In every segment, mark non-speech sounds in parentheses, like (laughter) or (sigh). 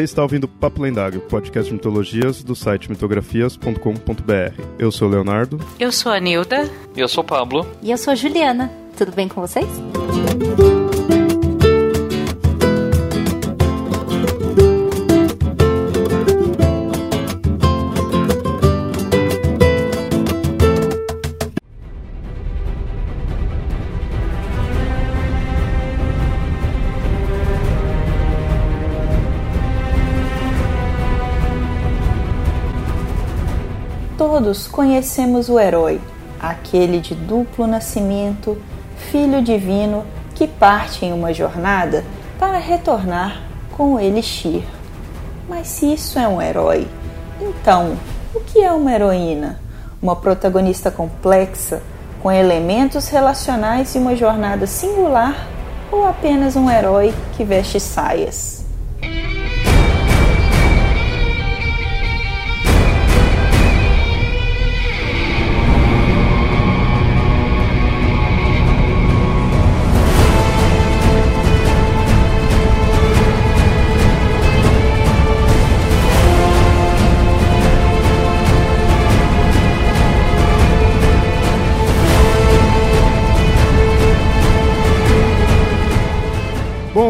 Você está ouvindo Papo Lendário, podcast de mitologias do site mitografias.com.br. Eu sou o Leonardo. Eu sou a Nilda. E eu sou o Pablo. E eu sou a Juliana. Tudo bem com vocês? Todos conhecemos o herói, aquele de duplo nascimento, filho divino que parte em uma jornada para retornar com o Elixir. Mas se isso é um herói, então o que é uma heroína? Uma protagonista complexa, com elementos relacionais e uma jornada singular, ou apenas um herói que veste saias?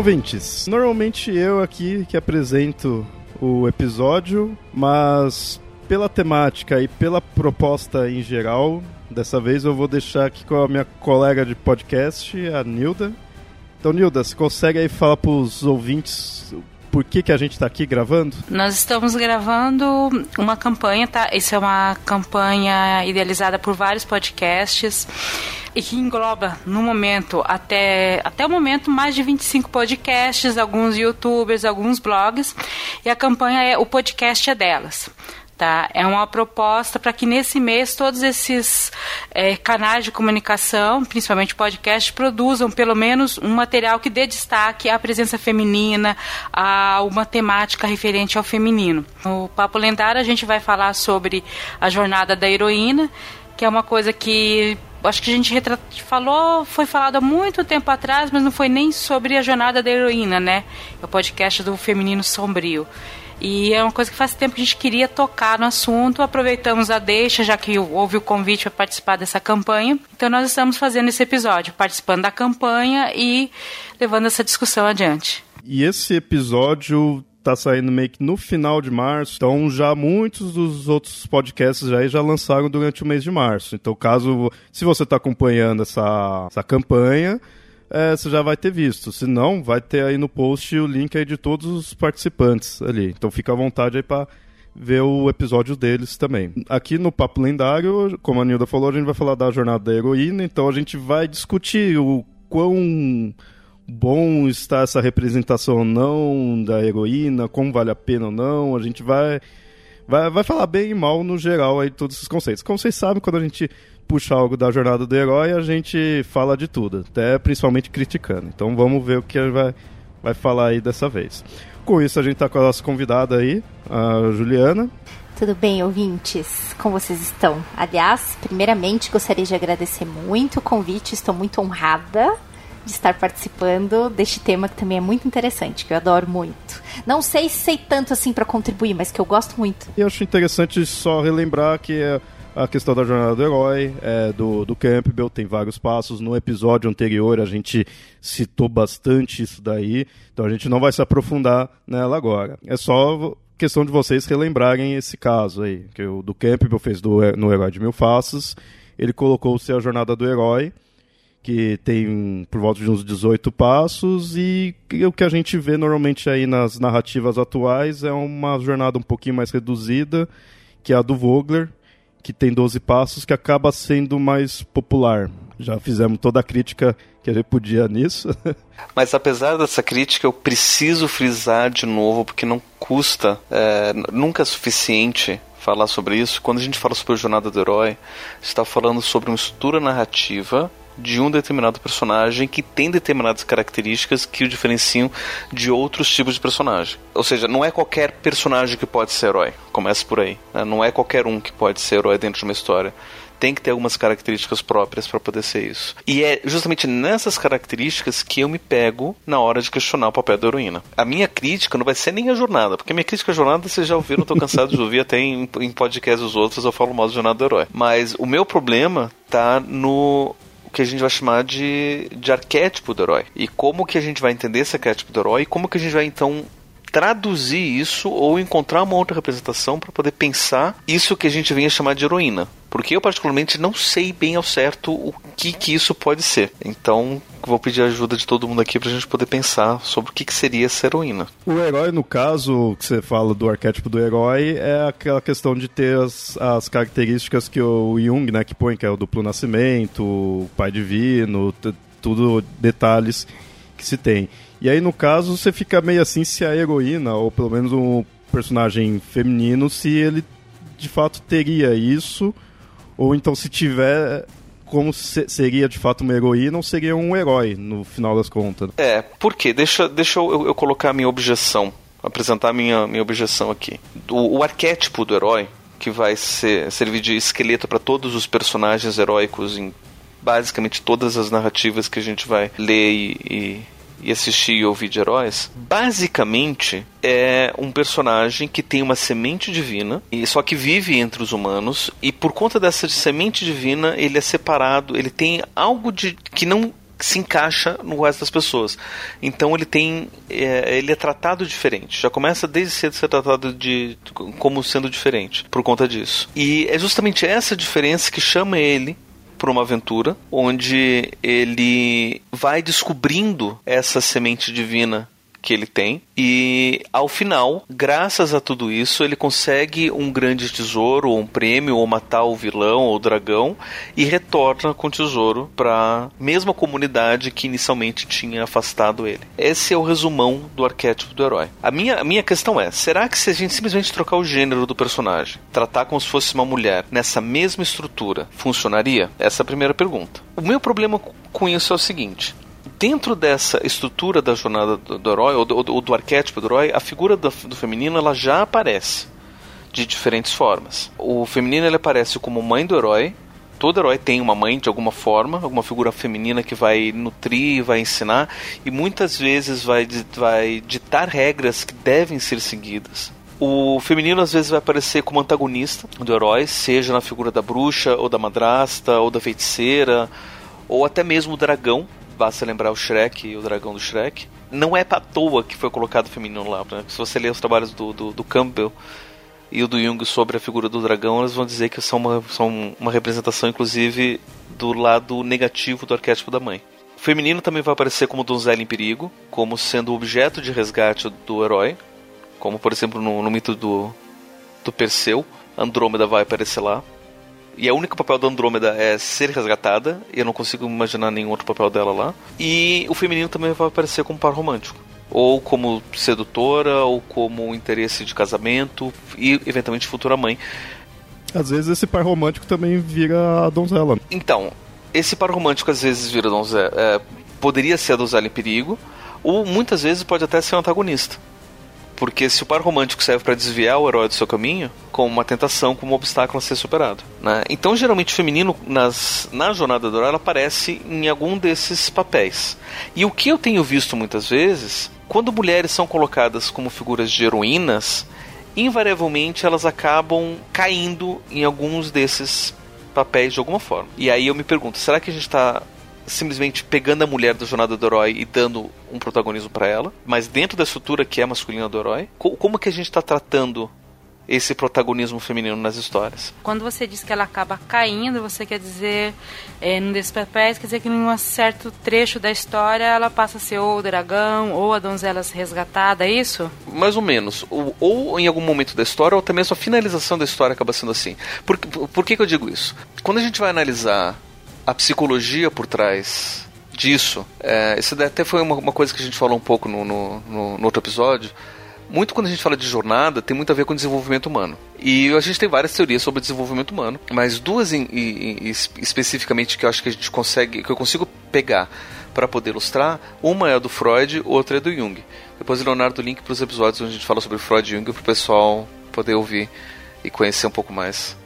Ouvintes, normalmente eu aqui que apresento o episódio, mas pela temática e pela proposta em geral, dessa vez eu vou deixar aqui com a minha colega de podcast, a Nilda. Então, Nilda, você consegue aí falar para os ouvintes por que, que a gente está aqui gravando? Nós estamos gravando uma campanha, tá? Isso é uma campanha idealizada por vários podcasts e que engloba no momento até até o momento mais de 25 podcasts, alguns youtubers, alguns blogs, e a campanha é o podcast é delas. Tá? É uma proposta para que nesse mês todos esses é, canais de comunicação, principalmente podcast, produzam pelo menos um material que dê destaque à presença feminina, a uma temática referente ao feminino. No Papo Lendário a gente vai falar sobre a jornada da heroína, que é uma coisa que acho que a gente falou, foi falado há muito tempo atrás, mas não foi nem sobre a jornada da heroína, né? É o podcast do Feminino Sombrio. E é uma coisa que faz tempo que a gente queria tocar no assunto. Aproveitamos a deixa, já que houve o convite para participar dessa campanha. Então nós estamos fazendo esse episódio, participando da campanha e levando essa discussão adiante. E esse episódio tá saindo meio que no final de março, então já muitos dos outros podcasts já, já lançaram durante o mês de março. Então, caso se você está acompanhando essa, essa campanha, é, você já vai ter visto. Se não, vai ter aí no post o link aí de todos os participantes ali. Então fica à vontade aí para ver o episódio deles também. Aqui no Papo Lendário, como a Nilda falou, a gente vai falar da jornada da heroína, então a gente vai discutir o quão bom está essa representação ou não da heroína, como vale a pena ou não. A gente vai, vai, vai falar bem e mal no geral aí todos esses conceitos. Como vocês sabem, quando a gente puxa algo da jornada do herói, a gente fala de tudo, até principalmente criticando. Então vamos ver o que a gente vai, vai falar aí dessa vez. Com isso, a gente está com a nossa convidada aí, a Juliana. Tudo bem, ouvintes? Como vocês estão? Aliás, primeiramente gostaria de agradecer muito o convite, estou muito honrada de estar participando deste tema que também é muito interessante, que eu adoro muito. Não sei se sei tanto assim para contribuir, mas que eu gosto muito. Eu acho interessante só relembrar que é a questão da jornada do herói, é, do, do Campbell, tem vários passos. No episódio anterior a gente citou bastante isso daí, então a gente não vai se aprofundar nela agora. É só questão de vocês relembrarem esse caso aí, que o do Campbell fez do, no Herói de Mil Faces. Ele colocou-se a jornada do herói, que tem por volta de uns 18 passos, e o que a gente vê normalmente aí nas narrativas atuais é uma jornada um pouquinho mais reduzida, que é a do Vogler, que tem 12 passos, que acaba sendo mais popular. Já fizemos toda a crítica que a gente podia nisso. (laughs) Mas apesar dessa crítica, eu preciso frisar de novo, porque não custa, é, nunca é suficiente falar sobre isso. Quando a gente fala sobre a jornada do herói, está falando sobre uma estrutura narrativa de um determinado personagem que tem determinadas características que o diferenciam de outros tipos de personagem. Ou seja, não é qualquer personagem que pode ser herói. Começa por aí. Né? Não é qualquer um que pode ser herói dentro de uma história tem que ter algumas características próprias para poder ser isso. E é justamente nessas características que eu me pego na hora de questionar o papel da heroína. A minha crítica não vai ser nem a jornada, porque a minha crítica à jornada vocês já ouviram, tô cansado de ouvir (laughs) até em, em podcasts dos outros, eu falo mal da jornada do herói. Mas o meu problema tá no o que a gente vai chamar de, de arquétipo do herói. E como que a gente vai entender esse arquétipo do herói e como que a gente vai então traduzir isso ou encontrar uma outra representação para poder pensar isso que a gente vem a chamar de heroína. Porque eu, particularmente, não sei bem ao certo o que, que isso pode ser. Então, vou pedir a ajuda de todo mundo aqui para a gente poder pensar sobre o que, que seria essa heroína. O herói, no caso, que você fala do arquétipo do herói, é aquela questão de ter as, as características que o Jung, né, que põe, que é o duplo nascimento, o pai divino, tudo detalhes que se tem. E aí, no caso, você fica meio assim se a heroína, ou pelo menos um personagem feminino, se ele de fato teria isso, ou então se tiver, como se, seria de fato uma heroína ou seria um herói, no final das contas. É, por quê? Deixa, deixa eu, eu colocar a minha objeção, apresentar a minha, minha objeção aqui. O, o arquétipo do herói, que vai ser, servir de esqueleto para todos os personagens heróicos em basicamente todas as narrativas que a gente vai ler e, e e assistir e ouvir de heróis, basicamente é um personagem que tem uma semente divina, e só que vive entre os humanos, e por conta dessa semente divina, ele é separado, ele tem algo de que não se encaixa no resto das pessoas. Então ele tem, é, ele é tratado diferente. Já começa desde cedo a ser tratado de como sendo diferente por conta disso. E é justamente essa diferença que chama ele para uma aventura onde ele vai descobrindo essa semente divina que ele tem. E ao final, graças a tudo isso, ele consegue um grande tesouro, ou um prêmio, ou matar o vilão ou o dragão e retorna com o tesouro para mesma comunidade que inicialmente tinha afastado ele. Esse é o resumão do arquétipo do herói. A minha, a minha questão é: será que se a gente simplesmente trocar o gênero do personagem, tratar como se fosse uma mulher nessa mesma estrutura, funcionaria? Essa é a primeira pergunta. O meu problema com isso é o seguinte: dentro dessa estrutura da jornada do, do herói, ou do, ou do, arquétipo do herói, a figura do, do, feminino ela já aparece de diferentes formas. O feminino ele aparece como mãe do herói. Todo herói tem uma mãe de alguma forma, alguma figura feminina que vai nutrir, vai ensinar e muitas vezes vai, vai ditar regras que devem ser seguidas. O feminino às vezes vai aparecer como antagonista do herói, seja na figura da bruxa, ou da madrasta, ou da feiticeira, ou até mesmo o dragão, basta lembrar o Shrek e o dragão do Shrek. Não é à toa que foi colocado feminino lá. Né? Se você ler os trabalhos do, do, do, Campbell e o do Jung sobre a figura do dragão, eles vão dizer que são uma, são uma representação, inclusive, do lado negativo do arquétipo da mãe. O feminino também vai aparecer como donzela em perigo, como sendo objeto de resgate do herói, como por exemplo no, no mito do, do Perseu, Andrômeda vai aparecer lá. E o único papel da Andrômeda é ser resgatada. E eu não consigo imaginar nenhum outro papel dela lá. E o feminino também vai aparecer como par romântico. Ou como sedutora, ou como interesse de casamento, e eventualmente futura mãe. Às vezes esse par romântico também vira a donzela. Então, esse par romântico às vezes vira donzela. É, poderia ser a donzela em perigo, ou muitas vezes pode até ser um antagonista. Porque se o par romântico serve para desviar o herói do seu caminho, como uma tentação, como um obstáculo a ser superado. Né? Então, geralmente, o feminino, nas, na jornada do herói, ela aparece em algum desses papéis. E o que eu tenho visto muitas vezes, quando mulheres são colocadas como figuras de heroínas, invariavelmente elas acabam caindo em alguns desses papéis de alguma forma. E aí eu me pergunto, será que a gente está simplesmente pegando a mulher da jornada do herói e dando um protagonismo para ela, mas dentro da estrutura que é masculina do herói, como que a gente está tratando esse protagonismo feminino nas histórias. Quando você diz que ela acaba caindo, você quer dizer, é, num desses papéis, quer dizer que em um certo trecho da história ela passa a ser ou o dragão ou a donzela resgatada, é isso? Mais ou menos. Ou, ou, em algum momento da história, ou até mesmo a finalização da história acaba sendo assim. Por, por que, que eu digo isso? Quando a gente vai analisar a psicologia por trás disso. É, isso até foi uma, uma, coisa que a gente falou um pouco no, no, no, no outro episódio, muito quando a gente fala de jornada, tem muito a ver com desenvolvimento humano. E a gente tem várias teorias sobre desenvolvimento humano, mas duas em, em, em, especificamente que eu acho que a gente consegue, que eu consigo pegar para poder ilustrar, uma é a do Freud, outra é do Jung. Depois o Leonardo link para os episódios onde a gente fala sobre Freud e Jung para o pessoal poder ouvir e conhecer um pouco mais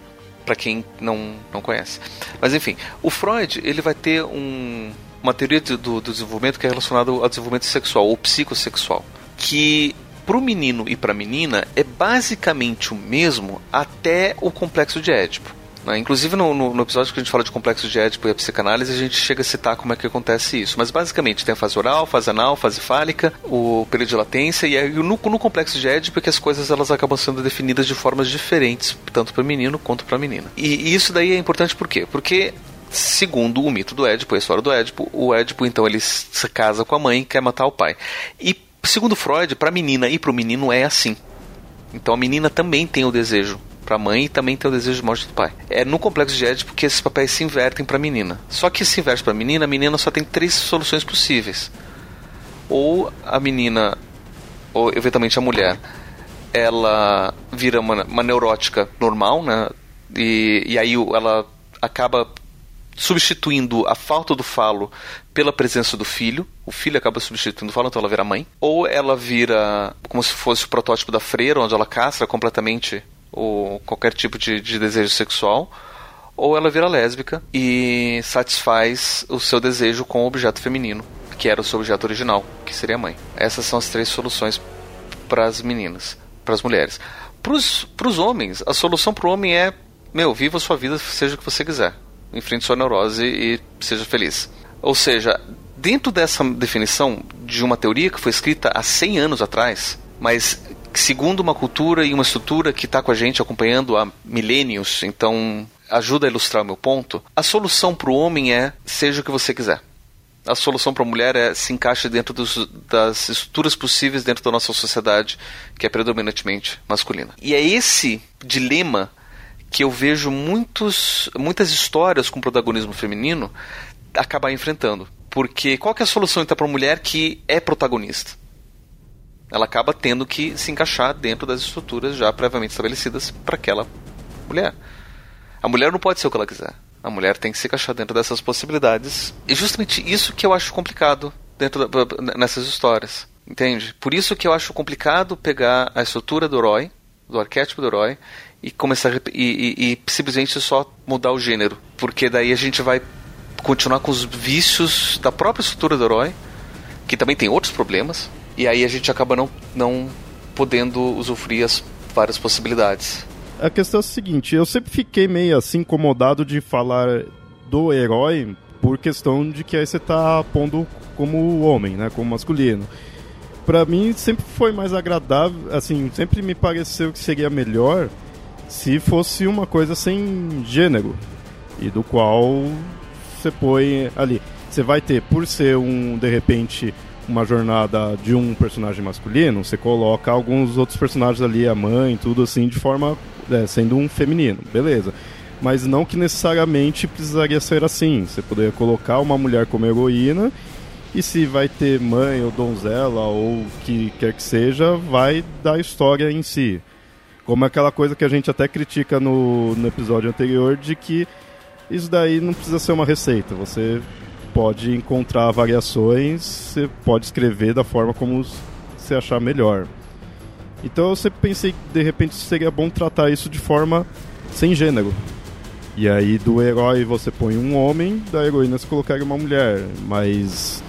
para quem não, não conhece. Mas enfim, o Freud ele vai ter um, uma teoria do, do desenvolvimento que é relacionada ao desenvolvimento sexual ou psicossexual, que para o menino e para a menina é basicamente o mesmo até o complexo de Édipo. Né? Inclusive no, no, no, episódio que a gente fala de complexo de Édipo e a psicanálise, a gente chega a citar como é que acontece isso. Mas basicamente tem a fase oral, fase anal, fase fálica, o período de latência, e no, no complexo de Édipo é que as coisas elas acabam sendo definidas de formas diferentes, tanto para o menino quanto para a menina. E, e isso daí é importante por quê? Porque segundo o mito do Édipo, a história do Édipo, o Édipo então ele se casa com a mãe e quer matar o pai. E segundo Freud, para a menina e para o menino é assim. Então a menina também tem o desejo para a mãe e também tem o desejo de morte do pai. É no complexo de Édipo que esses papéis se invertem para a menina. Só que se inverte para a menina, a menina só tem três soluções possíveis. Ou a menina, ou eventualmente a mulher, ela vira uma, uma neurótica normal, né? E, e aí ela acaba substituindo a falta do falo pela presença do filho. O filho acaba substituindo o falo, então ela vira mãe. Ou ela vira como se fosse o protótipo da freira, onde ela castra completamente ou qualquer tipo de, de desejo sexual, ou ela vira lésbica e satisfaz o seu desejo com o objeto feminino, que era o seu objeto original, que seria a mãe. Essas são as três soluções para as meninas, para as mulheres. Para os homens, a solução para o homem é: meu, viva a sua vida, seja o que você quiser. Enfrente sua neurose e seja feliz. Ou seja, dentro dessa definição de uma teoria que foi escrita há 100 anos atrás, mas segundo uma cultura e uma estrutura que está com a gente acompanhando há milênios, então ajuda a ilustrar o meu ponto. A solução para o homem é seja o que você quiser. A solução para a mulher é se encaixe dentro dos, das estruturas possíveis dentro da nossa sociedade, que é predominantemente masculina. E é esse dilema que eu vejo muitos, muitas histórias com protagonismo feminino acabar enfrentando. Porque qual é a solução então para a mulher que é protagonista? Ela acaba tendo que se encaixar dentro das estruturas já previamente estabelecidas para aquela mulher. A mulher não pode ser o que ela quiser. A mulher tem que se encaixar dentro dessas possibilidades. E justamente isso que eu acho complicado dentro da, nessas histórias. Entende? Por isso que eu acho complicado pegar a estrutura do herói, do arquétipo do herói, e começar a, e, e, e simplesmente só mudar o gênero. Porque daí a gente vai continuar com os vícios da própria estrutura do herói, que também tem outros problemas, e aí a gente acaba não, não podendo usufruir as várias possibilidades. A questão é a seguinte, eu sempre fiquei meio assim incomodado de falar do herói por questão de que aí você tá pondo como homem, né, como masculino. Para mim sempre foi mais agradável, assim, sempre me pareceu que seria melhor se fosse uma coisa sem gênero e do qual você põe ali. Você vai ter, por ser um, de repente, uma jornada de um personagem masculino, você coloca alguns outros personagens ali, a mãe, tudo assim, de forma. É, sendo um feminino, beleza. Mas não que necessariamente precisaria ser assim. Você poderia colocar uma mulher como heroína e se vai ter mãe ou donzela ou que quer que seja, vai da história em si. Como aquela coisa que a gente até critica no, no episódio anterior de que isso daí não precisa ser uma receita. Você pode encontrar variações, você pode escrever da forma como você achar melhor. Então eu sempre pensei que de repente seria bom tratar isso de forma sem gênero. E aí do herói você põe um homem, da heroína você colocaria uma mulher, mas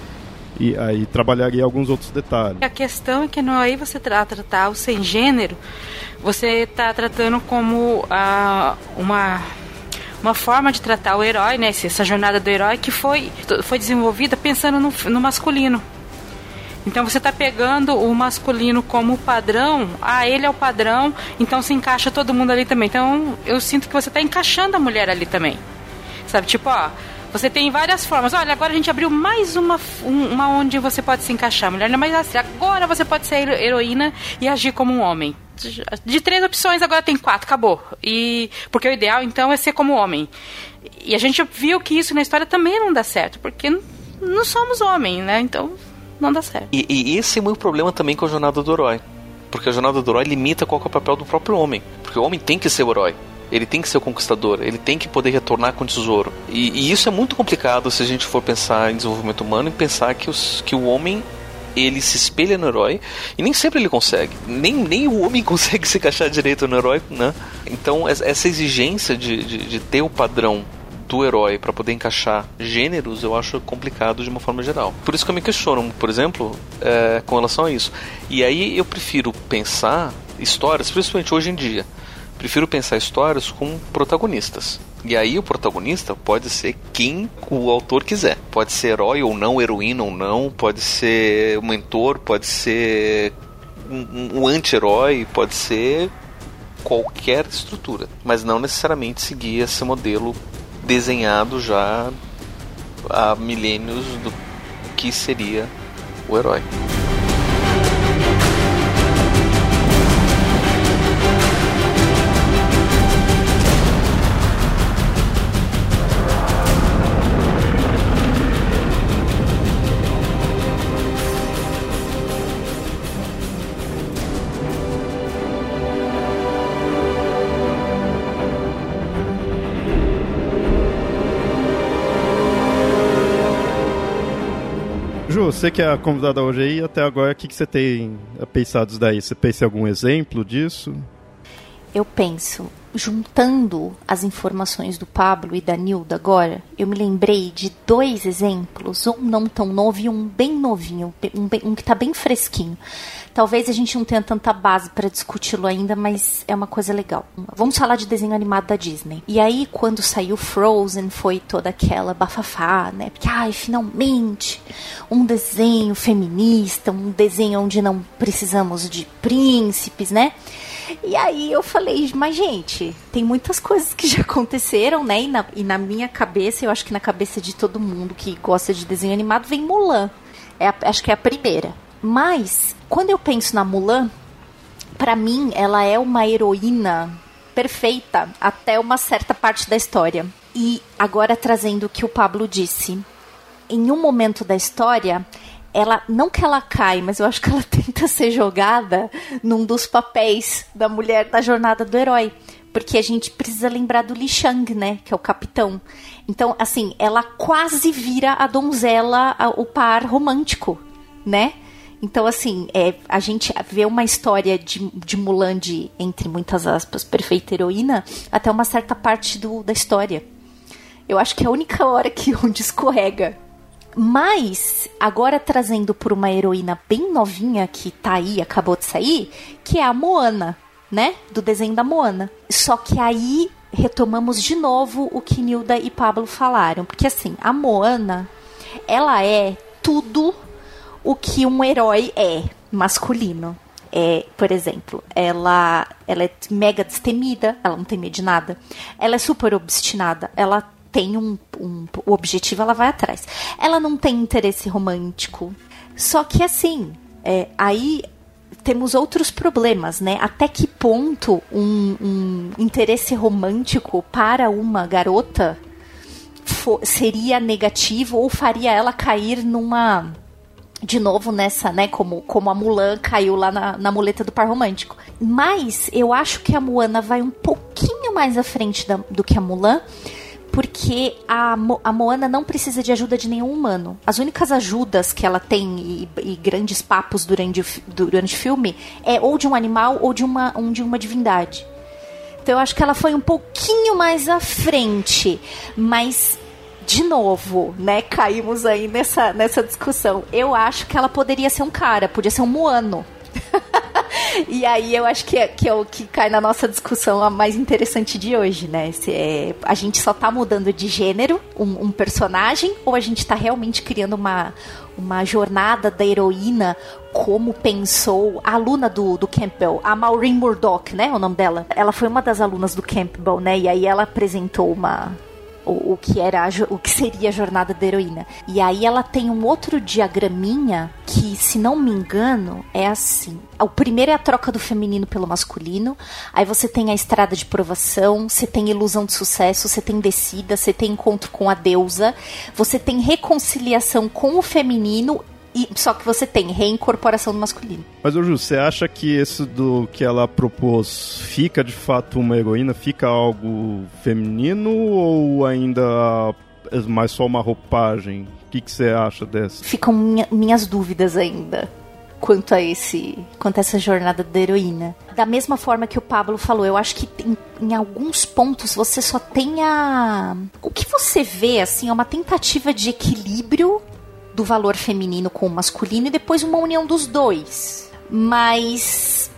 e aí trabalharia alguns outros detalhes. A questão é que não aí você trata, tratar o sem gênero, você está tratando como uh, uma uma forma de tratar o herói, né? Essa jornada do herói que foi, foi desenvolvida pensando no, no masculino. Então você está pegando o masculino como padrão, ah, ele é o padrão, então se encaixa todo mundo ali também. Então eu sinto que você está encaixando a mulher ali também. Sabe, tipo, ó, você tem várias formas. Olha, agora a gente abriu mais uma, uma onde você pode se encaixar. Mulher não é mais assim. Agora você pode ser heroína e agir como um homem de três opções agora tem quatro, acabou. E porque o ideal então é ser como homem. E a gente viu que isso na história também não dá certo, porque não somos homens, né? Então não dá certo. E, e esse é o meu problema também com a jornada do herói. porque a jornada do herói limita qual é o papel do próprio homem. Porque o homem tem que ser o herói. Ele tem que ser o conquistador, ele tem que poder retornar com o tesouro. E, e isso é muito complicado se a gente for pensar em desenvolvimento humano e pensar que, os, que o homem ele se espelha no herói e nem sempre ele consegue. Nem, nem o homem (laughs) consegue se encaixar direito no herói, né? Então, essa exigência de, de, de ter o padrão do herói para poder encaixar gêneros, eu acho complicado de uma forma geral. Por isso que eu me questiono, por exemplo, é, com relação a isso. E aí eu prefiro pensar histórias, principalmente hoje em dia, prefiro pensar histórias com protagonistas. E aí o protagonista pode ser quem o autor quiser. Pode ser herói ou não, heroína ou não, pode ser mentor, pode ser um, um anti-herói, pode ser qualquer estrutura, mas não necessariamente seguir esse modelo desenhado já há milênios do que seria o herói. Você que é a convidada hoje aí, até agora, o que, que você tem pensado daí? Você pensa em algum exemplo disso? Eu penso, juntando as informações do Pablo e da Nilda agora, eu me lembrei de dois exemplos, um não tão novo e um bem novinho, um, bem, um que está bem fresquinho. Talvez a gente não tenha tanta base para discuti-lo ainda, mas é uma coisa legal. Vamos falar de desenho animado da Disney. E aí, quando saiu Frozen, foi toda aquela bafafá, né? Porque, ai, finalmente, um desenho feminista, um desenho onde não precisamos de príncipes, né? E aí eu falei, mas gente, tem muitas coisas que já aconteceram, né? E na, e na minha cabeça, eu acho que na cabeça de todo mundo que gosta de desenho animado, vem Mulan. É a, acho que é a primeira. Mas, quando eu penso na Mulan, para mim ela é uma heroína perfeita até uma certa parte da história. E agora trazendo o que o Pablo disse, em um momento da história, ela não que ela cai, mas eu acho que ela (laughs) tenta ser jogada num dos papéis da mulher da jornada do herói, porque a gente precisa lembrar do Li Shang, né, que é o capitão. Então, assim, ela quase vira a donzela, o par romântico, né? Então, assim, é, a gente vê uma história de, de Mulan de, entre muitas aspas, perfeita heroína, até uma certa parte do, da história. Eu acho que é a única hora que (laughs) onde escorrega. Mas, agora trazendo por uma heroína bem novinha que tá aí, acabou de sair, que é a Moana, né? Do desenho da Moana. Só que aí retomamos de novo o que Nilda e Pablo falaram. Porque assim, a Moana, ela é tudo o que um herói é masculino. É, por exemplo, ela, ela é mega destemida, ela não tem medo de nada. Ela é super obstinada, ela tem um, um o objetivo, ela vai atrás. Ela não tem interesse romântico. Só que assim, é, aí temos outros problemas, né? Até que ponto um, um interesse romântico para uma garota seria negativo ou faria ela cair numa de novo nessa, né, como, como a Mulan caiu lá na, na muleta do par romântico. Mas eu acho que a Moana vai um pouquinho mais à frente da, do que a Mulan, porque a, a Moana não precisa de ajuda de nenhum humano. As únicas ajudas que ela tem e, e grandes papos durante, durante o filme é ou de um animal ou de uma, um, de uma divindade. Então eu acho que ela foi um pouquinho mais à frente, mas de novo, né, caímos aí nessa, nessa discussão. Eu acho que ela poderia ser um cara, podia ser um Moano. (laughs) e aí eu acho que é, que é o que cai na nossa discussão a mais interessante de hoje, né? Se é, a gente só tá mudando de gênero um, um personagem ou a gente tá realmente criando uma, uma jornada da heroína como pensou a aluna do, do Campbell, a Maureen Murdoch, né? O nome dela. Ela foi uma das alunas do Campbell, né? E aí ela apresentou uma, o, o, que era o que seria a jornada da heroína. E aí ela tem um outro diagraminha que, se não me engano, é assim. O primeiro é a troca do feminino pelo masculino. Aí você tem a estrada de provação, você tem ilusão de sucesso, você tem descida, você tem encontro com a deusa, você tem reconciliação com o feminino e só que você tem reincorporação do masculino. Mas, ô Ju, você acha que esse do que ela propôs fica de fato uma heroína? Fica algo feminino ou ainda é mais só uma roupagem? O que, que você acha dessa? Ficam minha, minhas dúvidas ainda quanto a esse, quanto a essa jornada da heroína. Da mesma forma que o Pablo falou, eu acho que em, em alguns pontos você só tem a o que você vê assim é uma tentativa de equilíbrio do valor feminino com o masculino e depois uma união dos dois. Mas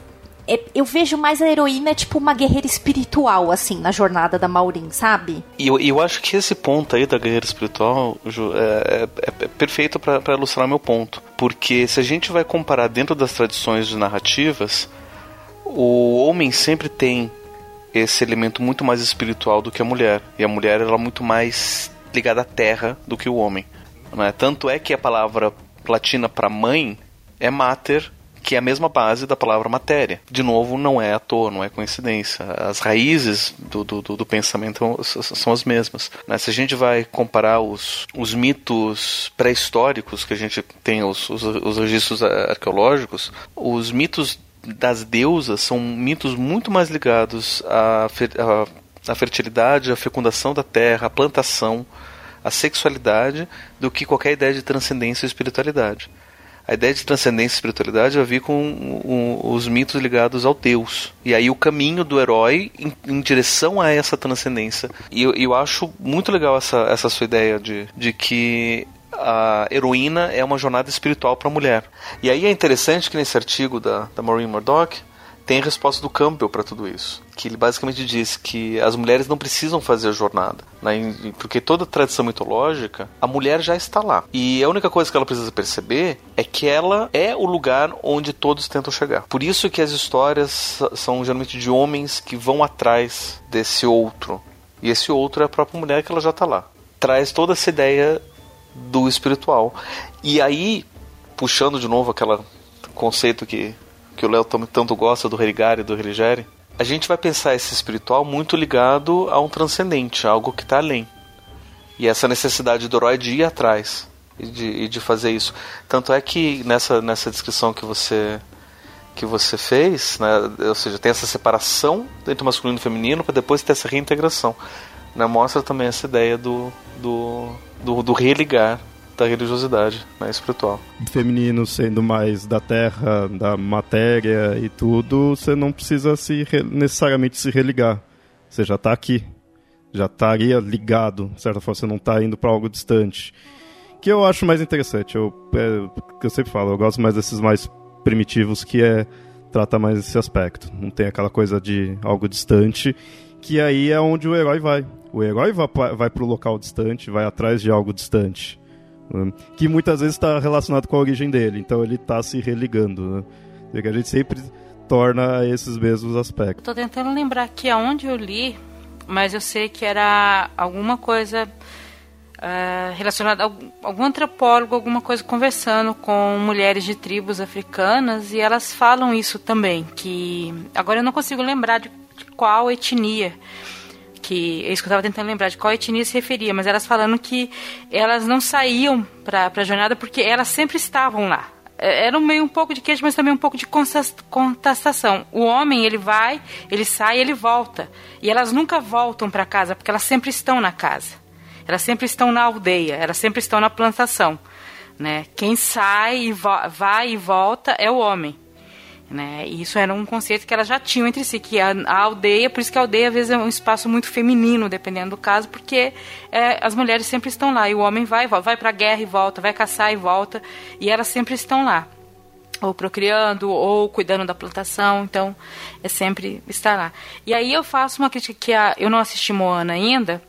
é, eu vejo mais a heroína tipo uma guerreira espiritual, assim, na jornada da Maureen, sabe? E eu, eu acho que esse ponto aí da guerreira espiritual, Ju, é, é, é perfeito para ilustrar meu ponto. Porque se a gente vai comparar dentro das tradições de narrativas, o homem sempre tem esse elemento muito mais espiritual do que a mulher. E a mulher ela é muito mais ligada à terra do que o homem. Né? Tanto é que a palavra latina para mãe é mater que é a mesma base da palavra matéria. De novo, não é à toa, não é coincidência. As raízes do, do, do pensamento são as mesmas. Né? Se a gente vai comparar os, os mitos pré-históricos que a gente tem, os, os, os registros arqueológicos, os mitos das deusas são mitos muito mais ligados à, à, à fertilidade, à fecundação da terra, à plantação, à sexualidade, do que qualquer ideia de transcendência e espiritualidade a ideia de transcendência e espiritualidade vai vir com os mitos ligados ao Deus. E aí o caminho do herói em, em direção a essa transcendência. E eu, eu, acho muito legal essa, essa sua ideia de, de que a heroína é uma jornada espiritual para a mulher. E aí é interessante que nesse artigo da, da Maureen Murdoch, tem a resposta do Campbell para tudo isso. Que ele basicamente diz que as mulheres não precisam fazer a jornada. Né? Porque toda tradição mitológica, a mulher já está lá. E a única coisa que ela precisa perceber é que ela é o lugar onde todos tentam chegar. Por isso que as histórias são geralmente de homens que vão atrás desse outro. E esse outro é a própria mulher que ela já está lá. Traz toda essa ideia do espiritual. E aí, puxando de novo aquele conceito que que o Léo tanto gosta do Religare e do Religere, a gente vai pensar esse espiritual muito ligado a um transcendente, algo que está além. E essa necessidade do herói de ir atrás e de, e de fazer isso. Tanto é que nessa, nessa descrição que você que você fez, né, ou seja, tem essa separação entre masculino e feminino para depois ter essa reintegração. Né, mostra também essa ideia do, do, do, do religar da religiosidade né, espiritual. Feminino sendo mais da terra, da matéria e tudo, você não precisa se necessariamente se religar. Você já está aqui. Já estaria ligado, de certa forma, você não está indo para algo distante. Que eu acho mais interessante. Eu, é, eu sempre falo, eu gosto mais desses mais primitivos que é trata mais esse aspecto. Não tem aquela coisa de algo distante, que aí é onde o herói vai. O herói vai, vai para o local distante, vai atrás de algo distante. Né? Que muitas vezes está relacionado com a origem dele, então ele está se religando. Né? Que a gente sempre torna esses mesmos aspectos. Estou tentando lembrar aqui aonde eu li, mas eu sei que era alguma coisa uh, relacionada a algum antropólogo, alguma coisa conversando com mulheres de tribos africanas e elas falam isso também, que agora eu não consigo lembrar de qual etnia é que eu estava tentando lembrar de qual etnia se referia, mas elas falando que elas não saíam para a jornada porque elas sempre estavam lá. É, era meio um pouco de queijo, mas também um pouco de contestação. O homem, ele vai, ele sai, ele volta. E elas nunca voltam para casa, porque elas sempre estão na casa. Elas sempre estão na aldeia, elas sempre estão na plantação. Né? Quem sai e vai e volta é o homem. Né? E isso era um conceito que elas já tinham entre si, que a, a, aldeia, por isso que a aldeia às vezes é um espaço muito feminino, dependendo do caso, porque é, as mulheres sempre estão lá e o homem vai, vai para a guerra e volta, vai caçar e volta, e elas sempre estão lá, ou procriando, ou cuidando da plantação, então é sempre estar lá. E aí eu faço uma crítica que a, eu não assisti Moana ainda,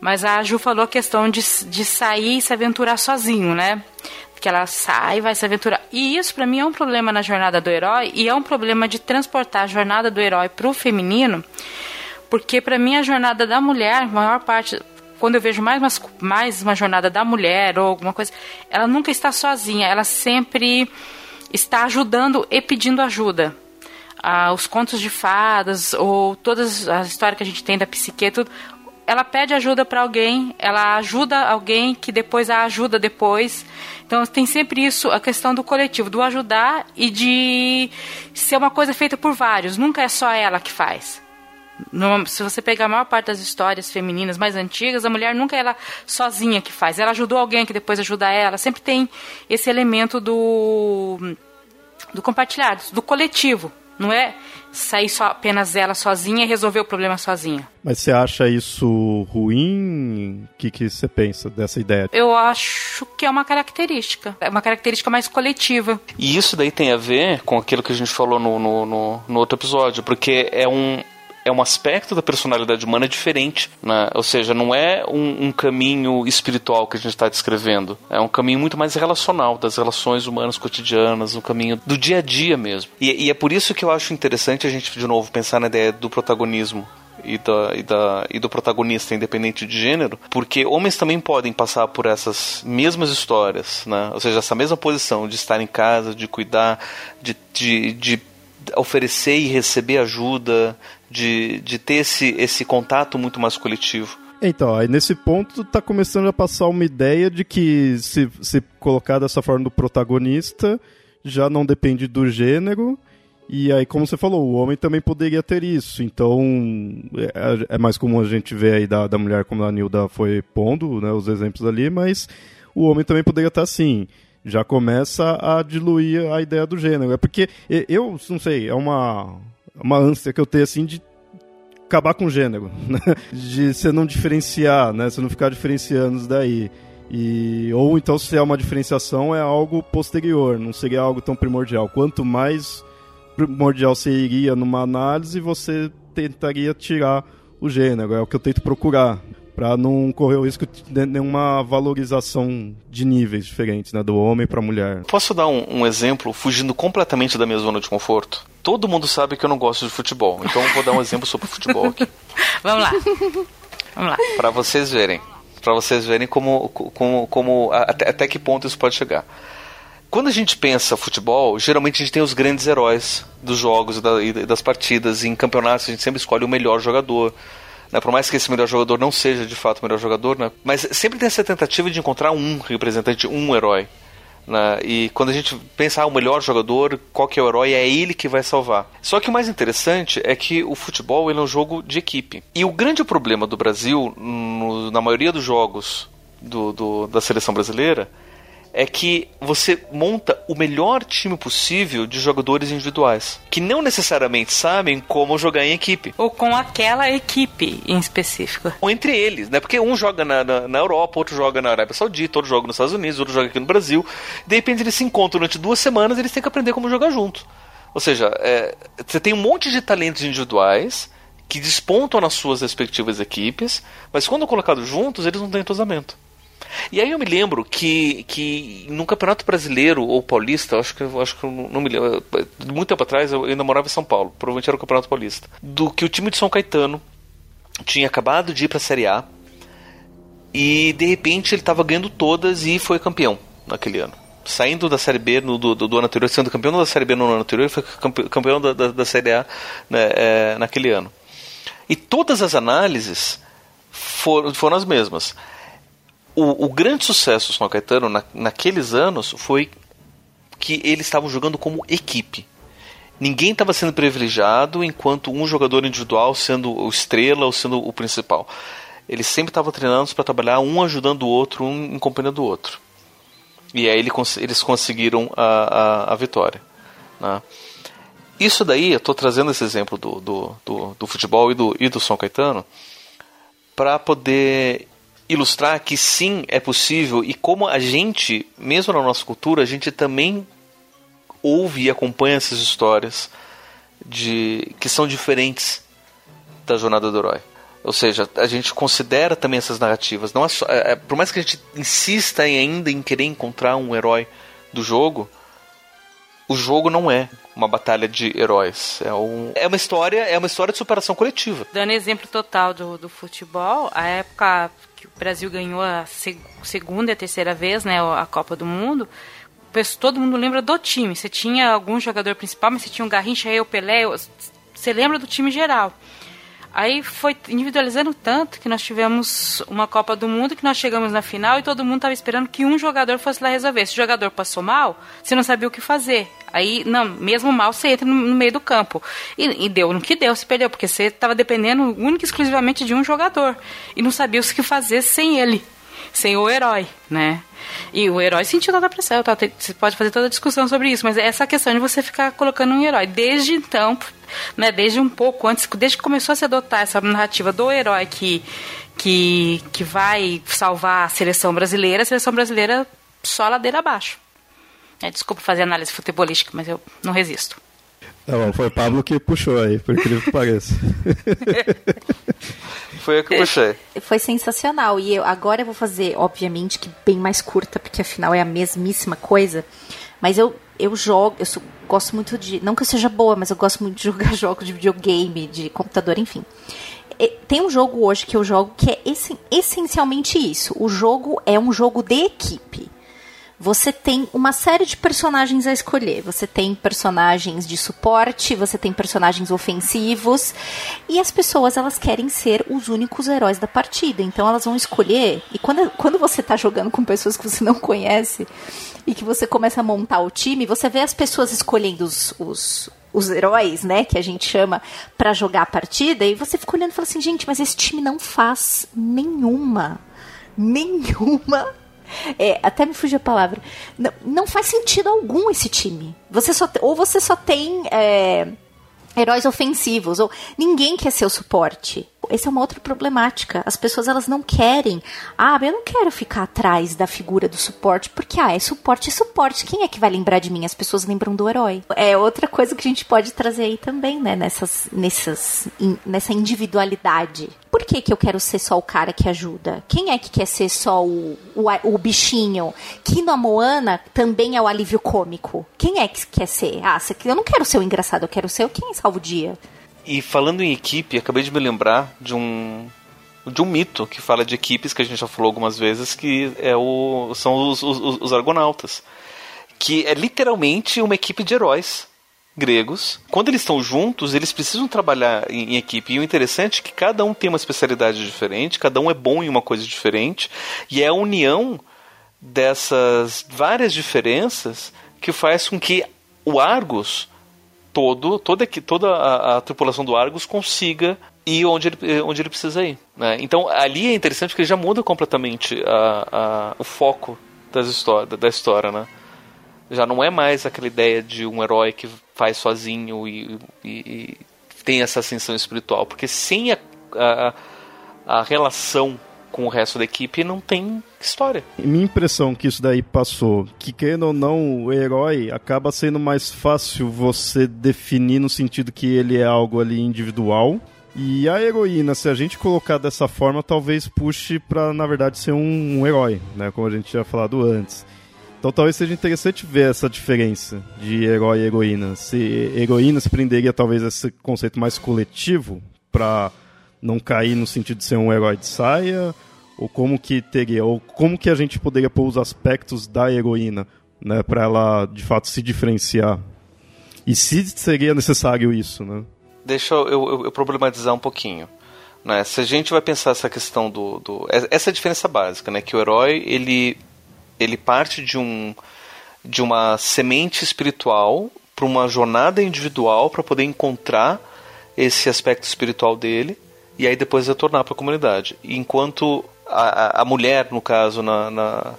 mas a Ju falou a questão de, de sair e se aventurar sozinho, né? Que ela sai, vai se aventurar. E isso para mim é um problema na jornada do herói e é um problema de transportar a jornada do herói para o feminino, porque para mim a jornada da mulher, a maior parte quando eu vejo mais uma, mais uma jornada da mulher ou alguma coisa, ela nunca está sozinha, ela sempre está ajudando e pedindo ajuda. Ah, os contos de fadas ou todas as histórias que a gente tem da psique, tudo, ela pede ajuda para alguém, ela ajuda alguém que depois a ajuda depois. Então tem sempre isso, a questão do coletivo, do ajudar e de ser uma coisa feita por vários. Nunca é só ela que faz. No, se você pegar a maior parte das histórias femininas mais antigas, a mulher nunca é ela sozinha que faz. Ela ajudou alguém que depois ajuda ela. Sempre tem esse elemento do, do compartilhado, do coletivo. Não é sair só apenas ela sozinha e resolver o problema sozinha. Mas você acha isso ruim? O que, que você pensa dessa ideia? Eu acho que é uma característica. É uma característica mais coletiva. E isso daí tem a ver com aquilo que a gente falou no, no, no, no outro episódio, porque é um, é um aspecto da personalidade humana diferente, né? ou seja, não é um, um caminho espiritual que a gente está descrevendo, é um caminho muito mais relacional, das relações humanas cotidianas, um caminho do dia a dia mesmo. E, e é por isso que eu acho interessante a gente, de novo, pensar na ideia do protagonismo e, da, e, da, e do protagonista, independente de gênero, porque homens também podem passar por essas mesmas histórias, né? ou seja, essa mesma posição de estar em casa, de cuidar, de, de, de oferecer e receber ajuda, de, de ter esse, esse contato muito mais coletivo. Então, aí nesse ponto tá começando a passar uma ideia de que se, se colocar dessa forma do protagonista, já não depende do gênero, e aí, como você falou, o homem também poderia ter isso. Então, é, é mais comum a gente ver aí da, da mulher, como a Nilda foi pondo, né, os exemplos ali, mas o homem também poderia estar assim. Já começa a diluir a ideia do gênero. É porque eu, não sei, é uma uma ânsia que eu tenho assim de acabar com o gênero, né? (laughs) de você não diferenciar, né? Você não ficar diferenciando isso daí. E, ou então se é uma diferenciação é algo posterior, não seria algo tão primordial. Quanto mais primordial você iria numa análise, você tentaria tirar o gênero, é o que eu tento procurar para não correr o risco de nenhuma valorização de níveis diferentes, né, do homem para a mulher. Posso dar um, um, exemplo fugindo completamente da minha zona de conforto? Todo mundo sabe que eu não gosto de futebol, então eu vou dar um exemplo sobre futebol aqui. (laughs) Vamos lá. Vamos lá. Para vocês verem, para vocês verem como, como, como até, até que ponto isso pode chegar. Quando a gente pensa futebol, geralmente a gente tem os grandes heróis dos jogos e das partidas. Em campeonatos a gente sempre escolhe o melhor jogador né? Por mais que esse melhor jogador não seja de fato o melhor jogador, né? Mas sempre tem essa tentativa de encontrar um representante, um herói. Né? E quando a gente pensa ah, o melhor jogador, qual que é o herói, é ele que vai salvar. Só que o mais interessante é que o futebol ele é um jogo de equipe. E o grande problema do Brasil, no, na maioria dos jogos do, do, da seleção brasileira, é que você monta o melhor time possível de jogadores individuais, que não necessariamente sabem como jogar em equipe. Ou com aquela equipe em específico. Ou entre eles, né? Porque um joga na, na, na Europa, outro joga na Arábia Saudita, outro joga nos Estados Unidos, outro joga aqui no Brasil. De repente eles se encontram durante duas semanas e eles têm que aprender como jogar junto. Ou seja, é, você tem um monte de talentos individuais que despontam nas suas respectivas equipes, mas quando colocados juntos, eles não têm entrosamento. E aí eu me lembro que, que no Campeonato Brasileiro ou Paulista, acho que, acho que eu não me lembro, muito tempo atrás eu ainda morava em São Paulo, provavelmente era o Campeonato Paulista, do que o time de São Caetano tinha acabado de ir para a Série A e de repente ele estava ganhando todas e foi campeão naquele ano. Saindo da Série B no, do, do, do, ano anterior, sendo campeão da Série B no ano anterior, foi campeão da, da, da Série A né, é, naquele ano. E todas as análises foram, foram as mesmas o, o grande sucesso do São Caetano na, naqueles anos foi que eles estavam jogando como equipe. Ninguém estava sendo privilegiado enquanto um jogador individual sendo o estrela ou sendo o principal. Eles sempre estavam treinando para trabalhar um ajudando o outro, um em companhia do outro. E aí eles conseguiram a, a, a vitória. Né? Isso daí, eu estou trazendo esse exemplo do, do, do, do, futebol e do, e do São Caetano para poder ilustrar que sim, é possível e como a gente, mesmo na nossa cultura, a gente também ouve e acompanha essas histórias de que são diferentes da jornada do herói. Ou seja, a gente considera também essas narrativas. Não é só, é, é por mais que a gente insista em, ainda em querer encontrar um herói do jogo, o jogo não é uma batalha de heróis. É, um, é uma história, é uma história de superação coletiva. Dando exemplo total do, do futebol, a época que o Brasil ganhou a seg segunda e a terceira vez, né, a Copa do Mundo, todo mundo lembra do time. Você tinha algum jogador principal, mas você tinha o Garrincha, o Pelé, você lembra do time geral. Aí foi individualizando tanto que nós tivemos uma Copa do Mundo que nós chegamos na final e todo mundo estava esperando que um jogador fosse lá resolver. Se o jogador passou mal, você não sabia o que fazer. Aí, não, mesmo mal, você entra no, no meio do campo. E, e, deu no que deu, se perdeu, porque você estava dependendo única e exclusivamente de um jogador. E não sabia o que fazer sem ele, sem o herói, né? E o herói sentiu toda a pressão. Tá? Você pode fazer toda a discussão sobre isso, mas é essa questão de você ficar colocando um herói. Desde então, né, desde um pouco antes, desde que começou a se adotar essa narrativa do herói que, que, que vai salvar a seleção brasileira, a seleção brasileira só ladeira abaixo. É, desculpa fazer análise futebolística, mas eu não resisto. Tá bom, foi o Pablo que puxou aí, por incrível que pareça. (laughs) foi eu que puxei. Foi sensacional. E eu, agora eu vou fazer, obviamente, que bem mais curta, porque afinal é a mesmíssima coisa. Mas eu, eu jogo, eu sou, gosto muito de. Não que eu seja boa, mas eu gosto muito de jogar (laughs) jogos de videogame, de computador, enfim. E, tem um jogo hoje que eu jogo que é essencialmente isso. O jogo é um jogo de equipe você tem uma série de personagens a escolher. Você tem personagens de suporte, você tem personagens ofensivos, e as pessoas elas querem ser os únicos heróis da partida. Então elas vão escolher. E quando, quando você está jogando com pessoas que você não conhece e que você começa a montar o time, você vê as pessoas escolhendo os, os os heróis, né, que a gente chama para jogar a partida, e você fica olhando e fala assim, gente, mas esse time não faz nenhuma, nenhuma é, até me fugiu a palavra. Não, não, faz sentido algum esse time. Você só, ou você só tem é, heróis ofensivos, ou ninguém quer ser o suporte. Essa é uma outra problemática. As pessoas elas não querem. Ah, eu não quero ficar atrás da figura do suporte, porque ah, é suporte, é suporte. Quem é que vai lembrar de mim? As pessoas lembram do herói. É outra coisa que a gente pode trazer aí também, né? Nessas, nessas, in, nessa individualidade. Por que, que eu quero ser só o cara que ajuda? Quem é que quer ser só o, o, o bichinho? Que na Moana também é o alívio cômico. Quem é que quer ser? Ah, eu não quero ser o engraçado, eu quero ser o quem salva o dia. E falando em equipe, acabei de me lembrar de um de um mito que fala de equipes que a gente já falou algumas vezes que é o são os, os, os argonautas, que é literalmente uma equipe de heróis gregos. Quando eles estão juntos, eles precisam trabalhar em, em, equipe. E o interessante é que cada um tem uma especialidade diferente, cada um é bom em uma coisa diferente, e é a união dessas várias diferenças que faz com que o Argos todo, toda, toda a, a tripulação do Argus consiga ir onde ele, onde ele precisa ir. Né? Então ali é interessante porque ele já muda completamente a, a, o foco das da história. Né? Já não é mais aquela ideia de um herói que faz sozinho e, e, e tem essa ascensão espiritual, porque sem a, a, a relação com o resto da equipe não tem história. Minha impressão que isso daí passou, que querendo ou não, o herói acaba sendo mais fácil você definir no sentido que ele é algo ali individual. E a heroína, se a gente colocar dessa forma, talvez puxe para na verdade ser um, um herói, né, como a gente tinha falado antes. Então talvez seja interessante ver essa diferença de herói e heroína. Se heroína se prenderia talvez a esse conceito mais coletivo para não cair no sentido de ser um herói de saia, ou como que teria, ou como que a gente poderia pôr os aspectos da heroína, né, para ela de fato se diferenciar. E se seria necessário isso, né? Deixa eu, eu, eu problematizar um pouquinho. Né? Se a gente vai pensar essa questão do, do essa é a diferença básica, né? Que o herói ele ele parte de um de uma semente espiritual para uma jornada individual para poder encontrar esse aspecto espiritual dele e aí depois retornar para a comunidade. Enquanto a, a mulher, no caso, na, na,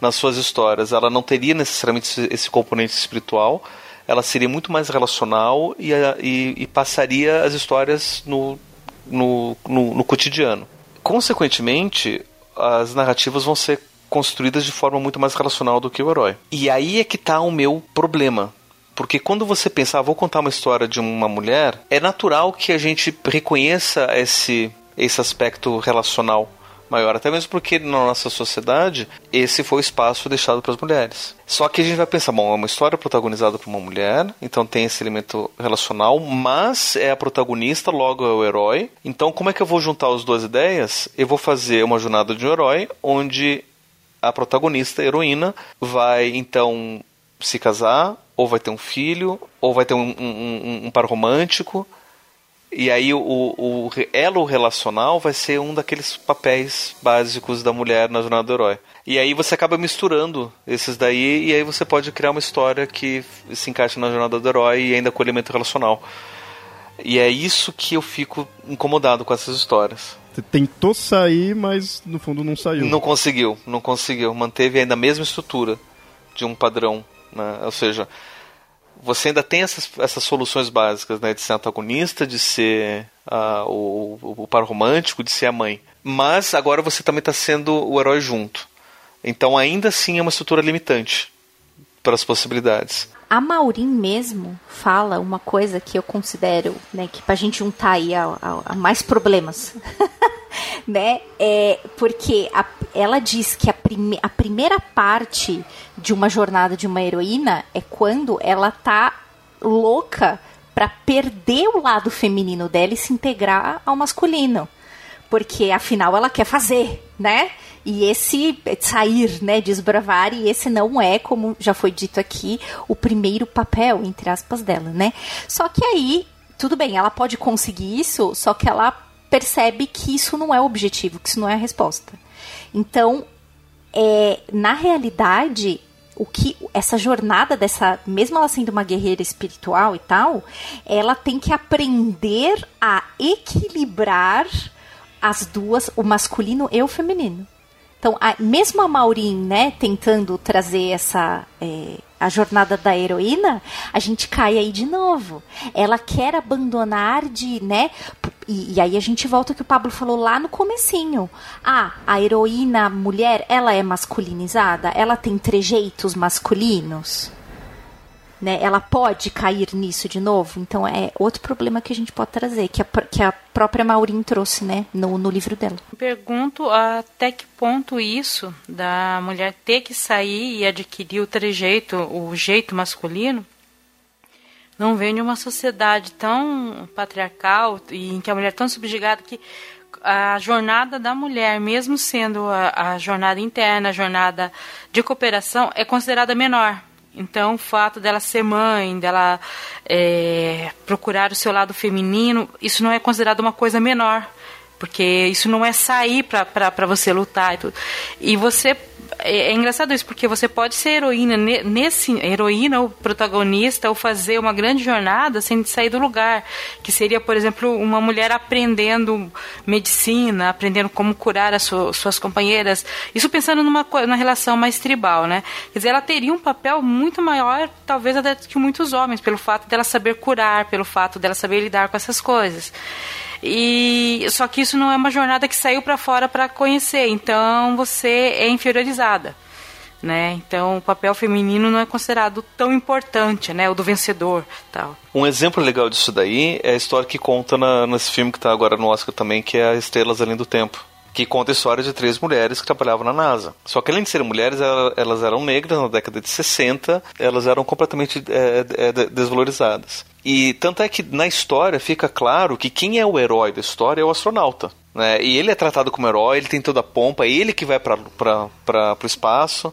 nas suas histórias, ela não teria necessariamente esse, componente espiritual, ela seria muito mais relacional e, e, e passaria as histórias no, no, no, no cotidiano. Consequentemente, as narrativas vão ser construídas de forma muito mais relacional do que o herói. E aí é que está o meu problema. Porque quando você pensar, ah, vou contar uma história de uma mulher, é natural que a gente reconheça esse, esse aspecto relacional maior, até mesmo porque na nossa sociedade esse foi o espaço deixado para as mulheres. Só que a gente vai pensar, bom, é uma história protagonizada por uma mulher, então tem esse elemento relacional, mas é a protagonista, logo é o herói. Então, como é que eu vou juntar as duas ideias? Eu vou fazer uma jornada de um herói onde a protagonista, a heroína, vai então se casar, ou vai ter um filho, ou vai ter um, um, um, um par romântico. E aí o, o elo relacional vai ser um daqueles papéis básicos da mulher na jornada do herói. E aí você acaba misturando esses daí e aí você pode criar uma história que se encaixa na jornada do herói e ainda com elemento relacional. E é isso que eu fico incomodado com essas histórias. Tentou sair, mas no fundo não saiu. Não conseguiu, não conseguiu. Manteve ainda a mesma estrutura de um padrão. Né? Ou seja, você ainda tem essas, essas soluções básicas, né? De ser antagonista, de ser uh, o, o, o par romântico, de ser a mãe. Mas agora você também está sendo o herói junto. Então ainda assim é uma estrutura limitante para as possibilidades. A Maureen mesmo fala uma coisa que eu considero, né, que pra gente juntar aí a, a, a mais problemas, (laughs) né, é porque a, ela diz que a, prime, a primeira parte de uma jornada de uma heroína é quando ela tá louca para perder o lado feminino dela e se integrar ao masculino. Porque afinal ela quer fazer, né? E esse sair, né, desbravar, e esse não é, como já foi dito aqui, o primeiro papel, entre aspas, dela, né? Só que aí, tudo bem, ela pode conseguir isso, só que ela percebe que isso não é o objetivo, que isso não é a resposta. Então, é, na realidade, o que essa jornada dessa, mesmo ela sendo uma guerreira espiritual e tal, ela tem que aprender a equilibrar as duas, o masculino e o feminino. Então, a, mesmo a Maureen, né, tentando trazer essa é, a jornada da heroína, a gente cai aí de novo. Ela quer abandonar de, né? E, e aí a gente volta ao que o Pablo falou lá no comecinho. Ah, a heroína mulher, ela é masculinizada? Ela tem trejeitos masculinos? Né, ela pode cair nisso de novo. Então é outro problema que a gente pode trazer, que a, que a própria Maureen trouxe né, no, no livro dela. Pergunto até que ponto isso da mulher ter que sair e adquirir o trejeito, o jeito masculino, não vem de uma sociedade tão patriarcal e em que a mulher é tão subjugada que a jornada da mulher, mesmo sendo a, a jornada interna, a jornada de cooperação, é considerada menor então, o fato dela ser mãe, dela é, procurar o seu lado feminino, isso não é considerado uma coisa menor, porque isso não é sair para você lutar e tudo. E você é, é, engraçado isso, porque você pode ser heroína nesse heroína ou protagonista ou fazer uma grande jornada sem sair do lugar, que seria, por exemplo, uma mulher aprendendo medicina, aprendendo como curar as suas companheiras. Isso pensando numa, numa relação mais tribal, né? Quer dizer, ela teria um papel muito maior, talvez até que muitos homens, pelo fato dela saber curar, pelo fato dela saber lidar com essas coisas. E só que isso não é uma jornada que saiu para fora para conhecer, então você é inferiorizada. Né? Então o papel feminino não é considerado tão importante, né? O do vencedor, tal. Um exemplo legal disso daí é a história que conta na, nesse filme que está agora no Oscar também, que é Estrelas Além do Tempo que conta a história de três mulheres que trabalhavam na NASA. Só que além de serem mulheres, elas eram negras na década de 60, elas eram completamente é, desvalorizadas. E tanto é que na história fica claro que quem é o herói da história é o astronauta. Né? E ele é tratado como herói, ele tem toda a pompa, é ele que vai para o espaço.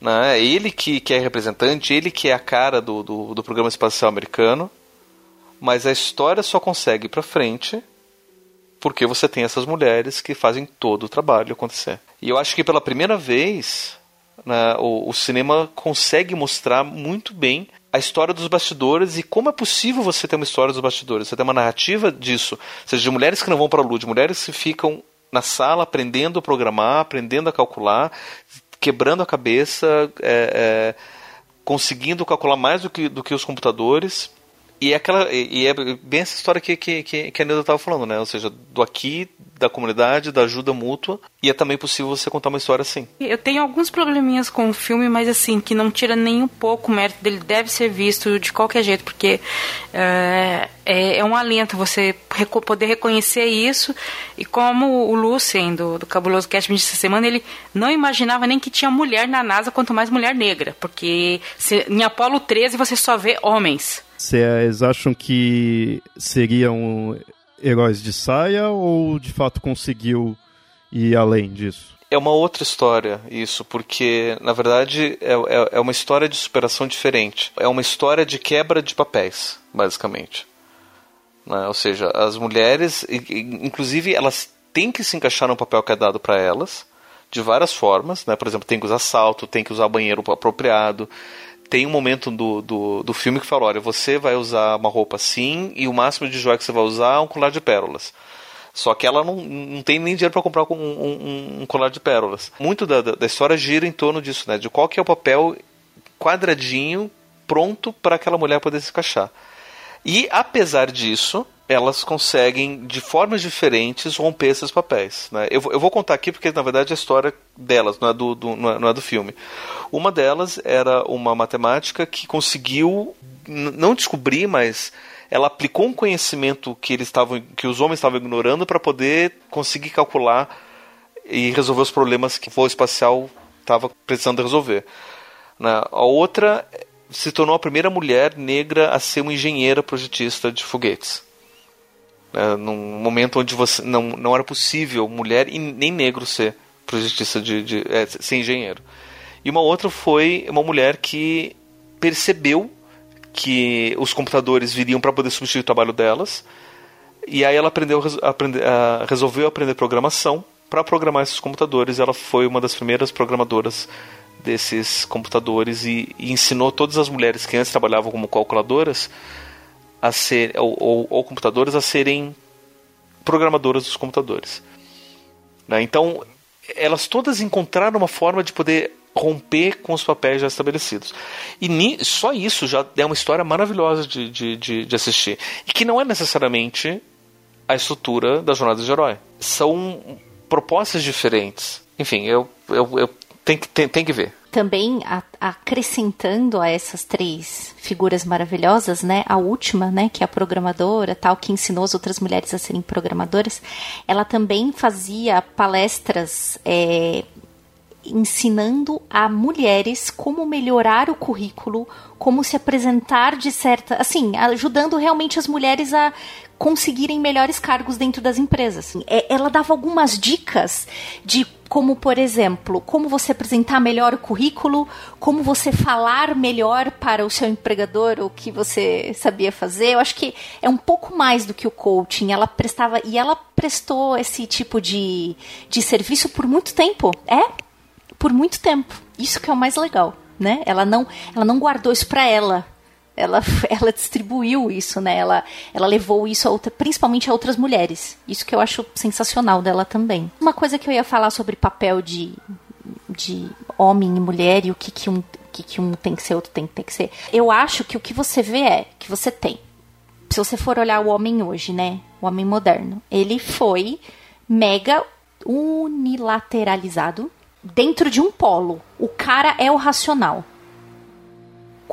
Né? É ele que, que é representante, ele que é a cara do, do, do programa espacial americano. Mas a história só consegue ir para frente porque você tem essas mulheres que fazem todo o trabalho acontecer. E eu acho que pela primeira vez né, o, o, cinema consegue mostrar muito bem a história dos bastidores e como é possível você ter uma história dos bastidores. Você tem uma narrativa disso, ou seja, de mulheres que não vão para a lua, de mulheres que ficam na sala aprendendo a programar, aprendendo a calcular, quebrando a cabeça, é, é, conseguindo calcular mais do que, do que os computadores e é, aquela, e é bem essa história que, que, que a Nilda estava falando, né? Ou seja, do aqui, da comunidade, da ajuda mútua. E é também possível você contar uma história assim. Eu tenho alguns probleminhas com o filme, mas assim, que não tira nem um pouco o mérito dele. Deve ser visto de qualquer jeito, porque é, é, é um alento você poder reconhecer isso. E como o Lucien, do, do Cabuloso Cast, me disse essa semana, ele não imaginava nem que tinha mulher na NASA, quanto mais mulher negra. Porque se, em Apolo 13 você só vê homens. Vocês acham que seriam heróis de saia ou de fato conseguiu ir além disso? É uma outra história isso, porque na verdade é, é, é uma história de superação diferente. É uma história de quebra de papéis, basicamente. Né? Ou seja, as mulheres, inclusive, elas têm que se encaixar no papel que é dado para elas, de várias formas. Né? Por exemplo, tem que usar salto, tem que usar banheiro apropriado. Tem um momento do, do, do filme que fala: olha, você vai usar uma roupa assim e o máximo de joia que você vai usar é um colar de pérolas. Só que ela não, não tem nem dinheiro para comprar um, um, um, colar de pérolas. Muito da, da história gira em torno disso, né? De qual que é o papel quadradinho pronto para aquela mulher poder se encaixar. E apesar disso, elas conseguem, de formas diferentes, romper esses papéis. Né? Eu, eu, vou contar aqui porque, na verdade, a história delas, não é do, do não, é, não, é, do filme. Uma delas era uma matemática que conseguiu, não descobrir, mas ela aplicou um conhecimento que, eles estavam, que os homens estavam ignorando para poder conseguir calcular e resolver os problemas que o voo espacial estava precisando resolver. Né? A outra se tornou a primeira mulher negra a ser uma engenheira projetista de foguetes. É, num momento onde você não, não era possível mulher e nem negro ser projetista de, de é, ser engenheiro. E uma outra foi uma mulher que percebeu que os computadores viriam para poder substituir o trabalho delas. E aí ela aprendeu, aprende, uh, resolveu aprender programação para programar esses computadores. Ela foi uma das primeiras programadoras desses computadores e, e, ensinou todas as mulheres que antes trabalhavam como calculadoras a ser ou, ou, ou computadores a serem programadoras dos computadores. Né? Então elas todas encontraram uma forma de poder romper com os papéis já estabelecidos. E ni, só isso já é uma história maravilhosa de, de, de, de, assistir. E que não é necessariamente a estrutura da jornada de herói. São propostas diferentes. Enfim, eu, eu, eu tem que, tem, tem que ver. Também a, acrescentando a essas três figuras maravilhosas, né, a última, né, que é a programadora, tal, que ensinou as outras mulheres a serem programadoras, ela também fazia palestras é, ensinando a mulheres como melhorar o currículo, como se apresentar de certa, assim, ajudando realmente as mulheres a conseguirem melhores cargos dentro das empresas. É, ela dava algumas dicas de como, por exemplo, como você apresentar melhor o currículo, como você falar melhor para o seu empregador o que você sabia fazer. Eu acho que é um pouco mais do que o coaching. Ela prestava e ela prestou esse tipo de, de serviço por muito tempo. É, por muito tempo. Isso que é o mais legal, né? Ela não, ela não guardou isso para ela ela, (laughs) ela distribuiu isso, né? Ela, ela levou isso a outra, principalmente a outras mulheres. Isso que eu acho sensacional dela também. Uma coisa que eu ia falar sobre papel de, de homem e mulher e o que, que, um, que, que um tem que ser, outro tem, tem que ser. Eu acho que o que você vê é que você tem. Se você for olhar o homem hoje, né? O homem moderno, ele foi mega unilateralizado dentro de um polo. O cara é o racional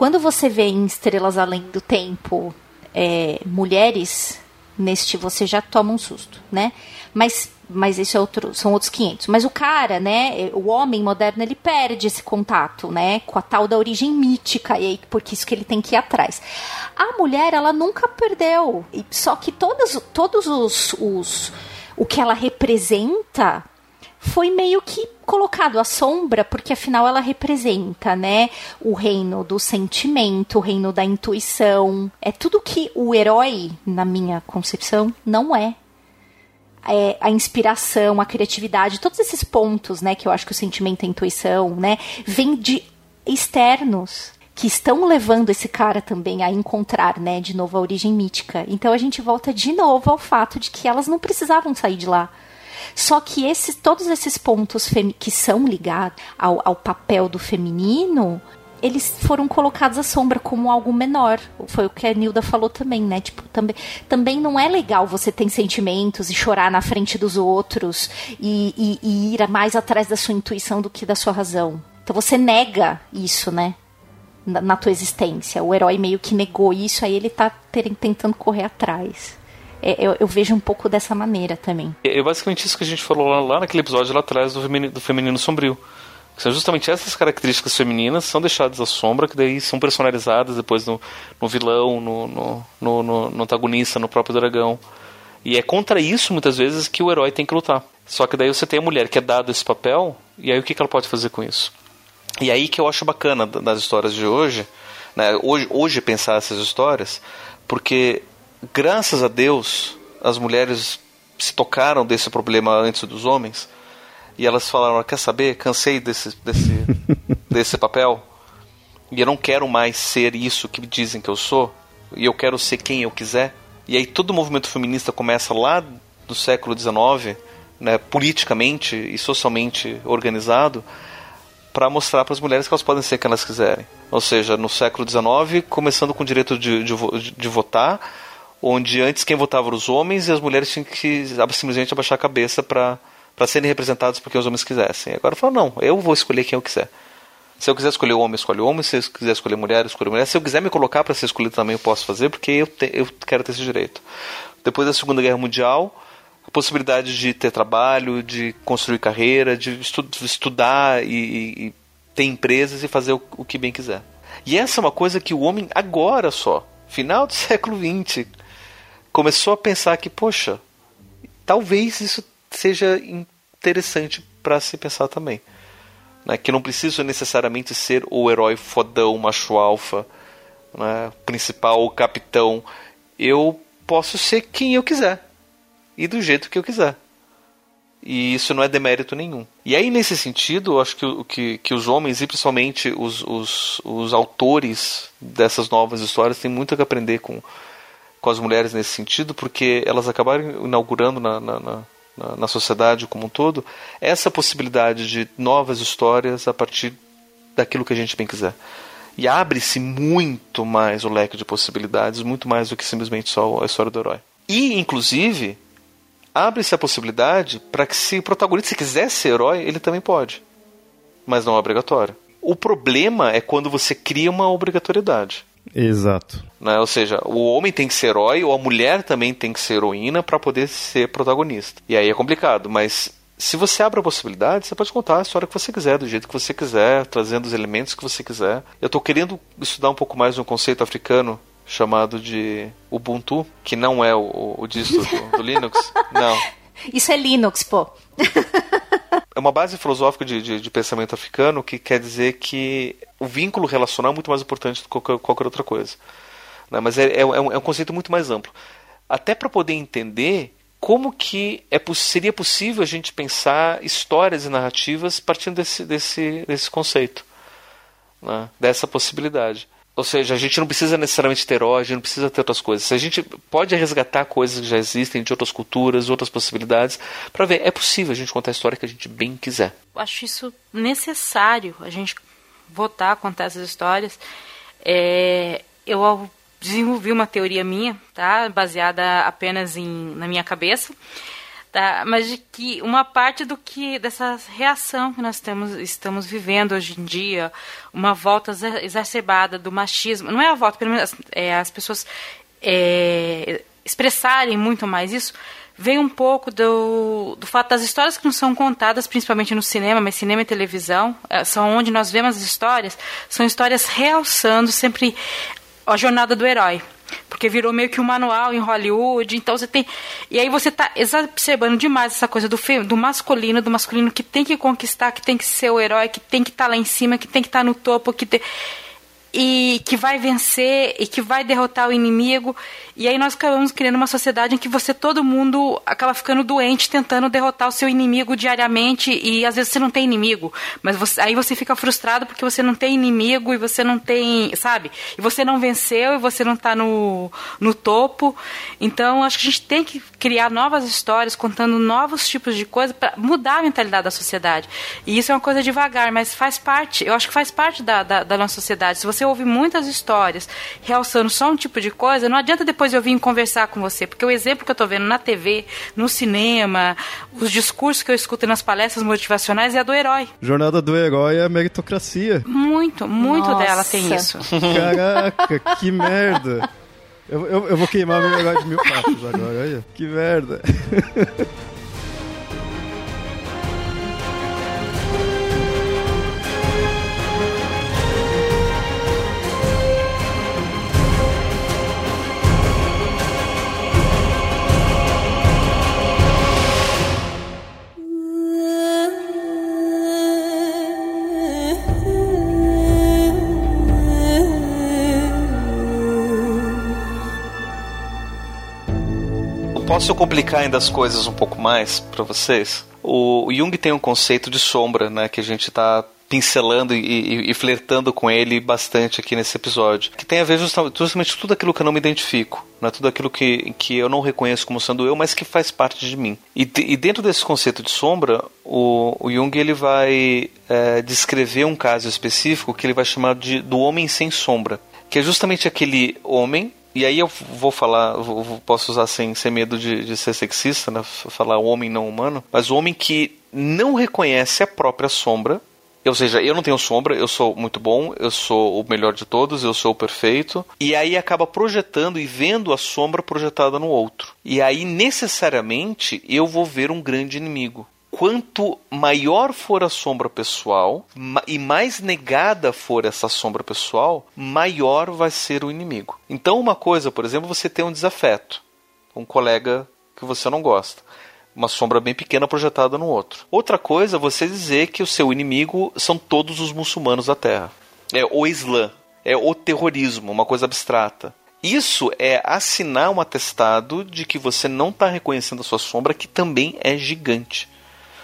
quando você vê em Estrelas Além do Tempo é, mulheres neste, você já toma um susto, né? Mas, mas isso é outro, são outros 500. Mas o cara, né? O homem moderno, ele perde esse contato, né? Com a tal da origem mítica, e aí, porque isso que ele tem que ir atrás. A mulher, ela nunca perdeu. Só que todos, todos os, os o que ela representa foi meio que colocado à sombra, porque afinal ela representa, né, o reino do sentimento, o reino da intuição. É tudo que o herói, na minha concepção, não é. É, a inspiração, a criatividade, todos esses pontos, né, que eu acho que o sentimento e a intuição, né, vem de externos que estão levando esse cara também a encontrar, né, de novo a origem mítica. Então a gente volta de novo ao fato de que elas não precisavam sair de lá. Só que esses, todos esses pontos que são ligados ao, ao papel do feminino, eles foram colocados à sombra como algo menor. Foi o que a Nilda falou também, né? Tipo, também, também não é legal você ter sentimentos e chorar na frente dos outros e, e, e ir mais atrás da sua intuição do que da sua razão. Então você nega isso, né? Na, na tua existência. O herói meio que negou isso, aí ele tá ter, tentando correr atrás. É, eu, eu, vejo um pouco dessa maneira também. É, é basicamente isso que a gente falou lá, lá naquele episódio lá atrás do feminino, do feminino sombrio. Que são justamente essas características femininas são deixadas à sombra, que daí são personalizadas depois no, no vilão, no, no, no, no antagonista, no próprio dragão. E é contra isso, muitas vezes, que o herói tem que lutar. Só que daí você tem a mulher que é dada esse papel, e aí o que, que ela pode fazer com isso? E aí que eu acho bacana das histórias de hoje, né? hoje, hoje pensar essas histórias, porque graças a Deus, as mulheres se tocaram desse problema antes dos homens e elas falaram: quer saber? Cansei desse, desse, (laughs) desse papel e eu não quero mais ser isso que dizem que eu sou e eu quero ser quem eu quiser. E aí todo o movimento feminista começa lá do século XIX, né, politicamente e socialmente organizado, para mostrar para as mulheres que elas podem ser quem elas quiserem. Ou seja, no século XIX, começando com o direito de, de, de votar, onde antes quem votava eram os homens e as mulheres tinham que simplesmente abaixar a cabeça para serem representadas porque os homens quisessem. Agora fala, não, eu vou escolher quem eu quiser. Se eu quiser escolher homem, escolho homem. Se eu quiser escolher mulher, escolho mulher. Se eu quiser me colocar para ser escolhido também, eu posso fazer, porque eu, te, eu quero ter esse direito. Depois da Segunda Guerra Mundial, a possibilidade de ter trabalho, de construir carreira, de estu estudar e, e, ter empresas e fazer o, o que bem quiser. E essa é uma coisa que o homem, agora só, final do (laughs) século XX, começou a pensar que, poxa, talvez isso seja interessante para se pensar também né, que não preciso necessariamente ser o herói fodão, macho alfa, né, principal, capitão. Eu posso ser quem eu quiser e do jeito que eu quiser. E isso não é demérito nenhum. E aí, nesse sentido, eu acho que, que, que os homens, e principalmente os, os, os autores dessas novas histórias, têm muito a aprender com, com as mulheres nesse sentido, porque elas acabaram inaugurando na, na, na na, sociedade como um todo, essa possibilidade de novas histórias a partir daquilo que a gente bem quiser. E abre-se muito mais o leque de possibilidades, muito mais do que simplesmente só a história do herói. E, inclusive, abre-se a possibilidade para que se o protagonista quiser ser herói, ele também pode. Mas não é obrigatório. O problema é quando você cria uma obrigatoriedade. Exato. Né? Ou seja, o homem tem que ser herói ou a mulher também tem que ser heroína para poder ser protagonista. E aí é complicado, mas se você abre a possibilidade, você pode contar a história que você quiser, do jeito que você quiser, trazendo os elementos que você quiser. Eu estou querendo estudar um pouco mais um conceito africano chamado de Ubuntu, que não é o, o distro do, do Linux. (laughs) Não. Isso é Linux, pô. (laughs) é uma base filosófica de, de, de, pensamento africano que quer dizer que o vínculo relacional é muito mais importante do que qualquer, outra coisa. Né? Mas é, é, é, um, é, um, conceito muito mais amplo. Até para poder entender como que é, seria possível a gente pensar histórias e narrativas partindo desse, desse, desse conceito, né? dessa possibilidade. Ou seja, a gente não precisa necessariamente ter herói, a gente não precisa ter outras coisas. A gente pode resgatar coisas que já existem de outras culturas, outras possibilidades, para ver, é possível a gente contar a história que a gente bem quiser. Acho isso necessário, a gente voltar a contar essas histórias. É, eu desenvolvi uma teoria minha, tá, baseada apenas em, na minha cabeça, tá? mas de que uma parte do que dessa reação que nós temos, estamos vivendo hoje em dia, uma volta exacerbada do machismo, não é a volta, pelo menos é, as pessoas é, expressarem muito mais isso, vem um pouco do, do fato das histórias que não são contadas, principalmente no cinema, mas cinema e televisão, é, são onde nós vemos as histórias, são histórias realçando sempre a jornada do herói porque virou meio que um manual em Hollywood, então você tem e aí você está exacerbando demais essa coisa do do masculino, do masculino que tem que conquistar, que tem que ser o herói, que tem que estar tá lá em cima, que tem que estar tá no topo, que tem e que vai vencer e que vai derrotar o inimigo. E aí nós acabamos criando uma sociedade em que você, todo mundo, acaba ficando doente tentando derrotar o seu inimigo diariamente e às vezes você não tem inimigo, mas você, aí você fica frustrado porque você não tem inimigo e você não tem, sabe? E você não venceu e você não está no, no topo. Então acho que a gente tem que criar novas histórias contando novos tipos de coisas para mudar a mentalidade da sociedade. E isso é uma coisa devagar, mas faz parte, eu acho que faz parte da, da, da nossa sociedade. Se você você ouve muitas histórias realçando só um tipo de coisa, não adianta depois eu vir conversar com você, porque o exemplo que eu estou vendo na TV, no cinema, os discursos que eu escuto nas palestras motivacionais é a do herói. Jornada do herói é a meritocracia. Muito, muito Nossa. dela tem isso. Caraca, que merda. Eu, eu, eu, vou queimar meu herói de mil passos agora, olha. Que merda. Posso complicar ainda as coisas um pouco mais para vocês? O, o Jung tem um conceito de sombra, né, que a gente está pincelando e, e, e, flertando com ele bastante aqui nesse episódio. Que tem a ver justamente, justamente tudo aquilo que eu não me identifico, né? tudo aquilo que, que eu não reconheço como sendo eu, mas que faz parte de mim. E, e dentro desse conceito de sombra, o, o Jung ele vai é, descrever um caso específico que ele vai chamar de do homem sem sombra, que é justamente aquele homem e aí eu vou falar, vou, posso usar sem, sem medo de, de ser sexista, né? falar o homem não humano, mas o homem que não reconhece a própria sombra, ou seja, eu não tenho sombra, eu sou muito bom, eu sou o melhor de todos, eu sou o perfeito. E aí acaba projetando e vendo a sombra projetada no outro. E aí necessariamente eu vou ver um grande inimigo. Quanto maior for a sombra pessoal e mais negada for essa sombra pessoal, maior vai ser o inimigo. Então, uma coisa, por exemplo, você tem um desafeto, um colega que você não gosta uma sombra bem pequena projetada no outro. Outra coisa você dizer que o seu inimigo são todos os muçulmanos da Terra. É o Islã, é o terrorismo, uma coisa abstrata. Isso é assinar um atestado de que você não está reconhecendo a sua sombra, que também é gigante.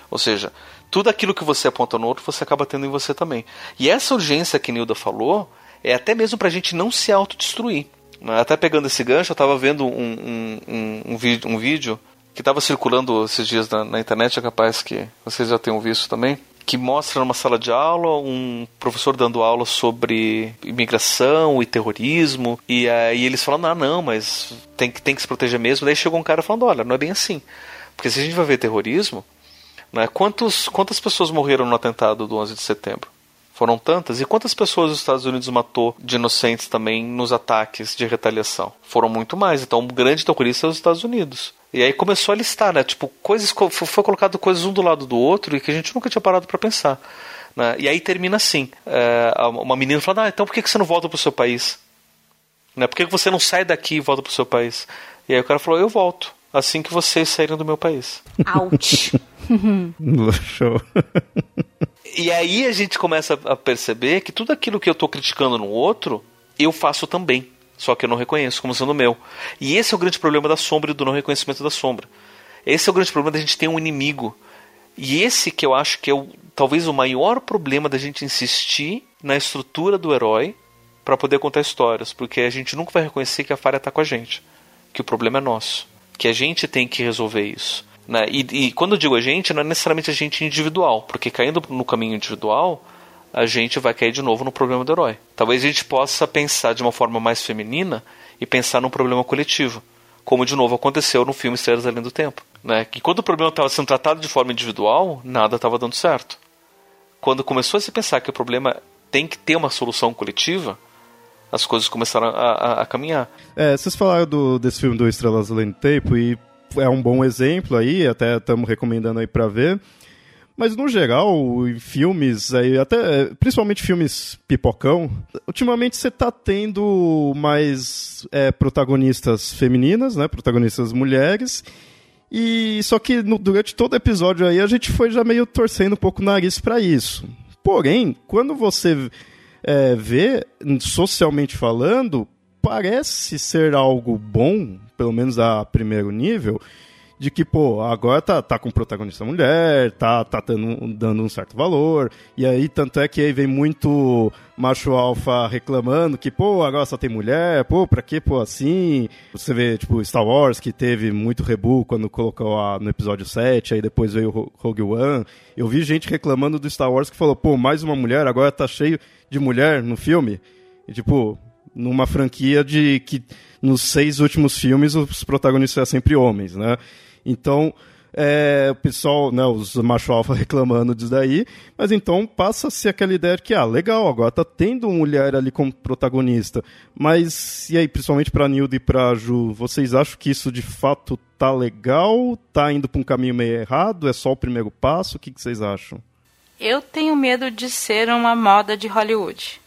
Ou seja, tudo aquilo que você aponta no outro, você acaba tendo em você também. E essa urgência que Nilda falou é até mesmo para a gente não se autodestruir. Até pegando esse gancho, eu estava vendo um, um, um, vídeo, um vídeo que estava circulando esses dias na, na, internet, é capaz que vocês já tenham visto também, que mostra numa sala de aula um professor dando aula sobre imigração e terrorismo, e aí eles falam, ah, não, mas tem que, tem que se proteger mesmo. Daí chegou um cara falando, olha, não é bem assim. Porque se a gente vai ver terrorismo, né, quantos, quantas pessoas morreram no atentado do 11 de setembro? Foram tantas. E quantas pessoas os Estados Unidos matou de inocentes também nos ataques de retaliação? Foram muito mais. Então, um grande terrorista é os Estados Unidos. E aí começou a listar, né? Tipo, coisas foi colocado coisas um do lado do outro e que a gente nunca tinha parado para pensar. Né? E aí termina assim: é, uma menina falando, ah, então por que você não volta pro seu país? Né? Por que você não sai daqui e volta pro seu país? E aí o cara falou, eu volto, assim que vocês saírem do meu país. Ouch. (laughs) Show. e aí a gente começa a perceber que tudo aquilo que eu estou criticando no outro, eu faço também. Só que eu não reconheço como sendo meu. E esse é o grande problema da sombra e do não reconhecimento da sombra. Esse é o grande problema da gente ter um inimigo. E esse que eu acho que é o, talvez o maior problema da gente insistir na estrutura do herói para poder contar histórias, porque a gente nunca vai reconhecer que a falha está com a gente, que o problema é nosso, que a gente tem que resolver isso. Né? E, e quando eu digo a gente, não é necessariamente a gente individual, porque caindo no caminho individual, a gente vai cair de novo no problema do herói. Talvez a gente possa pensar de uma forma mais feminina e pensar num problema coletivo, como de novo aconteceu no filme Estrelas Além do Tempo. Né? Que quando o problema estava sendo tratado de forma individual, nada estava dando certo. Quando começou a se pensar que o problema tem que ter uma solução coletiva, as coisas começaram a, a, a caminhar. É, vocês falaram do, desse filme do Estrelas Além do Tempo e é um bom exemplo aí, até estamos recomendando aí para ver. Mas no geral, em filmes, aí, até principalmente filmes pipocão, ultimamente você tá tendo mais é, protagonistas femininas, né? Protagonistas mulheres. E só que no, durante todo o episódio aí a gente foi já meio torcendo um pouco o nariz para isso. Porém, quando você é, socialmente falando, parece ser algo bom, pelo menos a primeiro nível, de que, pô, agora tá, tá com protagonista mulher, tá, tá dando, dando um certo valor, e aí tanto é que aí vem muito macho alfa reclamando que, pô, agora só tem mulher, pô, pra que, pô, assim? Você vê, tipo, Star Wars, que teve muito rebu quando colocou a, no episódio 7, aí depois veio Rogue One. Eu vi gente reclamando do Star Wars que falou, pô, mais uma mulher, agora tá cheio de mulher no filme. E, tipo, numa franquia de que nos seis últimos filmes os protagonistas são sempre homens, né? Então, é, o pessoal, né, os macho alfa (laughs) reclamando disso daí, mas então passa-se aquela ideia de que, ah, legal, agora tá tendo mulher ali como protagonista, mas e aí, principalmente pra Nilda e pra Ju, vocês acham que isso de fato tá legal, tá indo pra um caminho meio errado, é só o primeiro passo, o que, que vocês acham? Eu tenho medo de ser uma moda de Hollywood.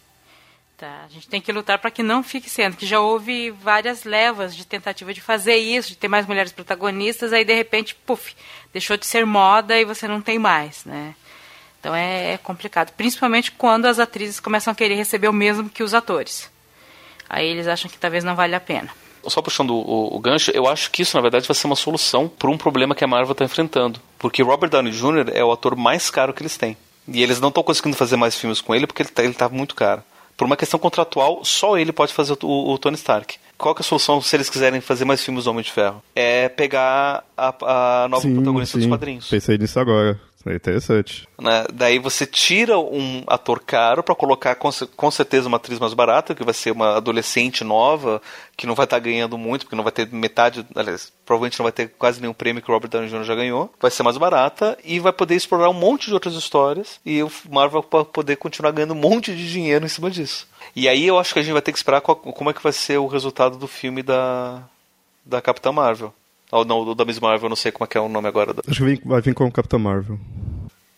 Tá? A gente tem que lutar para que não fique sendo, que já houve várias levas de tentativa de fazer isso, de ter mais mulheres protagonistas, aí de repente, puf, deixou de ser moda e você não tem mais, né? Então é, é complicado, principalmente quando as atrizes começam a querer receber o mesmo que os atores. Aí eles acham que talvez não vale a pena. Só puxando o, o, gancho, eu acho que isso, na verdade, vai ser uma solução para um problema que a Marvel está enfrentando. Porque Robert Downey Jr. é o ator mais caro que eles têm. E eles não estão conseguindo fazer mais filmes com ele porque ele está tá muito caro. Por uma questão contratual, só ele pode fazer o, o Tony Stark qual que é a solução se eles quiserem fazer mais filmes do Homem de Ferro? É pegar a, a nova sim, protagonista sim. dos quadrinhos. Pensei nisso agora. É interessante. Né? Daí você tira um ator caro para colocar com, com, certeza uma atriz mais barata, que vai ser uma adolescente nova, que não vai estar tá ganhando muito, porque não vai ter metade, aliás, provavelmente não vai ter quase nenhum prêmio que o Robert Downey Jr. já ganhou. Vai ser mais barata e vai poder explorar um monte de outras histórias e o Marvel vai poder continuar ganhando um monte de dinheiro em cima disso. E aí eu acho que a gente vai ter que esperar qual, como é que vai ser o resultado do filme da, da Capitã Marvel. Ou não, da Miss Marvel, não sei como é que é o nome agora. Acho que vai vir com o Capitão Marvel.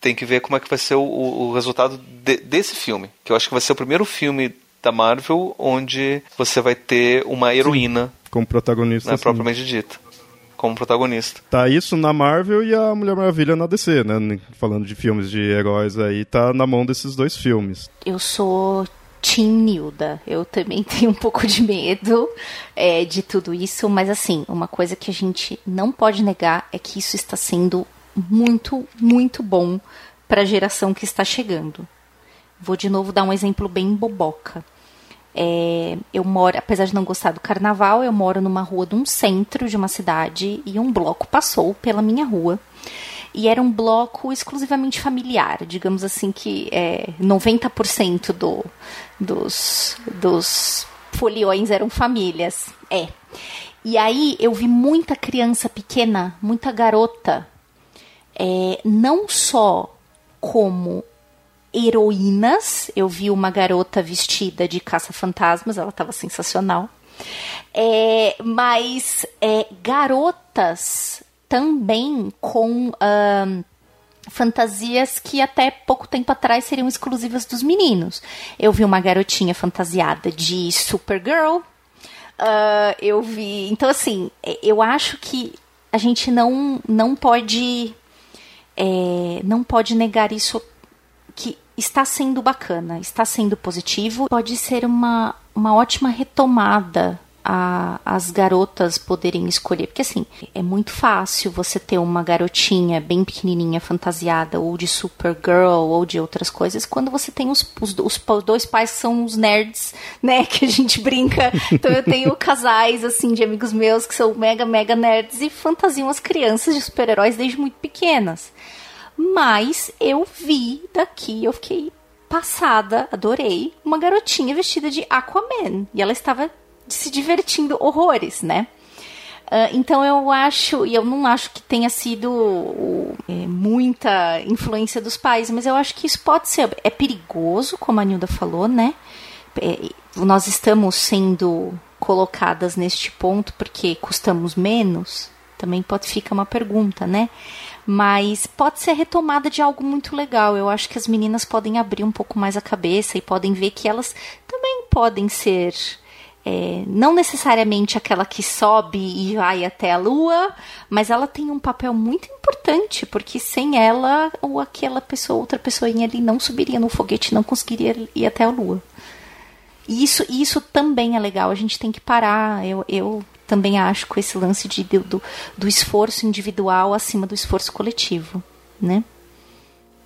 Tem que ver como é que vai ser o, o resultado de, desse filme. Que eu acho que vai ser o primeiro filme da Marvel onde você vai ter uma heroína. Sim, como protagonista. Né, propriamente dita. Como protagonista. Tá isso na Marvel e a Mulher Maravilha na DC, né? Falando de filmes de heróis aí, tá na mão desses dois filmes. Eu sou Team Nilda. Eu também (laughs) tenho um pouco de medo é, de tudo isso, mas assim, uma coisa que a gente não pode negar é que isso está sendo muito, muito bom para a geração que está chegando. Vou de novo dar um exemplo bem boboca. É, eu moro, apesar de não gostar do carnaval, eu moro numa rua de um centro de uma cidade e um bloco passou pela minha rua e era um bloco exclusivamente familiar, digamos assim que é, 90% do, dos, dos foliões eram famílias. É. E aí eu vi muita criança pequena, muita garota, é, não só como heroínas, eu vi uma garota vestida de caça-fantasmas, ela estava sensacional. É, mas é, garotas também com uh, fantasias que até pouco tempo atrás seriam exclusivas dos meninos. Eu vi uma garotinha fantasiada de Supergirl. Uh, eu vi. Então, assim, eu acho que a gente não, não pode. É, não pode negar isso que está sendo bacana, está sendo positivo. Pode ser uma, uma ótima retomada a, as garotas poderem escolher. Porque assim, é muito fácil você ter uma garotinha bem pequenininha fantasiada ou de Supergirl ou de outras coisas quando você tem os, os, os dois pais que são os nerds, né? Que a gente (laughs) brinca. Então eu tenho casais assim de amigos meus que são mega, mega nerds e fantasiam as crianças de super-heróis desde muito pequenas. Mas eu vi daqui, eu fiquei passada, adorei, uma garotinha vestida de Aquaman. E ela estava se divertindo horrores, né? Uh, então eu acho, e eu não acho que tenha sido é, muita influência dos pais, mas eu acho que isso pode ser. É perigoso, como a Nilda falou, né? É, nós estamos sendo colocadas neste ponto porque custamos menos. Também pode ficar uma pergunta, né? Mas pode ser retomada de algo muito legal. Eu acho que as meninas podem abrir um pouco mais a cabeça e podem ver que elas também podem ser é, não necessariamente aquela que sobe e vai até a lua, mas ela tem um papel muito importante, porque sem ela, ou aquela pessoa, outra pessoinha ali não subiria no foguete, não conseguiria ir até a lua. E isso, isso também é legal, a gente tem que parar. Eu, eu também acho com esse lance de, do, do esforço individual acima do esforço coletivo, né?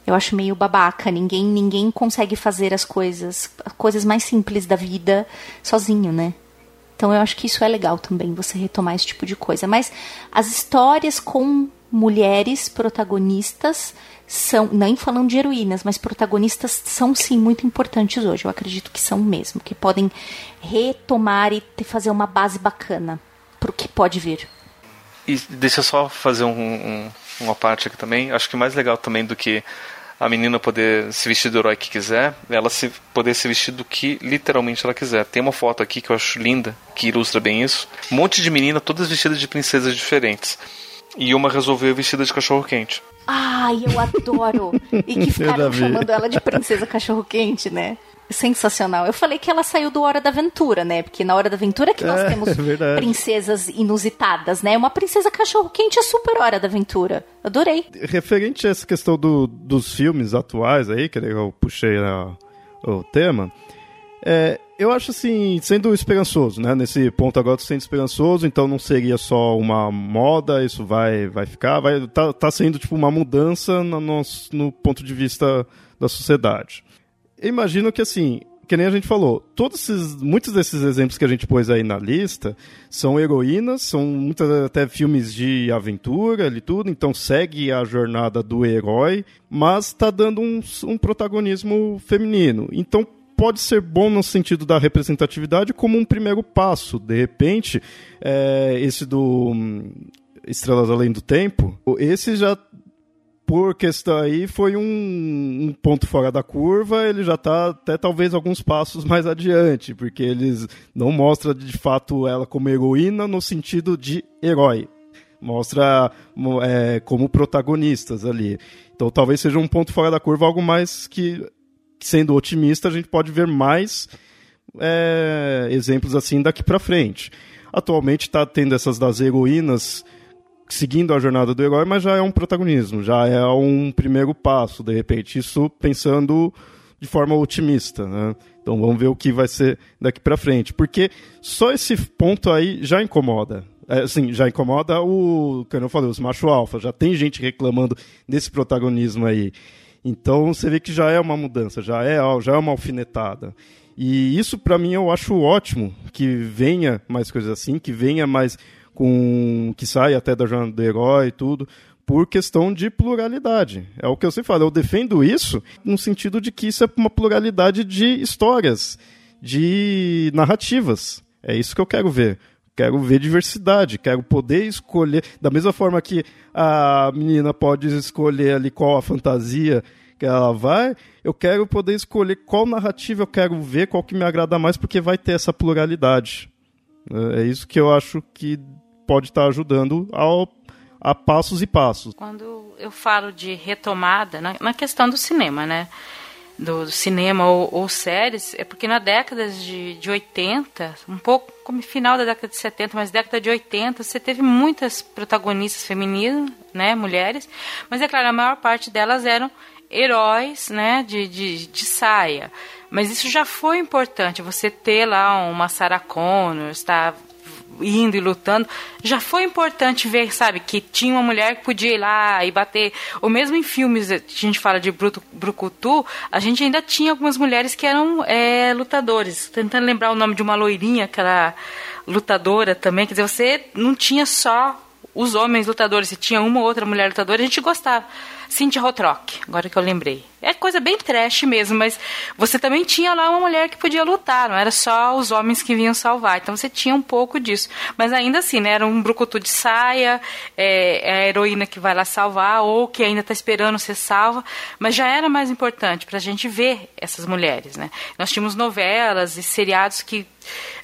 Eu acho meio babaca. Ninguém, ninguém consegue fazer as coisas, as coisas mais simples da vida sozinho, né? Então eu acho que isso é legal também, você retomar esse tipo de coisa. Mas as histórias com mulheres protagonistas são, nem falando de heroínas, mas protagonistas são sim muito importantes hoje. Eu acredito que são mesmo, que podem retomar e fazer uma base bacana para o que pode vir. E deixa eu só fazer um, um, uma parte aqui também. Acho que mais legal também do que a menina poder se vestir do herói que quiser, ela se, poder se vestir do que literalmente ela quiser. Tem uma foto aqui que eu acho linda, que ilustra bem isso. Um monte de menina, todas vestidas de princesas diferentes. E uma resolveu vestida de cachorro quente. Ai, eu adoro! E que (laughs) ficaram chamando ela de princesa cachorro quente, né? sensacional. Eu falei que ela saiu do Hora da Aventura, né? Porque na Hora da Aventura é que nós é, temos (laughs) é princesas inusitadas, né? Uma princesa cachorro quente é super Hora da Aventura. Adorei. Referente a essa questão do, dos filmes atuais aí, que eu puxei a, o tema, É, eu acho assim, sendo esperançoso, né? Nesse ponto agora, sendo esperançoso, então não seria só uma moda, isso vai, vai ficar, vai tá, tá sendo tipo uma mudança no, no, no ponto de vista da sociedade. Eu imagino que assim, que nem a gente falou, todos esses, muitos desses exemplos que a gente pôs aí na lista são heroínas, são muitas até filmes de aventura e tudo, então segue a jornada do herói, mas está dando um, um protagonismo feminino. Então pode ser bom no sentido da representatividade como um primeiro passo. De repente, é, esse do hum, Estrelas Além do Tempo, esse já por questão aí foi um, um, ponto fora da curva, ele já está até talvez alguns passos mais adiante, porque eles não mostram de fato ela como heroína no sentido de herói. Mostra é, como protagonistas ali. Então talvez seja um ponto fora da curva, algo mais que, sendo otimista, a gente pode ver mais é, exemplos assim daqui para frente. Atualmente está tendo essas das heroínas seguindo a jornada do herói, mas já é um protagonismo, já é um primeiro passo, de repente. Isso pensando de forma otimista, né? Então vamos ver o que vai ser daqui para frente, porque só esse ponto aí já incomoda. É, assim, já incomoda o, como eu falei, os macho alfa, já tem gente reclamando desse protagonismo aí. Então você vê que já é uma mudança, já é, já é uma alfinetada. E isso para mim eu acho ótimo que venha mais coisas assim, que venha mais com que sai até da jornada do herói e tudo, por questão de pluralidade. É o que eu sempre falo, eu defendo isso no sentido de que isso é uma pluralidade de histórias, de narrativas. É isso que eu quero ver. Quero ver diversidade, quero poder escolher, da mesma forma que a menina pode escolher ali qual a fantasia que ela vai, eu quero poder escolher qual narrativa eu quero ver, qual que me agrada mais, porque vai ter essa pluralidade. É isso que eu acho que pode estar ajudando ao, a passos e passos. Quando eu falo de retomada, na, na questão do cinema, né? Do cinema ou, ou, séries, é porque na década de, de 80, um pouco como final da década de 70, mas década de 80, você teve muitas protagonistas femininas, né, mulheres, mas é claro, a maior parte delas eram heróis, né, de, de, de saia. Mas isso já foi importante, você ter lá uma Sarah Connor, está indo e lutando, já foi importante ver, sabe, que tinha uma mulher que podia ir lá e bater. Ou mesmo em filmes, a gente fala de Bruto, Brucutu, a gente ainda tinha algumas mulheres que eram é, lutadores. Tentando lembrar o nome de uma loirinha, aquela lutadora também. Quer dizer, você não tinha só os homens lutadores, se tinha uma ou outra mulher lutadora, a gente gostava. Cynthia Rotrock, agora que eu lembrei. É coisa bem trash mesmo, mas você também tinha lá uma mulher que podia lutar, não era só os homens que vinham salvar. Então você tinha um pouco disso. Mas ainda assim, né? Era um brucutu de saia, é, é a heroína que vai lá salvar, ou que ainda está esperando ser salva. Mas já era mais importante para a gente ver essas mulheres, né? Nós tínhamos novelas e seriados que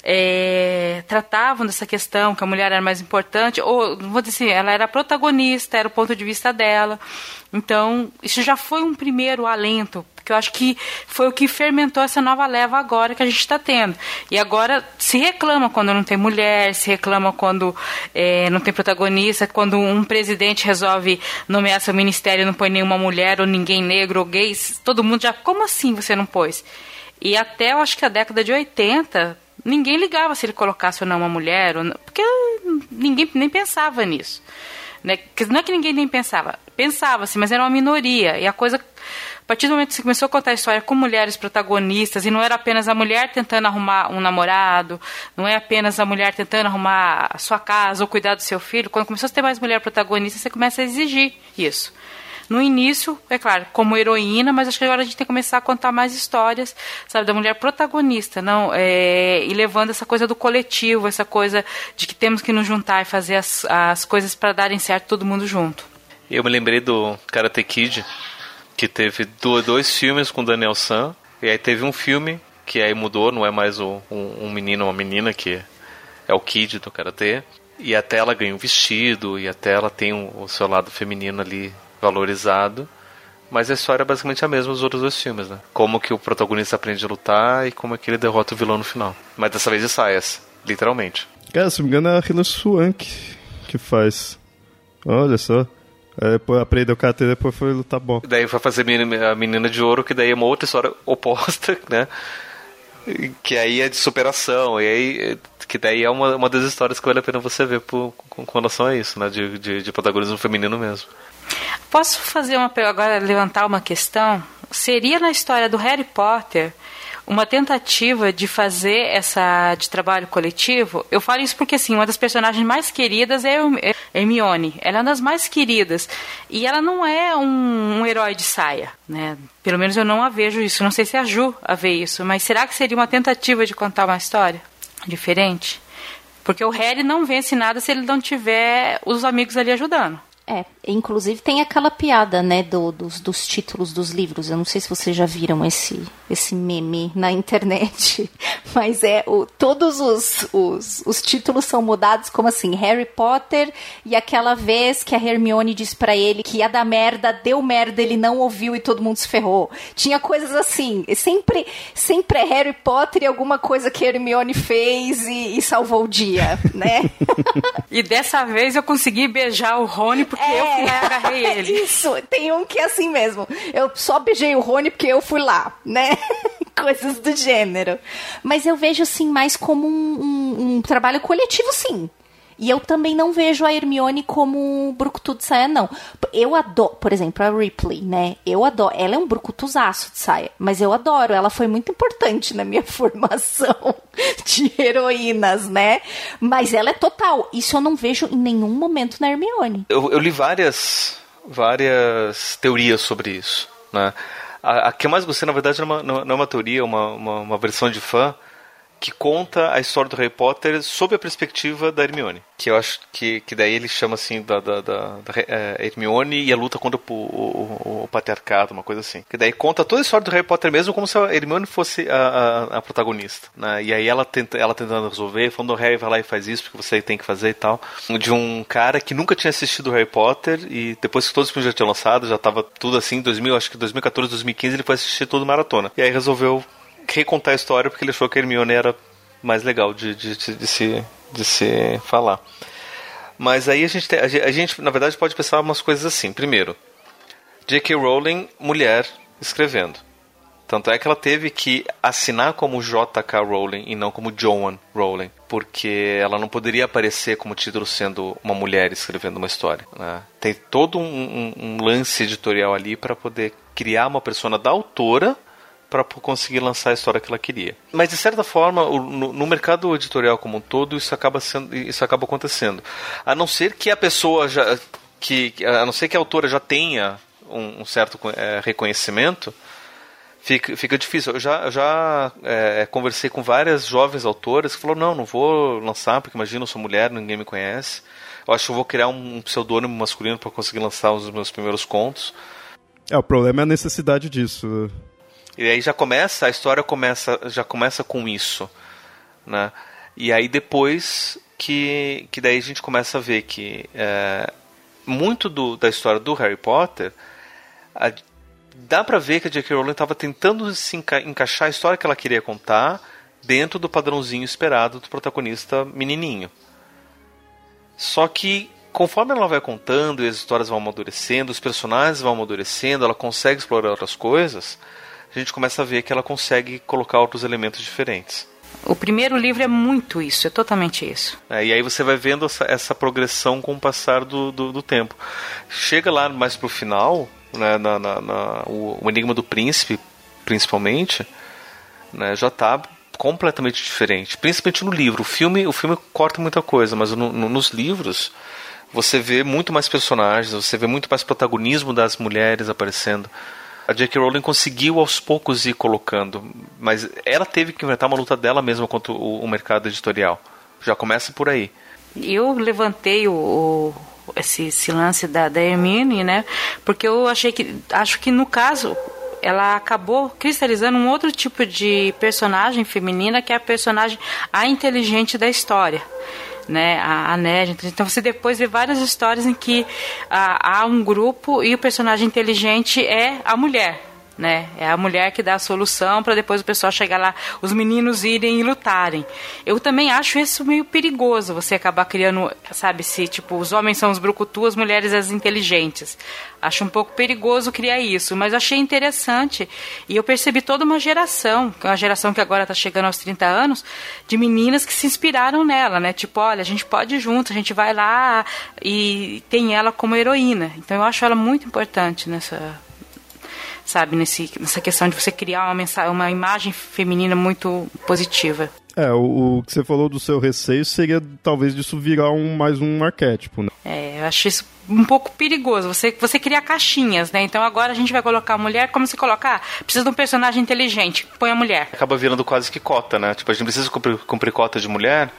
é, tratavam dessa questão, que a mulher era mais importante, ou, vou dizer assim, ela era protagonista, era o ponto de vista dela. Então, isso já foi um primeiro alento, porque eu acho que foi o que fermentou essa nova leva agora que a gente está tendo. E agora se reclama quando não tem mulher, se reclama quando é, não tem protagonista, quando um presidente resolve nomear seu ministério e não põe nenhuma mulher, ou ninguém negro, ou gay, todo mundo já, como assim você não pôs? E até eu acho que a década de 80, ninguém ligava se ele colocasse ou não uma mulher, não, porque ninguém nem pensava nisso. Né? Não é que ninguém nem pensava, pensava-se, mas era uma minoria. E a coisa, a partir do momento que você começou a contar a história com mulheres protagonistas, e não era apenas a mulher tentando arrumar um namorado, não é apenas a mulher tentando arrumar a sua casa ou cuidar do seu filho, quando começou a ter mais mulher protagonista, você começa a exigir isso no início, é claro, como heroína, mas acho que agora a gente tem que começar a contar mais histórias, sabe, da mulher protagonista, não, é, e levando essa coisa do coletivo, essa coisa de que temos que nos juntar e fazer as, as coisas para darem certo todo mundo junto. Eu me lembrei do Karate Kid, que teve dois filmes com Daniel San, e aí teve um filme que aí mudou, não é mais um, um menino ou uma menina, que é o Kid do Karatê. E até ela ganha um vestido, e até ela tem o seu lado feminino ali valorizado. Mas a história é basicamente a mesma dos outros dois filmes, né? Como que o protagonista aprende a lutar e como é que ele derrota o vilão no final. Mas dessa vez de saias, literalmente. Cara, se não me engano é a Hilary Swank que faz. Olha só. Aí depois aprendeu karate e depois foi lutar bom. Daí foi fazer a menina de ouro, que daí é uma outra história (laughs) oposta, né? Que aí é de superação, e aí que daí é uma, uma das histórias que vale a pena você ver por, com, com relação a isso, né? De, de, de protagonismo feminino mesmo. Posso fazer uma agora levantar uma questão? Seria na história do Harry Potter uma tentativa de fazer essa de trabalho coletivo. Eu falo isso porque assim, uma das personagens mais queridas é Hermione. Ela é uma das mais queridas e ela não é um, um herói de saia, né? Pelo menos eu não a vejo isso. Não sei se a Ju a vê isso, mas será que seria uma tentativa de contar uma história diferente? Porque o Harry não vence nada se ele não tiver os amigos ali ajudando. É, inclusive tem aquela piada, né, do, dos, dos títulos dos livros. Eu não sei se vocês já viram esse, esse meme na internet, (laughs) mas é o, todos os, os, os títulos são mudados como assim, Harry Potter e aquela vez que a Hermione diz para ele que ia dar merda, deu merda, ele não ouviu e todo mundo se ferrou. Tinha coisas assim, sempre, sempre é Harry Potter e alguma coisa que a Hermione fez e, e salvou o dia, né? (laughs) e dessa vez eu consegui beijar o Rony porque é, eu e (laughs) agarrei ele. Isso, tem um que é assim mesmo. Eu só beijei o Rony porque eu fui lá, né? (laughs) Coisas do gênero. Mas eu vejo, assim, mais como um, um, um trabalho coletivo, sim. E eu também não vejo a Hermione como brucutu de saia, não. Eu adoro, por exemplo, a Ripley, né? Eu adoro. Ela é um brucutuzaço de saia, mas eu adoro. Ela foi muito importante na minha (laughs) formação de heroínas, né? Mas ela é total. Isso eu não vejo em nenhum momento na Hermione. Eu, eu li várias, várias teorias sobre isso, né? A, a que eu mais gostei, na verdade, não é uma, não é uma teoria, é uma, uma, uma versão de fã que conta a história do Harry Potter sob a perspectiva da Hermione. Que eu acho que, que daí ele chama assim da, da, da, da é, Hermione e a luta contra o, o, o, patriarcado, uma coisa assim. Que daí conta toda a história do Harry Potter mesmo como se a Hermione fosse a, a, a protagonista. Né? E aí ela, tenta, ela tentando resolver, falando o Harry vai lá e faz isso porque você tem que fazer e tal. De um cara que nunca tinha assistido Harry Potter e depois que todos os filmes já tinham lançado, já tava tudo assim, 2000, acho que 2014, 2015 ele foi assistir todo maratona. E aí resolveu recontar a história porque ele achou que a Hermione era mais legal de, de, de, de se, de se falar. Mas aí a gente, a gente, na verdade, pode pensar umas coisas assim. Primeiro, J.K. Rowling, mulher, escrevendo. Tanto é que ela teve que assinar como J.K. Rowling e não como Joan Rowling, porque ela não poderia aparecer como título sendo uma mulher escrevendo uma história. Né? Tem todo um, um, um lance editorial ali para poder criar uma persona da autora para conseguir lançar a história que ela queria. Mas de certa forma, no, no, mercado editorial como um todo, isso acaba sendo, isso acaba acontecendo. A não ser que a pessoa já que a não ser que a autora já tenha um, um certo é, reconhecimento, fica, fica difícil. Eu já, já é, conversei com várias jovens autoras que falaram: não, não vou lançar, porque imagina, eu sou mulher, ninguém me conhece. Eu acho que eu vou criar um, um pseudônimo masculino para conseguir lançar os meus primeiros contos. É, o problema é a necessidade disso. E aí já começa, a história começa, já começa com isso, né? E aí depois que, que daí a gente começa a ver que é, muito do, da história do Harry Potter a, dá para ver que a J.K. Rowling estava tentando se enca encaixar a história que ela queria contar dentro do padrãozinho esperado do protagonista menininho. Só que conforme ela vai contando e as histórias vão amadurecendo, os personagens vão amadurecendo, ela consegue explorar outras coisas, a gente começa a ver que ela consegue colocar outros elementos diferentes. O primeiro livro é muito isso, é totalmente isso. É, e aí você vai vendo essa, essa progressão com o passar do, do, do, tempo. Chega lá mais pro final, né, na, na, na o, o, Enigma do Príncipe, principalmente, né, já está completamente diferente. Principalmente no livro. O filme, o filme corta muita coisa, mas no, no, nos livros você vê muito mais personagens, você vê muito mais protagonismo das mulheres aparecendo a J.K. Rowling conseguiu aos poucos ir colocando, mas ela teve que inventar uma luta dela mesma contra o, o mercado editorial. Já começa por aí. Eu levantei o, o esse, esse, lance da, da né? Porque eu achei que acho que no caso ela acabou cristalizando um outro tipo de personagem feminina que é a personagem a inteligente da história né, a, a Ned. Então você depois vê várias histórias em que ah, há um grupo e o personagem inteligente é a mulher. Né? É a mulher que dá a solução para depois o pessoal chegar lá, os meninos irem e lutarem. Eu também acho isso meio perigoso, você acabar criando, sabe, se tipo os homens são os brucutus, as mulheres as inteligentes. Acho um pouco perigoso criar isso, mas achei interessante e eu percebi toda uma geração, uma geração que agora está chegando aos 30 anos, de meninas que se inspiraram nela, né? Tipo, olha, a gente pode ir junto, a gente vai lá e tem ela como heroína. Então eu acho ela muito importante nessa sabe, nesse, nessa questão de você criar uma, mensagem, uma imagem feminina muito positiva. É, o, o, que você falou do seu receio seria talvez disso virar um, mais um arquétipo, né? É, eu acho isso um pouco perigoso. Você, você cria caixinhas, né? Então agora a gente vai colocar a mulher, como se colocar? Ah, precisa de um personagem inteligente, põe a mulher. Acaba virando quase que cota, né? Tipo, a gente precisa cumprir, cumprir cota de mulher,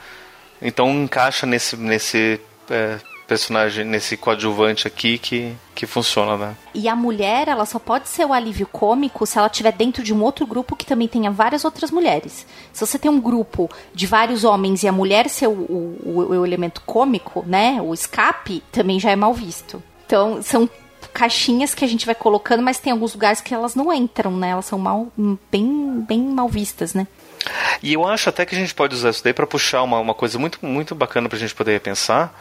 então encaixa nesse, nesse é, personagem, nesse coadjuvante aqui que, que funciona, né? E a mulher, ela só pode ser o alívio cômico se ela estiver dentro de um outro grupo que também tenha várias outras mulheres. Se você tem um grupo de vários homens e a mulher ser o, o, o elemento cômico, né? O escape, também já é mal visto. Então, são caixinhas que a gente vai colocando, mas tem alguns lugares que elas não entram, né? Elas são mal, bem, bem mal vistas, né? E eu acho até que a gente pode usar isso daí para puxar uma, uma coisa muito, muito bacana para a gente poder pensar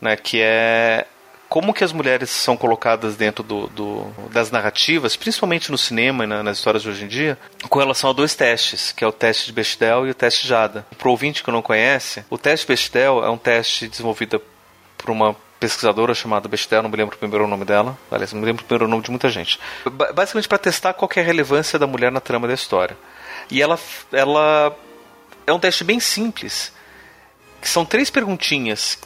né, que é como que as mulheres são colocadas dentro do, do, das narrativas, principalmente no cinema e na, nas histórias de hoje em dia, com relação a dois testes, que é o teste de Bechdel e o teste Jada. Para o ouvinte que não conhece, o teste Bechdel é um teste desenvolvido por uma pesquisadora chamada Bechdel, não me lembro o primeiro nome dela, aliás, não me lembro o primeiro nome de muita gente. Basicamente para testar qual é a relevância da mulher na trama da história. E ela, ela é um teste bem simples, que são três perguntinhas,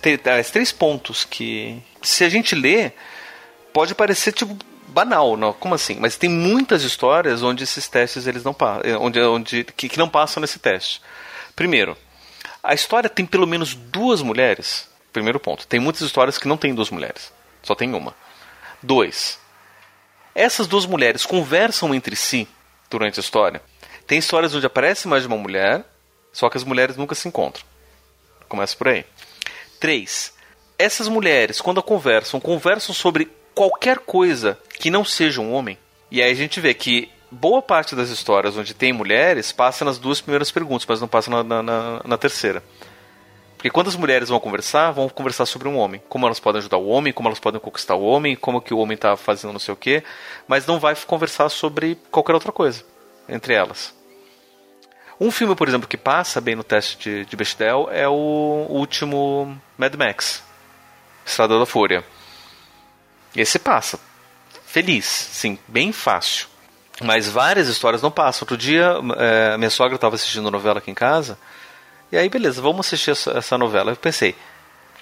três pontos que, se a gente lê, pode parecer tipo banal, não? Como assim? Mas tem muitas histórias onde esses testes eles não eh, onde, onde que, que não passam nesse teste. Primeiro, a história tem pelo menos duas mulheres. Primeiro ponto. Tem muitas histórias que não tem duas mulheres, só tem uma. Dois. Essas duas mulheres conversam entre si durante a história. Tem histórias onde aparece mais de uma mulher, só que as mulheres nunca se encontram. Começa por aí. 3. Essas mulheres, quando conversam, conversam sobre qualquer coisa que não seja um homem. E aí a gente vê que boa parte das histórias onde tem mulheres passa nas duas primeiras perguntas, mas não passa na, na, na, na terceira. Porque quando as mulheres vão conversar, vão conversar sobre um homem. Como elas podem ajudar o homem, como elas podem conquistar o homem, como que o homem está fazendo não sei o quê. Mas não vai conversar sobre qualquer outra coisa entre elas. Um filme, por exemplo, que passa bem no teste de, de Bechdel é o último Mad Max, Estrada da Fúria. Esse passa. Feliz, sim, bem fácil. Mas várias histórias não passam. Outro dia, é, minha sogra estava assistindo novela aqui em casa. E aí, beleza, vamos assistir essa, essa novela. Eu pensei,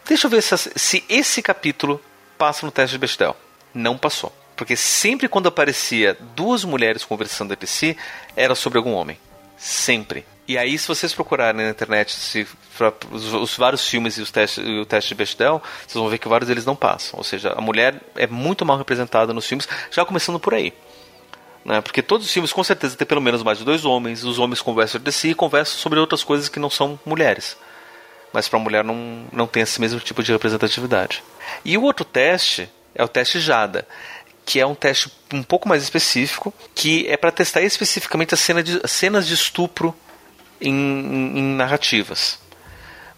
deixa eu ver se, se esse capítulo passa no teste de Bechdel. Não passou. Porque sempre quando aparecia duas mulheres conversando entre si, era sobre algum homem. Sempre. E aí, se vocês procurarem na internet se, os, os, vários filmes e, os testes, e o teste de Bechdel, vocês vão ver que vários deles não passam. Ou seja, a mulher é muito mal representada nos filmes, já começando por aí. Né? Porque todos os filmes, com certeza, têm pelo menos mais de dois homens, os homens conversam entre si e conversam sobre outras coisas que não são mulheres. Mas para a mulher não, não tem esse mesmo tipo de representatividade. E o outro teste é o teste Jada que é um teste um pouco mais específico, que é para testar especificamente as cena de, cenas de estupro em, em, em narrativas.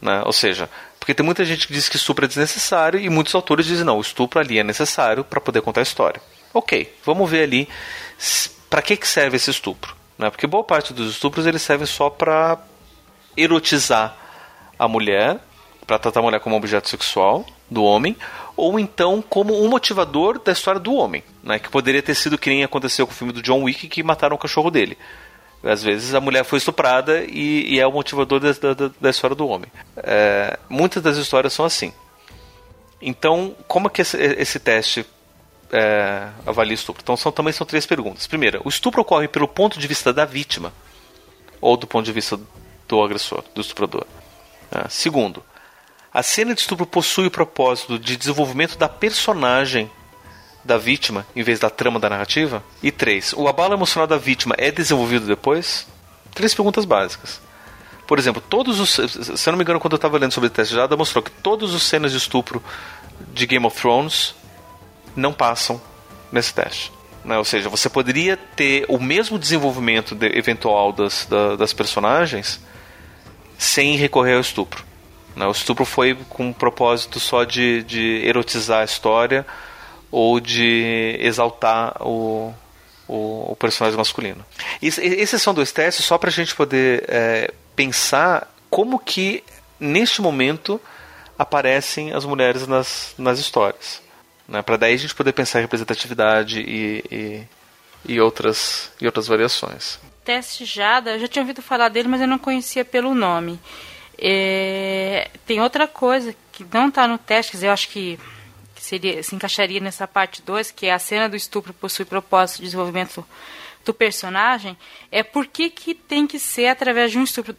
Né? Ou seja, porque tem muita gente que diz que estupro é desnecessário e muitos autores dizem não, o estupro ali é necessário para poder contar a história. Ok, vamos ver ali para que, que serve esse estupro. Né? Porque boa parte dos estupros eles servem só para erotizar a mulher, para tratar a mulher como objeto sexual do homem, ou então como um motivador da história do homem, né? Que poderia ter sido que nem aconteceu com o filme do John Wick que mataram o cachorro dele. Às vezes a mulher foi estuprada e, e é o motivador da, da, da história do homem. É, muitas das histórias são assim. Então, como é que esse, esse teste é, avalia estupro? Então, são, também são três perguntas. Primeira, o estupro ocorre pelo ponto de vista da vítima ou do ponto de vista do agressor, do estuprador? É, segundo, a cena de estupro possui o propósito de desenvolvimento da personagem da vítima em vez da trama da narrativa? E três, o abalo emocional da vítima é desenvolvido depois? Três perguntas básicas. Por exemplo, todos os. Se eu não me engano, quando eu estava lendo sobre o teste de Jada, mostrou que todos os cenas de estupro de Game of Thrones não passam nesse teste. Né? Ou seja, você poderia ter o mesmo desenvolvimento de, eventual das, da, das personagens sem recorrer ao estupro. Né? O estupro foi com um propósito só de, de erotizar a história ou de exaltar o, o, o personagem masculino. Esses são dois testes só para a gente poder é, pensar como que neste momento aparecem as mulheres nas, nas histórias. Né? Para daí a gente poder pensar em representatividade e, e, e, outras, e outras variações. Teste Jada, eu já tinha ouvido falar dele, mas eu não conhecia pelo nome. É, tem outra coisa que não está no teste, dizer, eu acho que, que seria, se encaixaria nessa parte 2, que é a cena do estupro possui propósito de desenvolvimento do personagem, é por que, que tem que ser através de um estupro.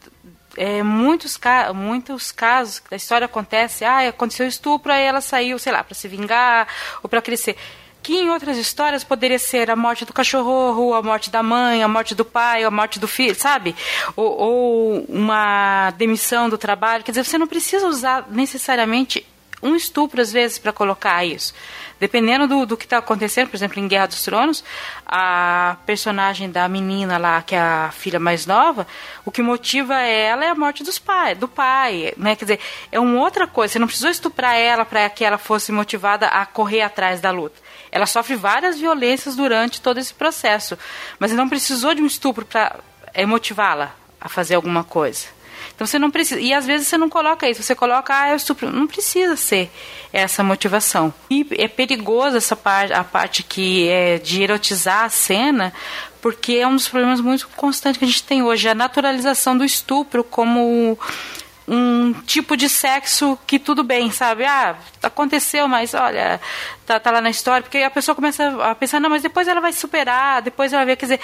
É, muitos, muitos casos a história acontece, ah, aconteceu estupro, aí ela saiu, sei lá, para se vingar ou para crescer que em outras histórias poderia ser a morte do cachorro, a morte da mãe, a morte do pai, a morte do filho, sabe? Ou, ou, uma demissão do trabalho. Quer dizer, você não precisa usar necessariamente um estupro, às vezes, para colocar isso. Dependendo do, do que está acontecendo, por exemplo, em Guerra dos Tronos, a personagem da menina lá, que é a filha mais nova, o que motiva ela é a morte dos pai, do pai, né? Quer dizer, é uma outra coisa. Você não precisou estuprar ela para que ela fosse motivada a correr atrás da luta. Ela sofre várias violências durante todo esse processo, mas não precisou de um estupro para é, motivá-la a fazer alguma coisa. Então você não precisa. E às vezes você não coloca isso, você coloca, ah, eu estupro. Não precisa ser essa motivação. E é perigoso essa parte, a parte que é de erotizar a cena, porque é um dos problemas muito constantes que a gente tem hoje, a naturalização do estupro como um tipo de sexo que tudo bem, sabe? Ah, aconteceu, mas olha, tá, tá lá na história, porque a pessoa começa a pensar, não, mas depois ela vai superar, depois ela vai quer dizer,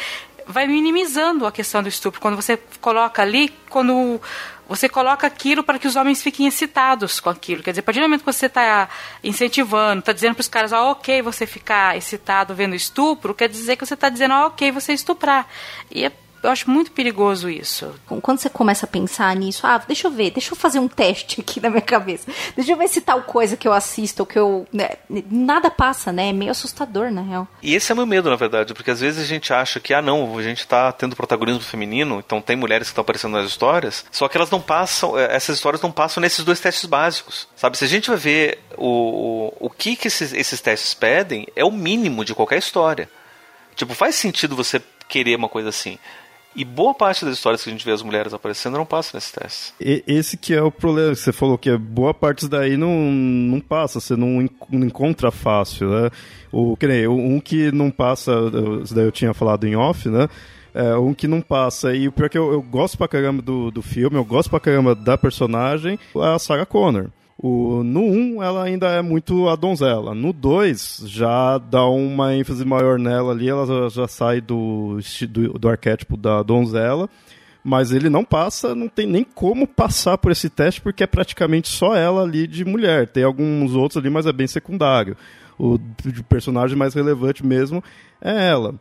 vai minimizando a questão do estupro. Quando você coloca ali, quando você coloca aquilo para que os homens fiquem excitados com aquilo. Quer dizer, a partir do momento que você está incentivando, está dizendo para os caras, ah, ok, você ficar excitado vendo estupro, quer dizer que você está dizendo, ah, ok, você estuprar. E é eu acho muito perigoso isso. Quando você começa a pensar nisso, ah, deixa eu ver, deixa eu fazer um teste (laughs) aqui na minha cabeça. Deixa eu ver se tal coisa que eu assisto, ou que eu. Né, nada passa, né? É meio assustador, na real. E esse é o meu medo, na verdade, porque às vezes a gente acha que, ah, não, a gente tá tendo protagonismo feminino, então tem mulheres que estão aparecendo nas histórias, só que elas não passam, eh, essas histórias não passam nesses dois testes básicos. Sabe? Se a gente vai ver o, o, o que, que esses, esses testes pedem, é o mínimo de qualquer história. Tipo, faz sentido você querer uma coisa assim. E boa parte das histórias que a gente vê as mulheres aparecendo não passa nesse teste. E, esse que é o problema, você falou que boa parte daí não, não passa, você não, não encontra fácil, né? O, que nem, um que não passa, isso daí eu tinha falado em off, né? É, um que não passa. E o pior é que eu, eu gosto pra caramba do, do filme, eu gosto pra caramba da personagem, a Sarah Connor. O, no 1, ela ainda é muito a donzela. No 2, já dá uma ênfase maior nela ali, ela já, já sai do, do, do arquétipo da donzela. Mas ele não passa, não tem nem como passar por esse teste, porque é praticamente só ela ali de mulher. Tem alguns outros ali, mas é bem secundário. O personagem mais relevante mesmo é ela.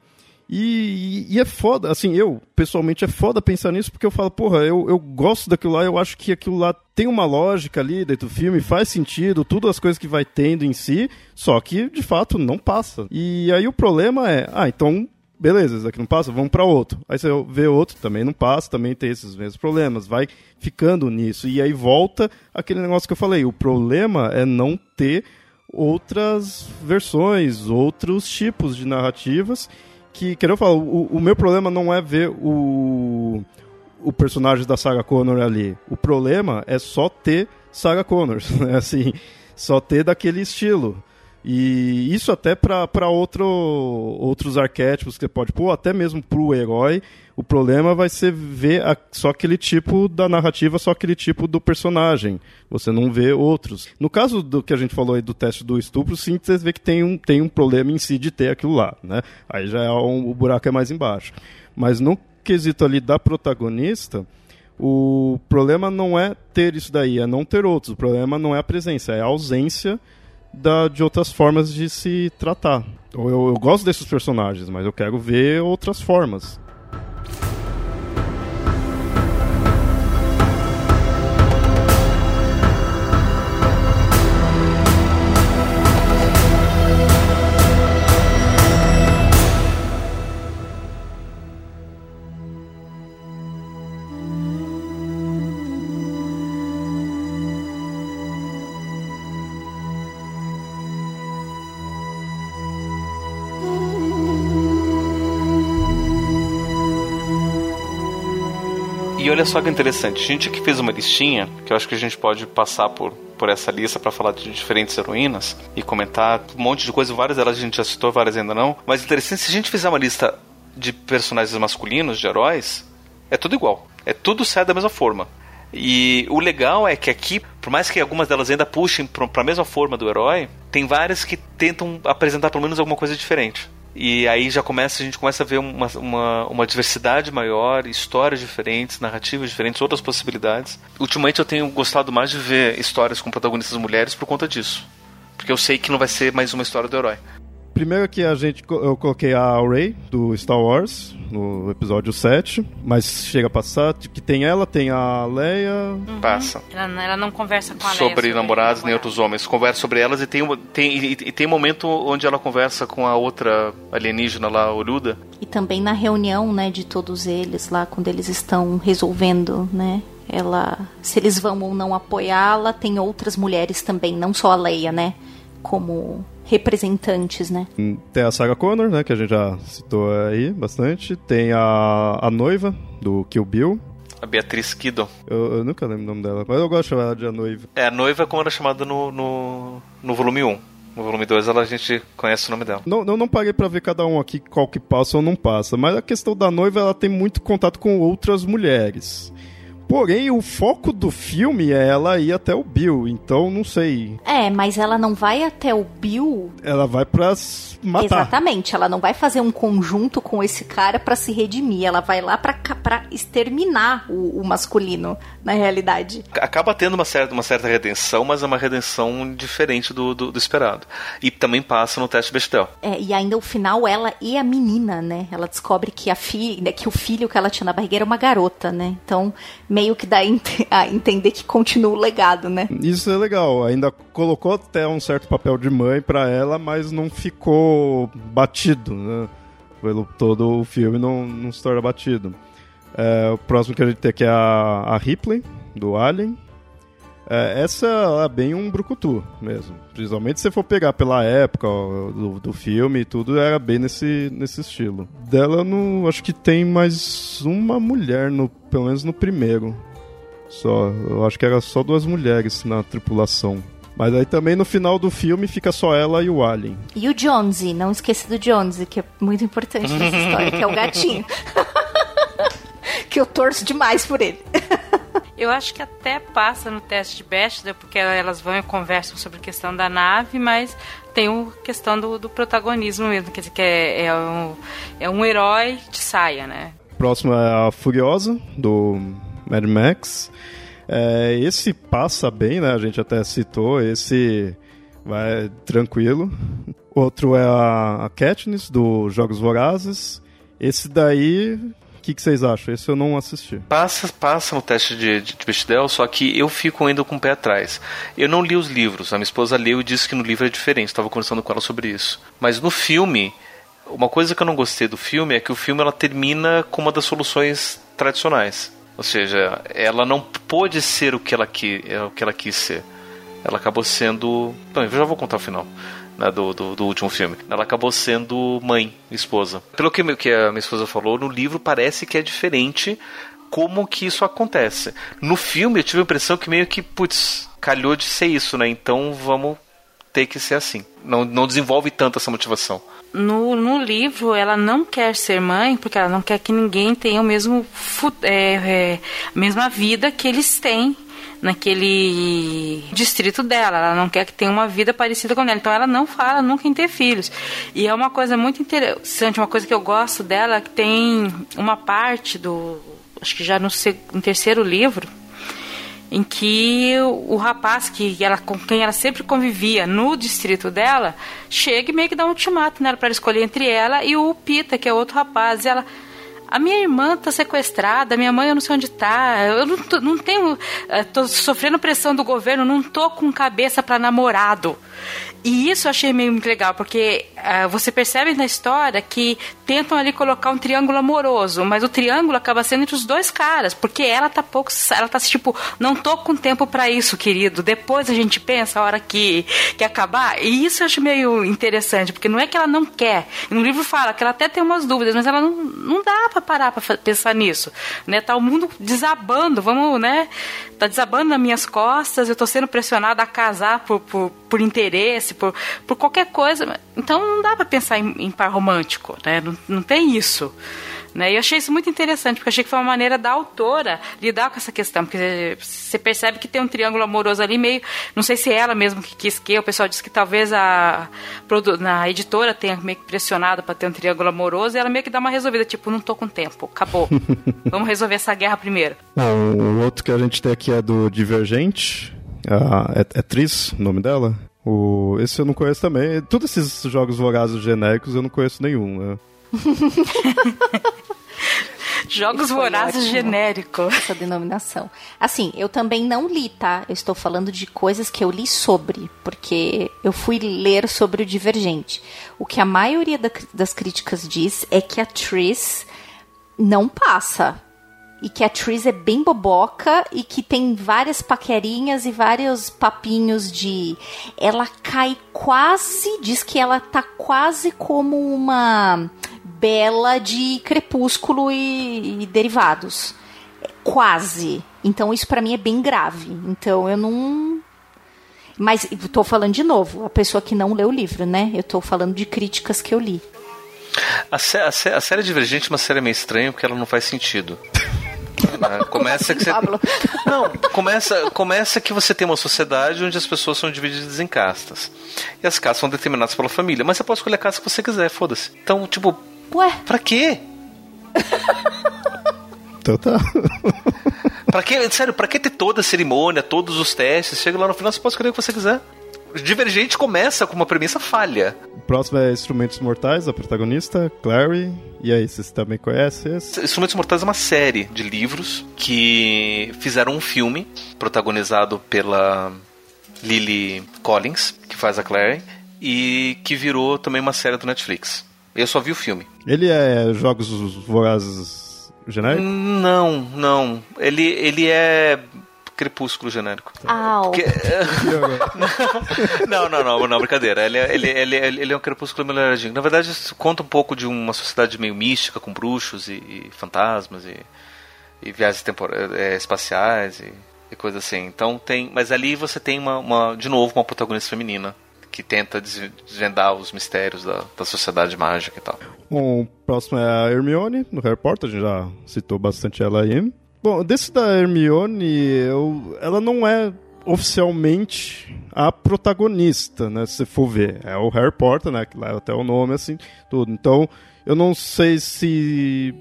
E, e, é foda, assim, eu, pessoalmente, é foda pensar nisso, porque eu falo, porra, eu, eu gosto daquilo lá, eu acho que aquilo lá tem uma lógica ali dentro do filme, faz sentido, tudo as coisas que vai tendo em si, só que, de fato, não passa. E aí o problema é, ah, então, beleza, isso aqui não passa, vamos para outro. Aí você vê outro, também não passa, também tem esses mesmos problemas, vai ficando nisso. E aí volta aquele negócio que eu falei, o problema é não ter outras versões, outros tipos de narrativas que, quero falar, o, o meu problema não é ver o, o personagem da Sarah Connor ali. O problema é só ter Sarah Connor, (laughs) né? Assim, só ter daquele estilo. E isso até para outro, outros arquétipos que você pode pôr, até mesmo para o herói. O problema vai ser ver a, só aquele tipo da narrativa, só aquele tipo do personagem. Você não vê outros. No caso do que a gente falou aí do teste do estupro, sim, você vê que tem um, tem um problema em si de ter aquilo lá. Né? Aí já é um, o buraco é mais embaixo. Mas no quesito ali da protagonista, o problema não é ter isso daí, é não ter outros. O problema não é a presença, é a ausência da, de outras formas de se tratar. Eu, eu gosto desses personagens, mas eu quero ver outras formas. Olha só que interessante, a gente aqui fez uma listinha, que eu acho que a gente pode passar por, por essa lista para falar de diferentes heroínas e comentar um monte de coisa, várias delas a gente já citou, várias ainda não. Mas interessante, se a gente fizer uma lista de personagens masculinos, de heróis, é tudo igual. É tudo sai da mesma forma. E o legal é que aqui, por mais que algumas delas ainda puxem para a mesma forma do herói, tem várias que tentam apresentar pelo menos alguma coisa diferente. E aí já começa, a gente começa a ver uma, uma, uma, diversidade maior, histórias diferentes, narrativas diferentes, outras possibilidades. Ultimamente eu tenho gostado mais de ver histórias com protagonistas mulheres por conta disso. Porque eu sei que não vai ser mais uma história do herói. Primeiro que a gente eu coloquei a Rey do Star Wars no episódio 7, mas chega a passar que tem ela, tem a Leia. Uhum. Passa. Ela, ela, não conversa com a sobre Leia. Sobre namorados nem outros homens. Conversa sobre elas e tem, tem, e, e tem momento onde ela conversa com a outra alienígena lá, Oruda. E também na reunião, né, de todos eles lá, quando eles estão resolvendo, né, ela se eles vão ou não apoiá-la tem outras mulheres também não só a Leia né como representantes, né? Tem a Sarah Connor, né, que a gente já citou aí bastante. Tem a, a noiva do Kill Bill. A Beatriz Kiddo. Eu, eu, nunca lembro o nome dela, mas eu gosto de chamar ela de a noiva. É, a noiva como era chamada no, no, no volume 1. No volume 2 ela, a gente conhece o nome dela. Não, eu não parei para ver cada um aqui qual que passa ou não passa, mas a questão da noiva ela tem muito contato com outras mulheres. Porém, o foco do filme é ela ir até o Bill, então não sei. É, mas ela não vai até o Bill. Ela vai pra matar. Exatamente, ela não vai fazer um conjunto com esse cara para se redimir. Ela vai lá pra, pra exterminar o, o, masculino, na realidade. Acaba tendo uma certa, uma certa redenção, mas é uma redenção diferente do, do, do esperado. E também passa no teste Bechdel. É, e ainda o final, ela e a menina, né? Ela descobre que a filha, que o filho que ela tinha na barriga era uma garota, né? Então meio que dá a entender que continua o legado, né? Isso é legal. Ainda colocou até um certo papel de mãe para ela, mas não ficou batido, né? Pelo todo o filme não, não se torna batido. É, o próximo que a gente tem aqui é a, a Ripley, do Alien. É, essa é bem um brucutu mesmo. Principalmente se for pegar pela época ó, do, do filme e tudo, era bem nesse, nesse estilo. Dela, não, acho que tem mais uma mulher, no, pelo menos no primeiro. Só. Eu acho que era só duas mulheres na tripulação. Mas aí também no final do filme fica só ela e o Alien. E o Jonesy, não esqueça do Jonesy, que é muito importante nessa história, que é o gatinho. (laughs) (laughs) que eu torço demais por ele. (laughs) Eu acho que até passa no teste de Bechdel, porque elas vão e conversam sobre a questão da nave, mas tem a questão do, do, protagonismo mesmo, quer dizer, que é, é, um, é um herói de saia, né? Próximo é a Furiosa, do Mad Max. É, esse passa bem, né? A gente até citou, esse vai tranquilo. Outro é a, a Katniss, do Jogos Vorazes. Esse daí que, que vocês acham? Esse eu não assisti. Passa, passa no teste de, de, de Bechdel, só que eu fico ainda com o pé atrás. Eu não li os livros, a minha esposa leu e disse que no livro é diferente, estava conversando com ela sobre isso. Mas no filme, uma coisa que eu não gostei do filme é que o filme ela termina com uma das soluções tradicionais. Ou seja, ela não pôde ser o que ela, que, o que ela quis ser. Ela acabou sendo. Bom, eu já vou contar o final né, do, do, do, último filme. Ela acabou sendo mãe, esposa. Pelo que, que a minha esposa falou, no livro parece que é diferente como que isso acontece. No filme eu tive a impressão que meio que, putz, calhou de ser isso, né? Então vamos ter que ser assim. Não, não desenvolve tanto essa motivação. No, no livro, ela não quer ser mãe porque ela não quer que ninguém tenha o mesmo é, é, a mesma vida que eles têm naquele distrito dela. Ela não quer que tenha uma vida parecida com ela. Então ela não fala nunca em ter filhos. E é uma coisa muito interessante, uma coisa que eu gosto dela, que tem uma parte do. Acho que já no, no terceiro livro, em que o, rapaz que ela, com quem ela sempre convivia no distrito dela chega e meio que dá um ultimato nela para escolher entre ela e o Pita, que é outro rapaz. E ela a minha irmã tá sequestrada, minha mãe eu não sei onde tá, eu não, tô, não tenho. Eh, tô sofrendo pressão do governo, não tô com cabeça para namorado. E isso eu achei meio legal, porque uh, você percebe na história que tentam ali colocar um triângulo amoroso, mas o triângulo acaba sendo entre os dois caras, porque ela tá pouco, ela tá tipo, não tô com tempo para isso, querido. Depois a gente pensa a hora que que acabar. E isso eu acho meio interessante, porque não é que ela não quer. No livro fala que ela até tem umas dúvidas, mas ela não, não dá pra parar pra pensar nisso, né? Tá o mundo desabando, vamos, né? Tá desabando nas minhas costas, eu tô sendo pressionada a casar por, por, por interesse, por, por qualquer coisa. Então não dá pra pensar em, em par romântico, né? Não, não tem isso. Né? E eu achei isso muito interessante, porque achei que foi uma maneira da autora lidar com essa questão, porque você percebe que tem um triângulo amoroso ali meio, não sei se é ela mesmo que quis que, o pessoal disse que talvez a, na editora tenha meio que pressionado para ter um triângulo amoroso, e ela meio que dá uma resolvida, tipo, não tô com tempo, acabou. (laughs) Vamos resolver essa guerra primeiro. o outro que a gente tem aqui é do Divergente, é, é Tris, o nome dela. O, esse eu não conheço também. Todos esses jogos vorazes genéricos eu não conheço nenhum. Né? (laughs) (laughs) Jogos vorazes genérico. Essa denominação. Assim, eu também não li, tá? Eu estou falando de coisas que eu li sobre, porque eu fui ler sobre o Divergente. O que a maioria da, das críticas diz é que a Tris não passa. E que a Tris é bem boboca e que tem várias paquerinhas e vários papinhos de. Ela cai quase. Diz que ela tá quase como uma bela de Crepúsculo e, e derivados. Quase. Então isso para mim é bem grave. Então eu não. Mas estou falando de novo, a pessoa que não leu o livro, né? Eu estou falando de críticas que eu li. A, sé a, sé a série Divergente é uma série meio estranha porque ela não faz sentido. Né? (laughs) Começa que você... Não, começa, começa que você tem uma sociedade onde as pessoas são divididas em castas. E as castas são determinadas pela família. Mas você pode escolher a casa que você quiser, foda-se. Então, tipo, Ué? Pra quê? (laughs) então tá. (laughs) pra quê? Sério, pra que ter toda a cerimônia, todos os testes? Chega lá no final, você pode escolher o que você quiser. Divergente começa com uma premissa falha. O próximo é Instrumentos Mortais, a protagonista, Clary. E aí, vocês também conhecem esse? Instrumentos Mortais é uma série de livros que fizeram um filme protagonizado pela Lily Collins, que faz a Clary, e que virou também uma série do Netflix. Eu só vi o filme. Ele é jogos vorazes genérico? Não, não. Ele, ele é crepúsculo genérico. Au. Porque... (laughs) não, não, não, não, brincadeira. Ele é, ele, ele, ele é um crepúsculo melhoradinho. Na verdade, conta um pouco de uma sociedade meio mística, com bruxos e, e fantasmas e, e viagens tempor... é, espaciais e, e coisas assim. Então tem. Mas ali você tem uma, uma, de novo uma protagonista feminina que tenta desvendar os mistérios da, da sociedade mágica e tal. Bom, o próximo é a Hermione, no Harry Potter, a gente já citou bastante ela aí. Bom, desse da Hermione, eu, ela não é oficialmente a protagonista, né? Se for ver. É o Harry Potter, né? Que leva até o nome, assim, tudo. Então, eu não sei se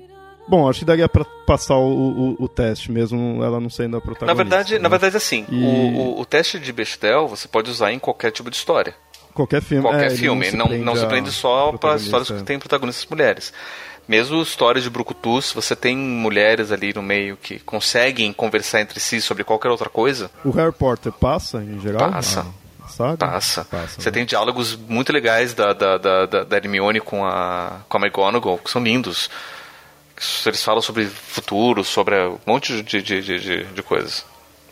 Bom, acho que daria para passar o, o, o, teste mesmo, ela não sendo a protagonista. Na verdade, né? na verdade assim, e... o, o, teste de Bechdel você pode usar em qualquer tipo de história. Qualquer filme. Qualquer é, filme. Não, não, não se prende só para histórias que têm protagonistas mulheres. Mesmo histórias de Brucutus, você tem mulheres ali no meio que conseguem conversar entre si sobre qualquer outra coisa. O Harry Potter passa, em geral? Passa. Ah, passa. passa. Você né? tem diálogos muito legais da, da, da, da Hermione com a, com a McGonagall, que são lindos eles falam sobre futuro, sobre um monte de, de, de, de, de coisas.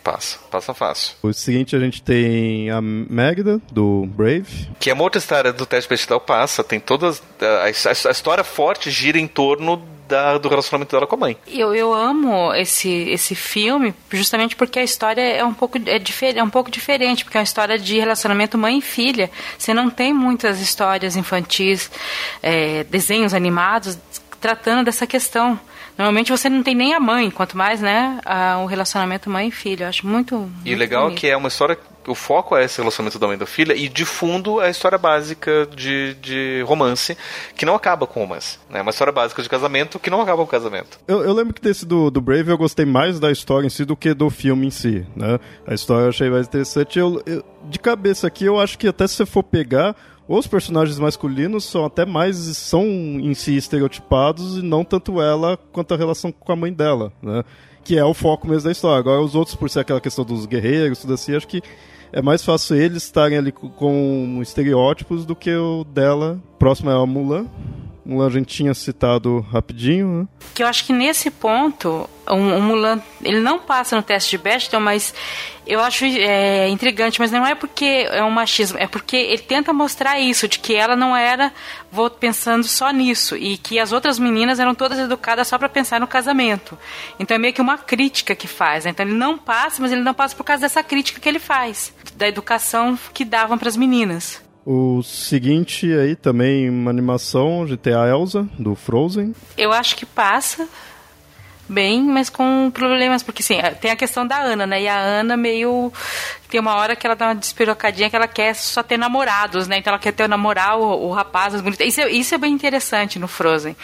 Passa, passa fácil. O seguinte, a gente tem a Magda, do Brave. Que é uma outra história do teste bestial passa. Tem todas. A, a, a história forte gira em torno da, do relacionamento dela com a mãe. Eu, eu amo esse, esse filme justamente porque a história é um pouco é, difer, é um pouco diferente, porque é uma história de relacionamento mãe e filha. Você não tem muitas histórias infantis, é, desenhos animados tratando dessa questão. Normalmente você não tem nem a mãe, quanto mais, né, a, o relacionamento mãe e filho. Eu acho muito. muito e o legal bonito. é que é uma história. O foco é esse relacionamento da mãe e da filha, e de fundo é a história básica de, de romance, que não acaba com romance. É né? uma história básica de casamento que não acaba com o casamento. Eu, eu lembro que desse do, do Brave eu gostei mais da história em si do que do filme em si. Né? A história eu achei mais interessante. Eu, eu, de cabeça aqui, eu acho que até se você for pegar os personagens masculinos são até mais são em si estereotipados e não tanto ela quanto a relação com a mãe dela, né? Que é o foco mesmo da história. Agora os outros, por ser aquela questão dos guerreiros, tudo assim, acho que é mais fácil eles estarem ali com estereótipos do que o dela. Próximo é a Mulan, Mulan a gente tinha citado rapidinho, né? Que eu acho que nesse ponto, o, Mulan, ele não passa no teste de Bechdel, mas eu acho é, intrigante, mas não é porque é um machismo, é porque ele tenta mostrar isso, de que ela não era, vou pensando só nisso, e que as outras meninas eram todas educadas só para pensar no casamento. Então é meio que uma crítica que faz, né? Então ele não passa, mas ele não passa por causa dessa crítica que ele faz, da educação que davam para as meninas. O seguinte aí também uma animação de ter a Elsa do Frozen. Eu acho que passa bem, mas com problemas, porque sim, tem a questão da Ana, né? E a Ana meio tem uma hora que ela dá uma despirocadinha que ela quer só ter namorados, né? Então ela quer ter o namorar o, o rapaz, as bonitas. Isso, é, isso é bem interessante no Frozen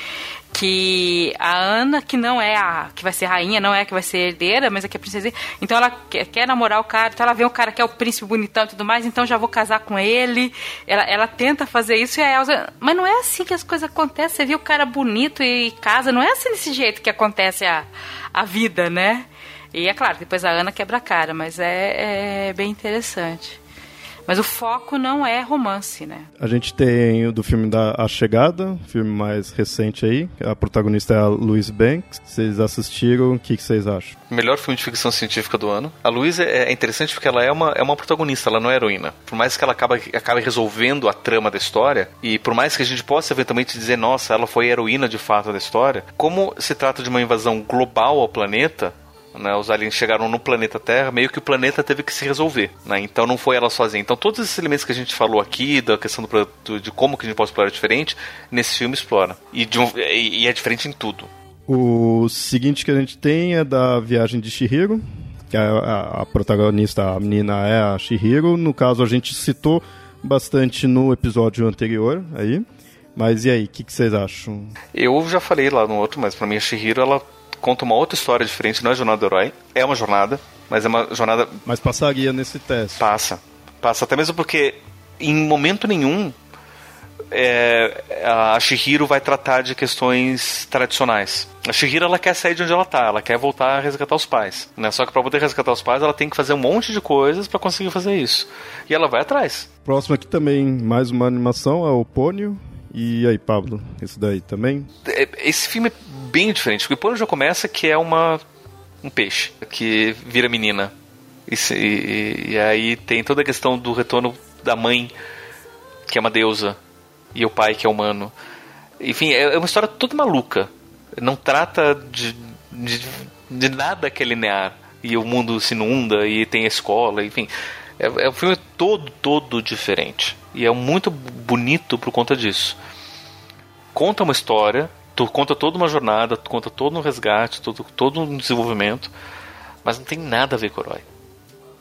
que a Ana, que não é a que vai ser rainha, não é a que vai ser herdeira, mas é que é princesa. Então ela quer, quer, namorar o cara, então ela vê o cara que é o príncipe bonitão e tudo mais, então já vou casar com ele. Ela, ela tenta fazer isso e a Elsa. Mas não é assim que as coisas acontecem. Você viu o cara bonito e casa, não é assim desse jeito que acontece a, a vida, né? E é claro, depois a Ana quebra a cara, mas é, é bem interessante. Mas o foco não é romance, né? A gente tem o do filme da A Chegada, filme mais recente aí. A protagonista é a Louise Banks. Vocês assistiram, o que, que vocês acham? Melhor filme de ficção científica do ano. A Louise é, é interessante porque ela é uma, é uma protagonista, ela não é heroína. Por mais que ela acabe, acabe resolvendo a trama da história, e por mais que a gente possa eventualmente dizer, nossa, ela foi heroína de fato da história, como se trata de uma invasão global ao planeta, né, os aliens chegaram no planeta Terra, meio que o planeta teve que se resolver, né? Então não foi ela sozinha. Então todos esses elementos que a gente falou aqui, da questão do, de como que a gente pode explorar diferente, nesse filme explora. E, um, e, é diferente em tudo. O seguinte que a gente tem é da viagem de Shihiro, que a, a, a protagonista, a menina é a Shihiro. No caso, a gente citou bastante no episódio anterior aí. Mas e aí, o que, que, vocês acham? Eu já falei lá no outro, mas para mim a Shihiro, ela conta uma outra história diferente, não é jornada do herói, é uma jornada, mas é uma jornada. Mas passaria nesse teste. Passa. Passa, até mesmo porque em momento nenhum é, a Shihiro vai tratar de questões tradicionais. A Shihiro ela quer sair de onde ela tá, ela quer voltar a resgatar os pais. Né? Só que para poder resgatar os pais, ela tem que fazer um monte de coisas para conseguir fazer isso. E ela vai atrás. Próximo aqui também, mais uma animação, é o Pônio. E aí, Pablo, esse daí também? É, esse filme é bem diferente, porque o Pônio já começa que é uma um peixe que vira menina. E, e, e, aí tem toda a questão do retorno da mãe, que é uma deusa, e o pai, que é humano. Enfim, é, é uma história toda maluca. Não trata de, de, de nada que é linear. E o mundo se inunda, e tem escola, enfim. É, é um filme todo, todo diferente. E é muito bonito por conta disso. Conta uma história, tu conta toda uma jornada, tu conta todo um resgate, todo, todo um desenvolvimento, mas não tem nada a ver com o herói.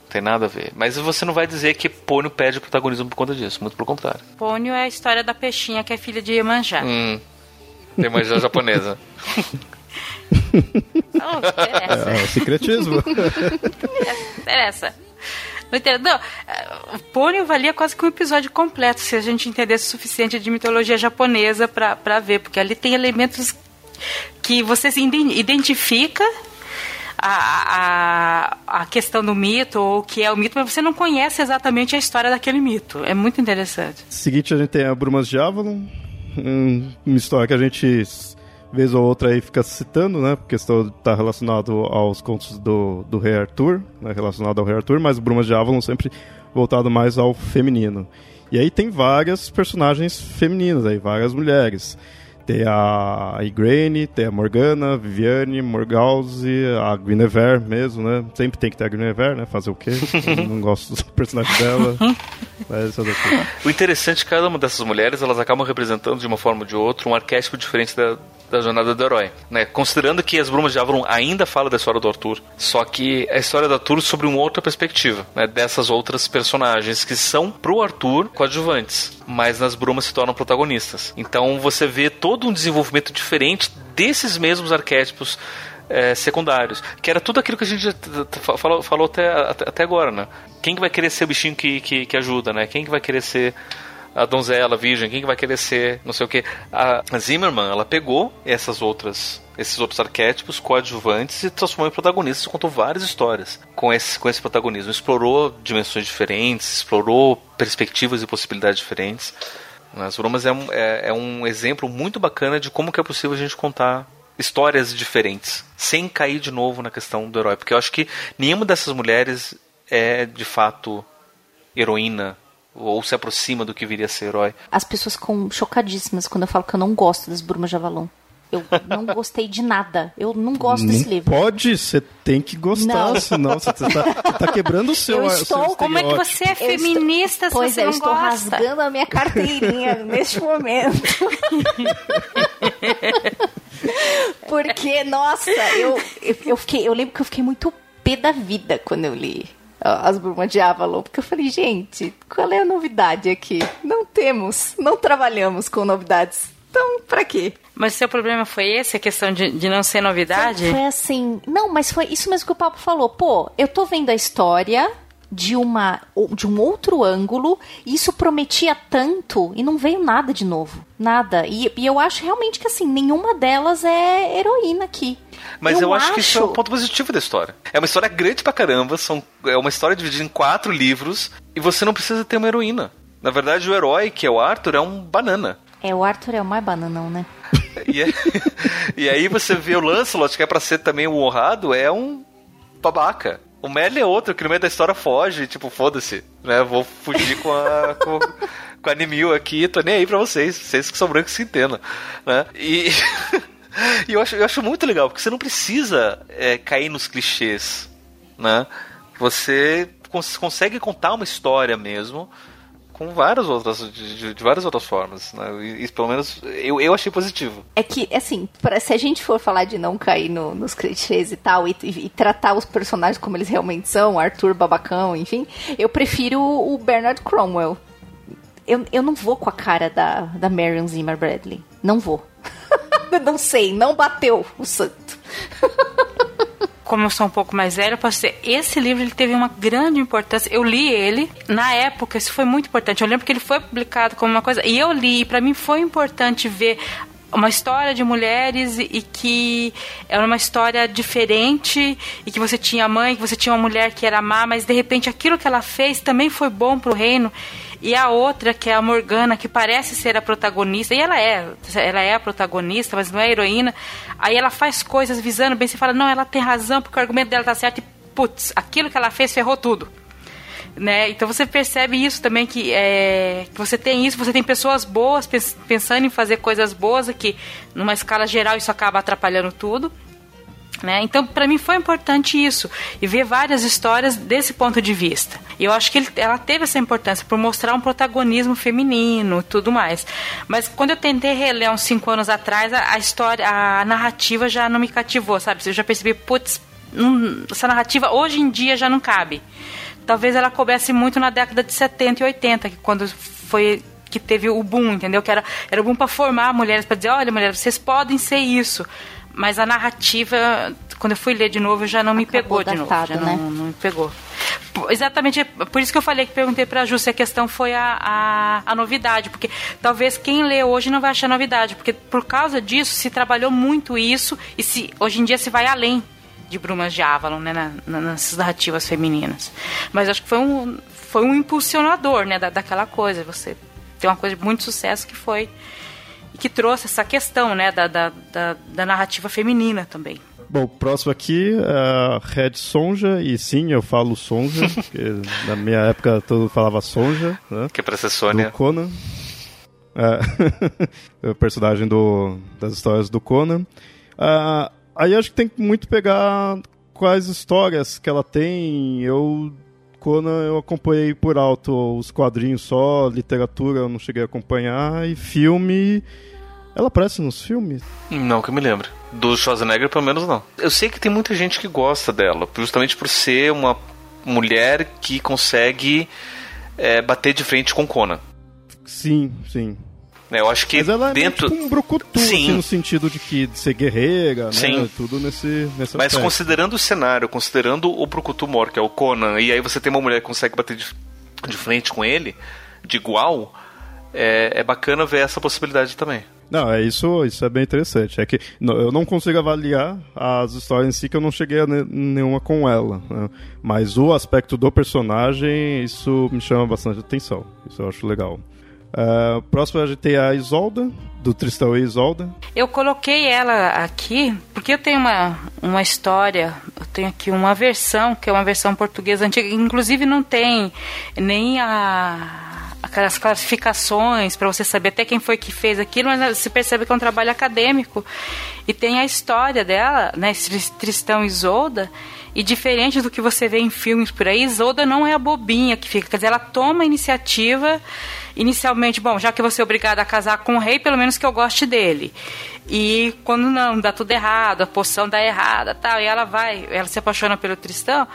Não tem nada a ver. Mas você não vai dizer que Pônio perde protagonismo por conta disso, muito pelo contrário. Pônio é a história da peixinha que é filha de Iemanjá. Hum, Iemanjá japonesa. (laughs) Não, interessa. É, é secretismo. (laughs) interessa. Não entendeu? O Pônio valia quase que um episódio completo se a gente entendesse o suficiente de mitologia japonesa para ver, porque ali tem elementos que você se identifica a, a, a questão do mito, ou o que é o mito, mas você não conhece exatamente a história daquele mito. É muito interessante. Seguinte, a gente tem a Brumas de Avalon, uma história que a gente vez ou outra aí fica citando, né? Porque está relacionado aos contos do, do Rei Arthur, né, relacionado ao Rei Arthur, mas Brumas de Avalon sempre voltado mais ao feminino. E aí tem várias personagens femininas aí, várias mulheres. Tem a Igraine, tem a Morgana, Viviane, Morgause, a Guinevere mesmo, né? Sempre tem que ter a Guinevere, né? Fazer o quê? (laughs) não gosto do personagem dela. Mas é o interessante é que cada uma dessas mulheres, elas acabam representando de uma forma ou de outra um arquétipo diferente da, da jornada do herói, né? Considerando que as Brumas de Avalon ainda fala da história do Arthur, só que a história do Arthur sobre uma outra perspectiva, né? Dessas outras personagens que são pro Arthur coadjuvantes, mas nas Brumas se tornam protagonistas. Então você vê todo um desenvolvimento diferente desses mesmos arquétipos é, secundários. Que era tudo aquilo que a gente falou, falou até, até agora, né? Quem que vai querer ser o bichinho que, que, que ajuda, né? Quem que vai querer ser a donzela, a virgem, quem que vai querer ser, não sei o que. A Zimmerman, ela pegou essas outras esses outros arquétipos coadjuvantes e transformou em protagonistas, contou várias histórias com esse, com esse protagonismo. Explorou dimensões diferentes, explorou perspectivas e possibilidades diferentes. As Brumas é um, é, é um exemplo muito bacana de como que é possível a gente contar histórias diferentes, sem cair de novo na questão do herói. Porque eu acho que nenhuma dessas mulheres é de fato heroína ou se aproxima do que viria a ser herói. As pessoas ficam chocadíssimas quando eu falo que eu não gosto das Brumas de Avalon. Eu não gostei de nada. Eu não gosto não desse livro. Pode, você tem que gostar, Não. senão você tá, você tá quebrando o seu. Eu o seu estou- Como é que você é Eu estou- feminista se Pois você é, eu não estou gosta? rasgando a minha carteirinha (laughs) neste momento. (laughs) Porque, nossa, eu, eu, eu fiquei, eu lembro que eu fiquei muito pé da vida quando eu li As Brumas de Avalon, porque eu falei, gente, qual é a novidade aqui? Não temos, não trabalhamos com novidades. Então, pra quê? Mas seu problema foi esse, a questão de, de não ser novidade? Foi, foi assim. Não, mas foi isso mesmo que o Papo falou. Pô, eu tô vendo a história de uma de um outro ângulo, e isso prometia tanto e não veio nada de novo. Nada. E, e eu acho realmente que assim, nenhuma delas é heroína aqui. Mas eu, acho, que isso é um ponto positivo da história. É uma história grande pra caramba, são, é uma história dividida em quatro livros, e você não precisa ter uma heroína. Na verdade, o herói, que é o Arthur, é um banana. É, o Arthur é o mais bananão, né? (laughs) E, é- e aí você vê o Lancelot, que é pra ser também o honrado, é um babaca. O Merlin é outro, que no meio da história foge, tipo, foda-se, né? Vou fugir com a. Com, com a Nimil aqui, tô nem aí pra vocês, vocês que são brancos se entendam, né? E. (laughs) E eu acho, eu acho muito legal, porque você não precisa é, cair nos clichês, né? Você cons consegue contar uma história mesmo com várias outras, de, de- várias outras formas, né? E pelo menos eu, eu achei positivo. É que, assim, pra- se a gente for falar de não cair no- nos clichês e tal, e, e- e tratar os personagens como eles realmente são, Arthur, babacão, enfim, eu prefiro o Bernard Cromwell. Eu, eu não vou com a cara da, da Marion Zimmer Bradley. Não vou. (laughs) não sei, não bateu o santo. (laughs) como eu sou um pouco mais velha, eu posso dizer, esse livro ele teve uma grande importância. Eu li ele, na época, isso foi muito importante. Eu lembro que ele foi publicado como uma coisa, e eu li, e pra mim foi importante ver uma história de mulheres e, que era uma história diferente e que você tinha mãe, que você tinha uma mulher que era má, mas de repente aquilo que ela fez também foi bom pro reino. E a outra, que é a Morgana, que parece ser a protagonista, e ela é, ela é a protagonista, mas não é heroína. Aí ela faz coisas visando bem, você fala, não, ela tem razão, porque o argumento dela tá certo, e putz, aquilo que ela fez ferrou tudo. Né? Então você percebe isso também, que, é, que você tem isso, você tem pessoas boas pens- pensando em fazer coisas boas, que numa escala geral isso acaba atrapalhando tudo. Né? Então, para mim foi importante isso e ver várias histórias desse ponto de vista. E eu acho que ele- ela teve essa importância por mostrar um protagonismo feminino, e tudo mais. Mas quando eu tentei reler uns cinco anos atrás, a, a história, a narrativa já não me cativou, sabe? Eu já percebi, putz, essa narrativa hoje em dia já não cabe. Talvez ela coubesse muito na década de 70 e 80, que quando foi que teve o boom, entendeu? Que era, era o boom para formar mulheres, para dizer, olha, mulheres, vocês podem ser isso. Mas a narrativa, quando eu fui ler de novo, já não me Acabou pegou de novo. datado, né? não, não me pegou. Exatamente, é por isso que eu falei que perguntei pra Ju se a questão foi a, a, a novidade, porque talvez quem lê hoje não vai achar novidade, porque por causa disso se trabalhou muito isso e se hoje em dia se vai além de Brumas de Avalon, né, na, na- nessas narrativas femininas. Mas acho que foi um, foi um impulsionador, né, da, daquela coisa. Você tem uma coisa de muito sucesso que foi e que trouxe essa questão, né, da, da, da, da narrativa feminina também. Bom, o próximo aqui é a Red Sonja, e sim, eu falo Sonja, (laughs) porque na minha época todo mundo falava Sonja, né? Que é pra ser Do Sônia. Conan. É. (laughs) o personagem do, das histórias do Conan. Ah, aí acho que tem que muito pegar quais histórias que ela tem. Eu, Conan, eu acompanhei por alto os quadrinhos só, literatura eu não cheguei a acompanhar, e filme. Ela aparece nos filmes? Não, que eu me lembro. Do Schwarzenegger, pelo menos não. Eu sei que tem muita gente que gosta dela, justamente por ser uma mulher que consegue é, bater de frente com Conan. Sim, sim. Né? Eu acho que Mas ela é dentro. tipo um brucutu, Sim. assim, no sentido de que de ser guerreira, né? Sim. Tudo nesse, nesse Mas aspecto. considerando o cenário, considerando o Brucutu Mor, que é o Conan, e aí você tem uma mulher que consegue bater de, de frente com ele, de igual, é, é bacana ver essa possibilidade também. Não, é isso, isso é bem interessante. É que eu não consigo avaliar as histórias em si, que eu não cheguei a ne- nenhuma com ela. né? Mas o aspecto do personagem, isso me chama bastante atenção. Isso eu acho legal. Uh, próximo a gente tem a Isolda, do Tristão e Isolda. Eu coloquei ela aqui porque eu tenho uma, uma história, eu tenho aqui uma versão, que é uma versão portuguesa antiga, inclusive não tem nem a aquelas classificações para você saber até quem foi que fez aquilo, mas você percebe que é um trabalho acadêmico. E tem a história dela, né, Tristão e Isolda, e diferente do que você vê em filmes por aí, Isolda não é a bobinha que fica, quer dizer, ela toma a iniciativa inicialmente, bom, já que você é obrigada a casar com o rei, pelo menos que eu goste dele. E quando não, dá tudo errado, a poção dá errada, tal, e ela vai, ela se apaixona pelo Tristão,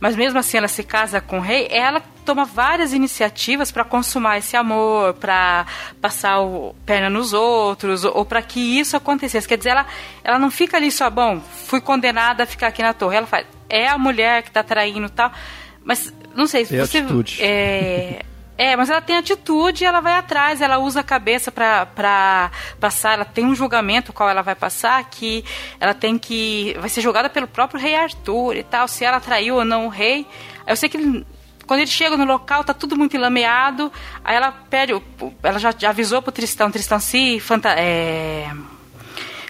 mas mesmo assim ela se casa com o rei, ela toma várias iniciativas para consumar esse amor, para passar o perna nos outros, ou para que isso acontecesse. Quer dizer, ela, ela não fica ali só, bom, fui condenada a ficar aqui na torre. Ela faz, é a mulher que está traindo tal. Mas, não sei, se é você. Atitude. É, é, mas ela tem atitude, ela vai atrás, ela usa a cabeça para passar, ela tem um julgamento qual ela vai passar, que ela tem que. vai ser julgada pelo próprio rei Arthur e tal, se ela traiu ou não o rei. Eu sei que ele, quando ele chega no local, tá tudo muito enlameado, aí ela pede, ela já, já avisou pro Tristão, Tristão se fanta, é,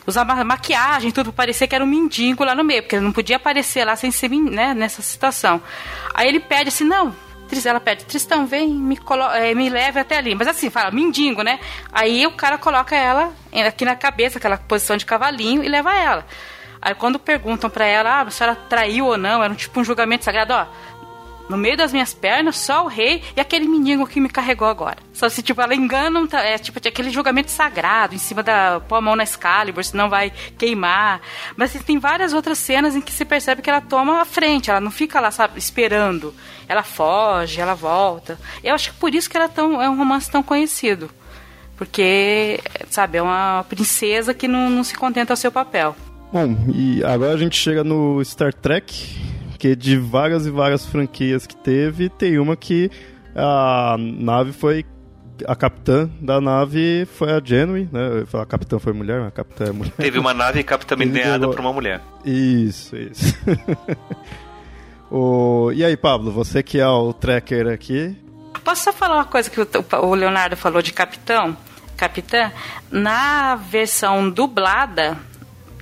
usar maquiagem, tudo para parecer que era um mendigo lá no meio, porque ele não podia aparecer lá sem ser né, nessa situação. Aí ele pede assim, não, ela pede, Tristão, vem, me, é, me leve até ali. Mas assim, fala, mendigo, né? Aí o cara coloca ela aqui na cabeça, aquela posição de cavalinho, e leva ela. Aí quando perguntam para ela, ah, a senhora traiu ou não, era um, tipo um julgamento sagrado, ó no meio das minhas pernas, só o rei e aquele menino que me carregou agora. Só se, tipo, ela engana, é tipo aquele julgamento sagrado em cima da. pôr a mão na Excalibur, senão vai queimar. Mas assim, tem várias outras cenas em que se percebe que ela toma a frente, ela não fica lá, sabe, esperando. Ela foge, ela volta. Eu acho que por isso que ela é, tão, é um romance tão conhecido. Porque, sabe, é uma princesa que não, não se contenta ao seu papel. Bom, e agora a gente chega no Star Trek, porque de várias e várias franquias que teve, tem uma que a nave foi. A capitã da nave foi a Janeway, né? A capitã foi mulher, a capitã é mulher. Teve uma nave capitaneada por uma mulher. Isso, isso. (laughs) o... E aí, Pablo, você que é o tracker aqui. Posso só falar uma coisa que o Leonardo falou de capitão? Capitã, na versão dublada,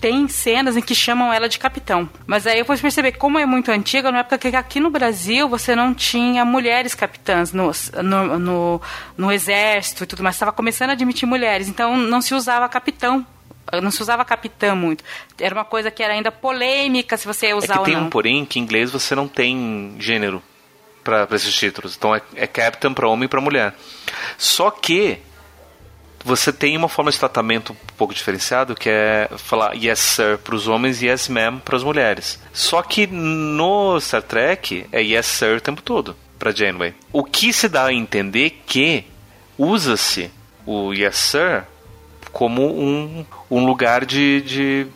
tem cenas em que chamam ela de capitão. Mas aí eu vou perceber como é muito antiga, na época que aqui no Brasil você não tinha mulheres capitãs no, no, no, no exército e tudo mais. Estava começando a admitir mulheres, então não se usava capitão não se usava capitã muito. Era uma coisa que era ainda polêmica se você ia usar é que tem um porém que em inglês você não tem gênero para esses títulos. Então é, é captain para homem e para mulher. Só que você tem uma forma de tratamento um pouco diferenciado, que é falar yes sir para os homens e yes ma'am para as mulheres. Só que no Star Trek é yes sir o tempo todo para Janeway. O que se dá a entender que usa-se o yes sir como um, um lugar de, de,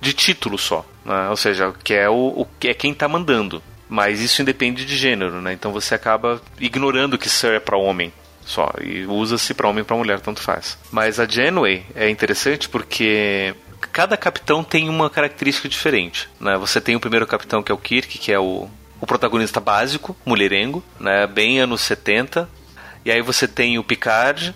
de título só. Né? Ou seja, que é, o, o, é quem está mandando. Mas isso independe de gênero, né? Então você acaba ignorando que Sir é para homem só. E usa-se para homem e para mulher, tanto faz. Mas a Janeway é interessante porque cada capitão tem uma característica diferente. Né? Você tem o primeiro capitão que é o Kirk, que é o, o protagonista básico, mulherengo, né? bem anos 70. E aí você tem o Picard,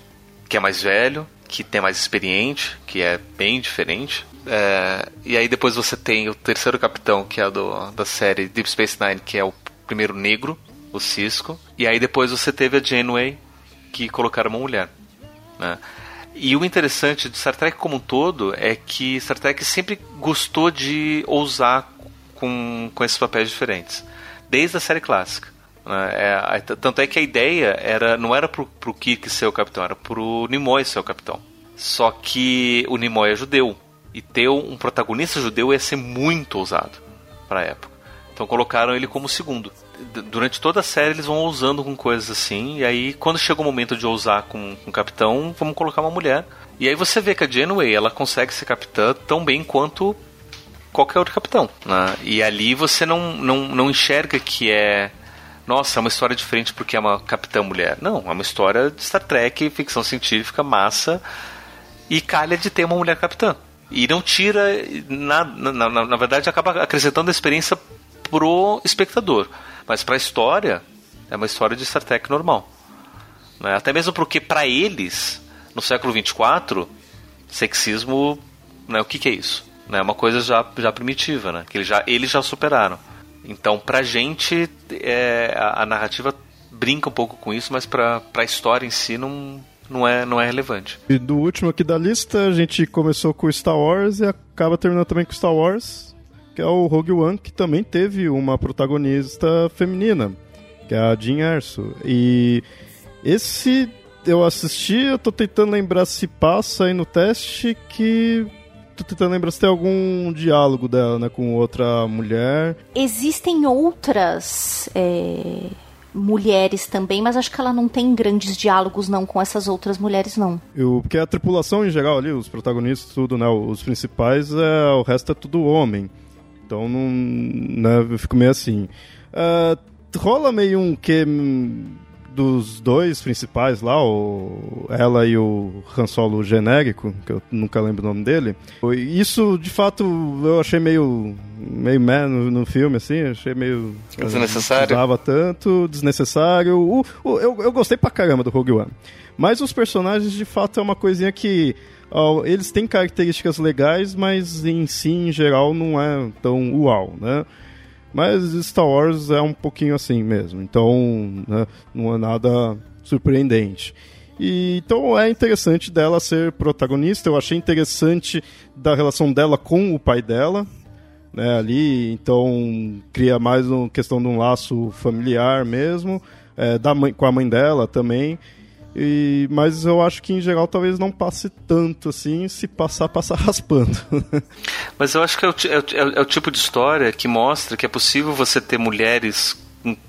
que é mais velho, que tem mais experiente, que é bem diferente. É, e aí depois você tem o terceiro capitão, que é do, da série Deep Space Nine, que é o primeiro negro, o Cisco. E aí depois você teve a Janeway, que colocaram uma mulher. Né? E o interessante de Star Trek como um todo é que Star Trek sempre gostou de ousar com, com esses papéis diferentes, desde a série clássica. Né? É, tanto é que a ideia era não era pro, pro Kirk ser o capitão, era pro Nimoy ser o capitão. Só que o Nimoy é judeu, e ter um protagonista judeu ia ser muito ousado para a época. Então colocaram ele como segundo durante toda a série eles vão ousando com coisas assim, e aí quando chega o momento de ousar com, o capitão, vamos colocar uma mulher. E aí você vê que a Janeway, ela consegue ser capitã tão bem quanto qualquer outro capitão. Né? E ali você não, não, não enxerga que é. Nossa, é uma história diferente porque é uma capitã mulher. Não, é uma história de Star Trek, ficção científica, massa, e calha de ter uma mulher capitã. E não tira. Na, na, na, na verdade, acaba acrescentando a experiência pro espectador. Mas para a história, é uma história de Star Trek normal. Né? Até mesmo porque, para eles, no século 24, sexismo, né, o que, que é isso? É né, uma coisa já, já primitiva, né? que eles já, eles já superaram. Então, pra gente, é, a, a narrativa brinca um pouco com isso, mas pra, pra história em si não, não é, não é relevante. E do último aqui da lista, a gente começou com Star Wars e acaba terminando também com Star Wars, que é o Rogue One, que também teve uma protagonista feminina, que é a Jean Erso. E esse eu assisti, eu tô tentando lembrar se passa aí no teste que tô tentando lembrar se tem algum diálogo dela, né, com outra mulher. Existem outras é, mulheres também, mas acho que ela não tem grandes diálogos não com essas outras mulheres não. Eu, porque a tripulação em geral ali, os protagonistas, tudo, né, os principais, é, o resto é tudo homem. Então não, né, eu fico meio assim. Uh, rola meio um que dos dois principais lá, o, ela e o Han Solo genérico, que eu nunca lembro o nome dele. Isso, de fato, eu achei meio meio meh no, no filme, assim, achei meio... Desnecessário? Não tanto, desnecessário. O, o, eu, eu gostei pra caramba do Rogue One. Mas os personagens, de fato, é uma coisinha que... Eles têm características legais, mas em si, em geral, não é tão uau, né? Mas Star Wars é um pouquinho assim mesmo, então né, não é nada surpreendente. E, então é interessante dela ser protagonista. Eu achei interessante da relação dela com o pai dela, né, ali. Então cria mais uma questão de um laço familiar mesmo, é, da mãe, com a mãe dela também. E, mas eu acho que em geral talvez não passe tanto assim, se passar, passar (laughs) raspando. mas eu acho que é o, é, é, é o tipo de história que mostra que é possível você ter mulheres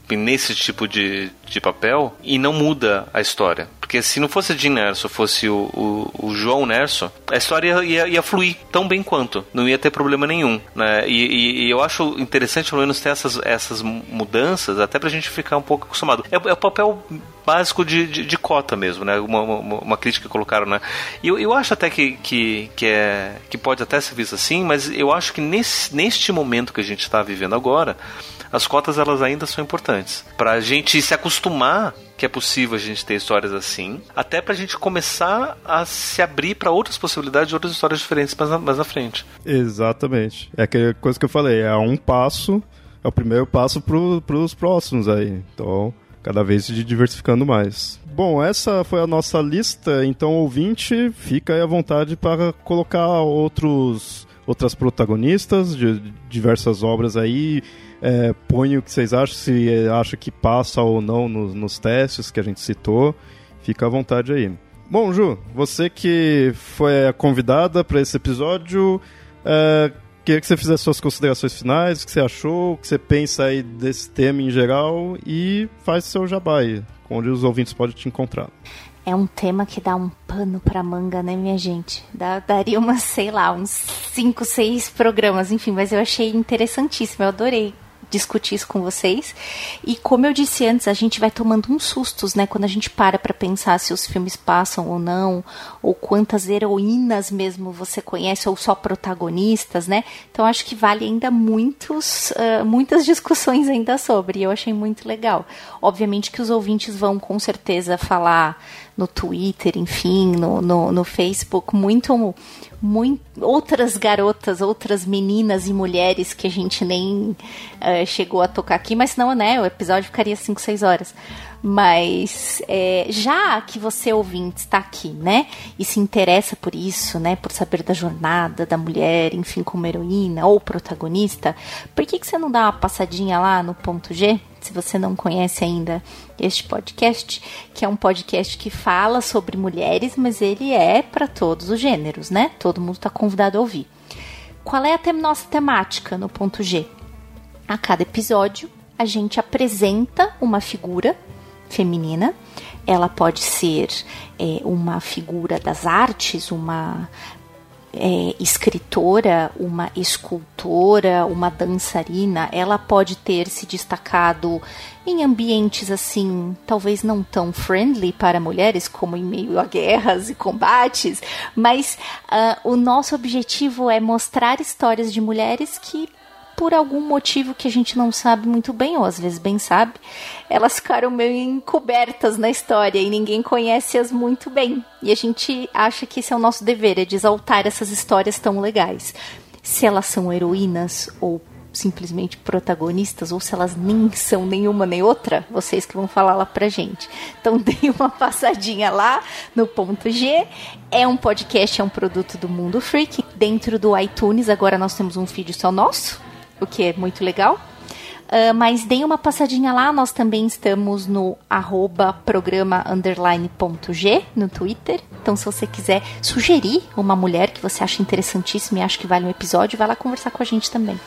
nesse tipo de, de papel e não muda a história. Porque se não fosse a Jean Nerso, fosse o, o, o, João Nerso, a história ia, ia, fluir tão bem quanto. Não ia ter problema nenhum. Né? E, e, e, eu acho interessante, pelo menos, ter essas, essas mudanças, até pra gente ficar um pouco acostumado. É, é o papel básico de, de, de, cota mesmo, né? Uma, uma, uma, crítica que colocaram, né? E eu, eu acho até que, que, que, é, que pode até ser visto assim, mas eu acho que nesse, neste momento que a gente está vivendo agora, as cotas elas ainda são importantes. Pra gente se acostumar que é possível a gente ter histórias assim, até pra gente começar a se abrir para outras possibilidades de outras histórias diferentes mais na, mais na frente. Exatamente. É aquela coisa que eu falei, é um passo, é o primeiro passo pro, pros próximos aí. Então, cada vez se diversificando mais. Bom, essa foi a nossa lista, então ouvinte, fica aí à vontade para colocar outros outras protagonistas de diversas obras aí é, põe o que vocês acham, se acha que passa ou não nos, nos testes que a gente citou. Fica à vontade aí. Bom, Ju, você que foi a convidada para esse episódio, é, queria que você fizesse suas considerações finais, o que você achou, o que você pensa aí desse tema em geral e faz seu jabá aí, onde os ouvintes podem te encontrar. É um tema que dá um pano pra manga, né, minha gente? Dá, daria umas, sei lá, uns 5, 6 programas, enfim, mas eu achei interessantíssimo, eu adorei discutir isso com vocês. E como eu disse antes, a gente vai tomando uns sustos, né? Quando a gente para para pensar se os filmes passam ou não, ou quantas heroínas mesmo você conhece, ou só protagonistas, né? Então acho que vale ainda muitos, uh, muitas discussões ainda sobre. E eu achei muito legal. Obviamente que os ouvintes vão com certeza falar no Twitter, enfim, no, no, no Facebook, muito, muito, outras garotas, outras meninas e mulheres que a gente nem uh, chegou a tocar aqui, mas não, né? O episódio ficaria 5, 6 horas. Mas é, já que você ouvinte está aqui, né, e se interessa por isso, né, por saber da jornada da mulher, enfim, como heroína ou protagonista, por que, que você não dá uma passadinha lá no ponto G? Se você não conhece ainda este podcast, que é um podcast que fala sobre mulheres, mas ele é para todos os gêneros, né? Todo mundo está convidado a ouvir. Qual é a te nossa temática no ponto G? A cada episódio, a gente apresenta uma figura feminina. Ela pode ser é, uma figura das artes, uma é, escritora, uma escultora, uma dançarina, ela pode ter se destacado em ambientes assim, talvez não tão friendly para mulheres, como em meio a guerras e combates, mas uh, o nosso objetivo é mostrar histórias de mulheres que por algum motivo que a gente não sabe muito bem, ou às vezes bem sabe, elas ficaram meio encobertas na história e ninguém conhece-as muito bem. E a gente acha que esse é o nosso dever, é de exaltar essas histórias tão legais. Se elas são heroínas ou simplesmente protagonistas ou se elas nem são nenhuma nem outra, vocês que vão falar lá pra gente. Então (laughs) dê uma passadinha lá no ponto G. É um podcast, é um produto do Mundo Freak. Dentro do iTunes, agora nós temos um feed só nosso, o que é muito legal. Uh, mas deem uma passadinha lá, nós também estamos no arroba no Twitter. Então, se você quiser sugerir uma mulher que você acha interessantíssima e acha que vale um episódio, vai lá conversar com a gente também.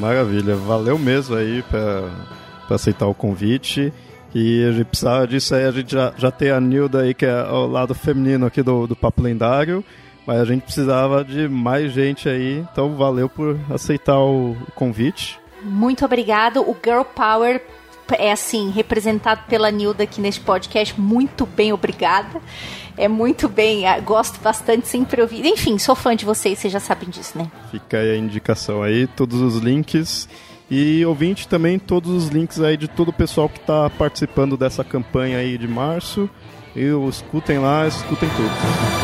Maravilha, valeu mesmo aí para aceitar o convite. E a gente precisava disso aí, a gente já, já tem a Nilda aí, que é o lado feminino aqui do, do Papo Lendário. Mas a gente precisava de mais gente aí, então valeu por aceitar o convite. Muito obrigado. O Girl Power é assim, representado pela Nilda aqui neste podcast. Muito bem, obrigada. É muito bem, ah, gosto bastante, sempre ouvi. Enfim, sou fã de vocês, vocês já sabem disso, né? Fica aí a indicação aí, todos os links. E ouvinte também, todos os links aí de todo o pessoal que está participando dessa campanha aí de março. E escutem lá, escutem tudo.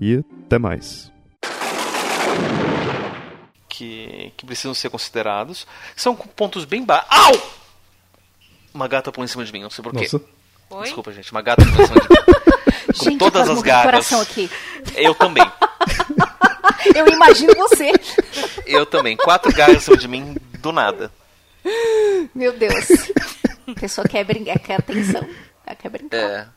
E até mais. Que, que precisam ser considerados. São pontos bem baixos. Au! Uma gata pulou em cima de mim, não sei porquê. Desculpa, gente. Uma gata pulou em cima de mim. (laughs) Com Gente, todas as aqui. Eu também. (laughs) Eu imagino você. (laughs) Eu também. Quatro garras em cima de mim do nada. Meu Deus. A pessoa quer brincar, quer atenção. Ela quer brincar. É.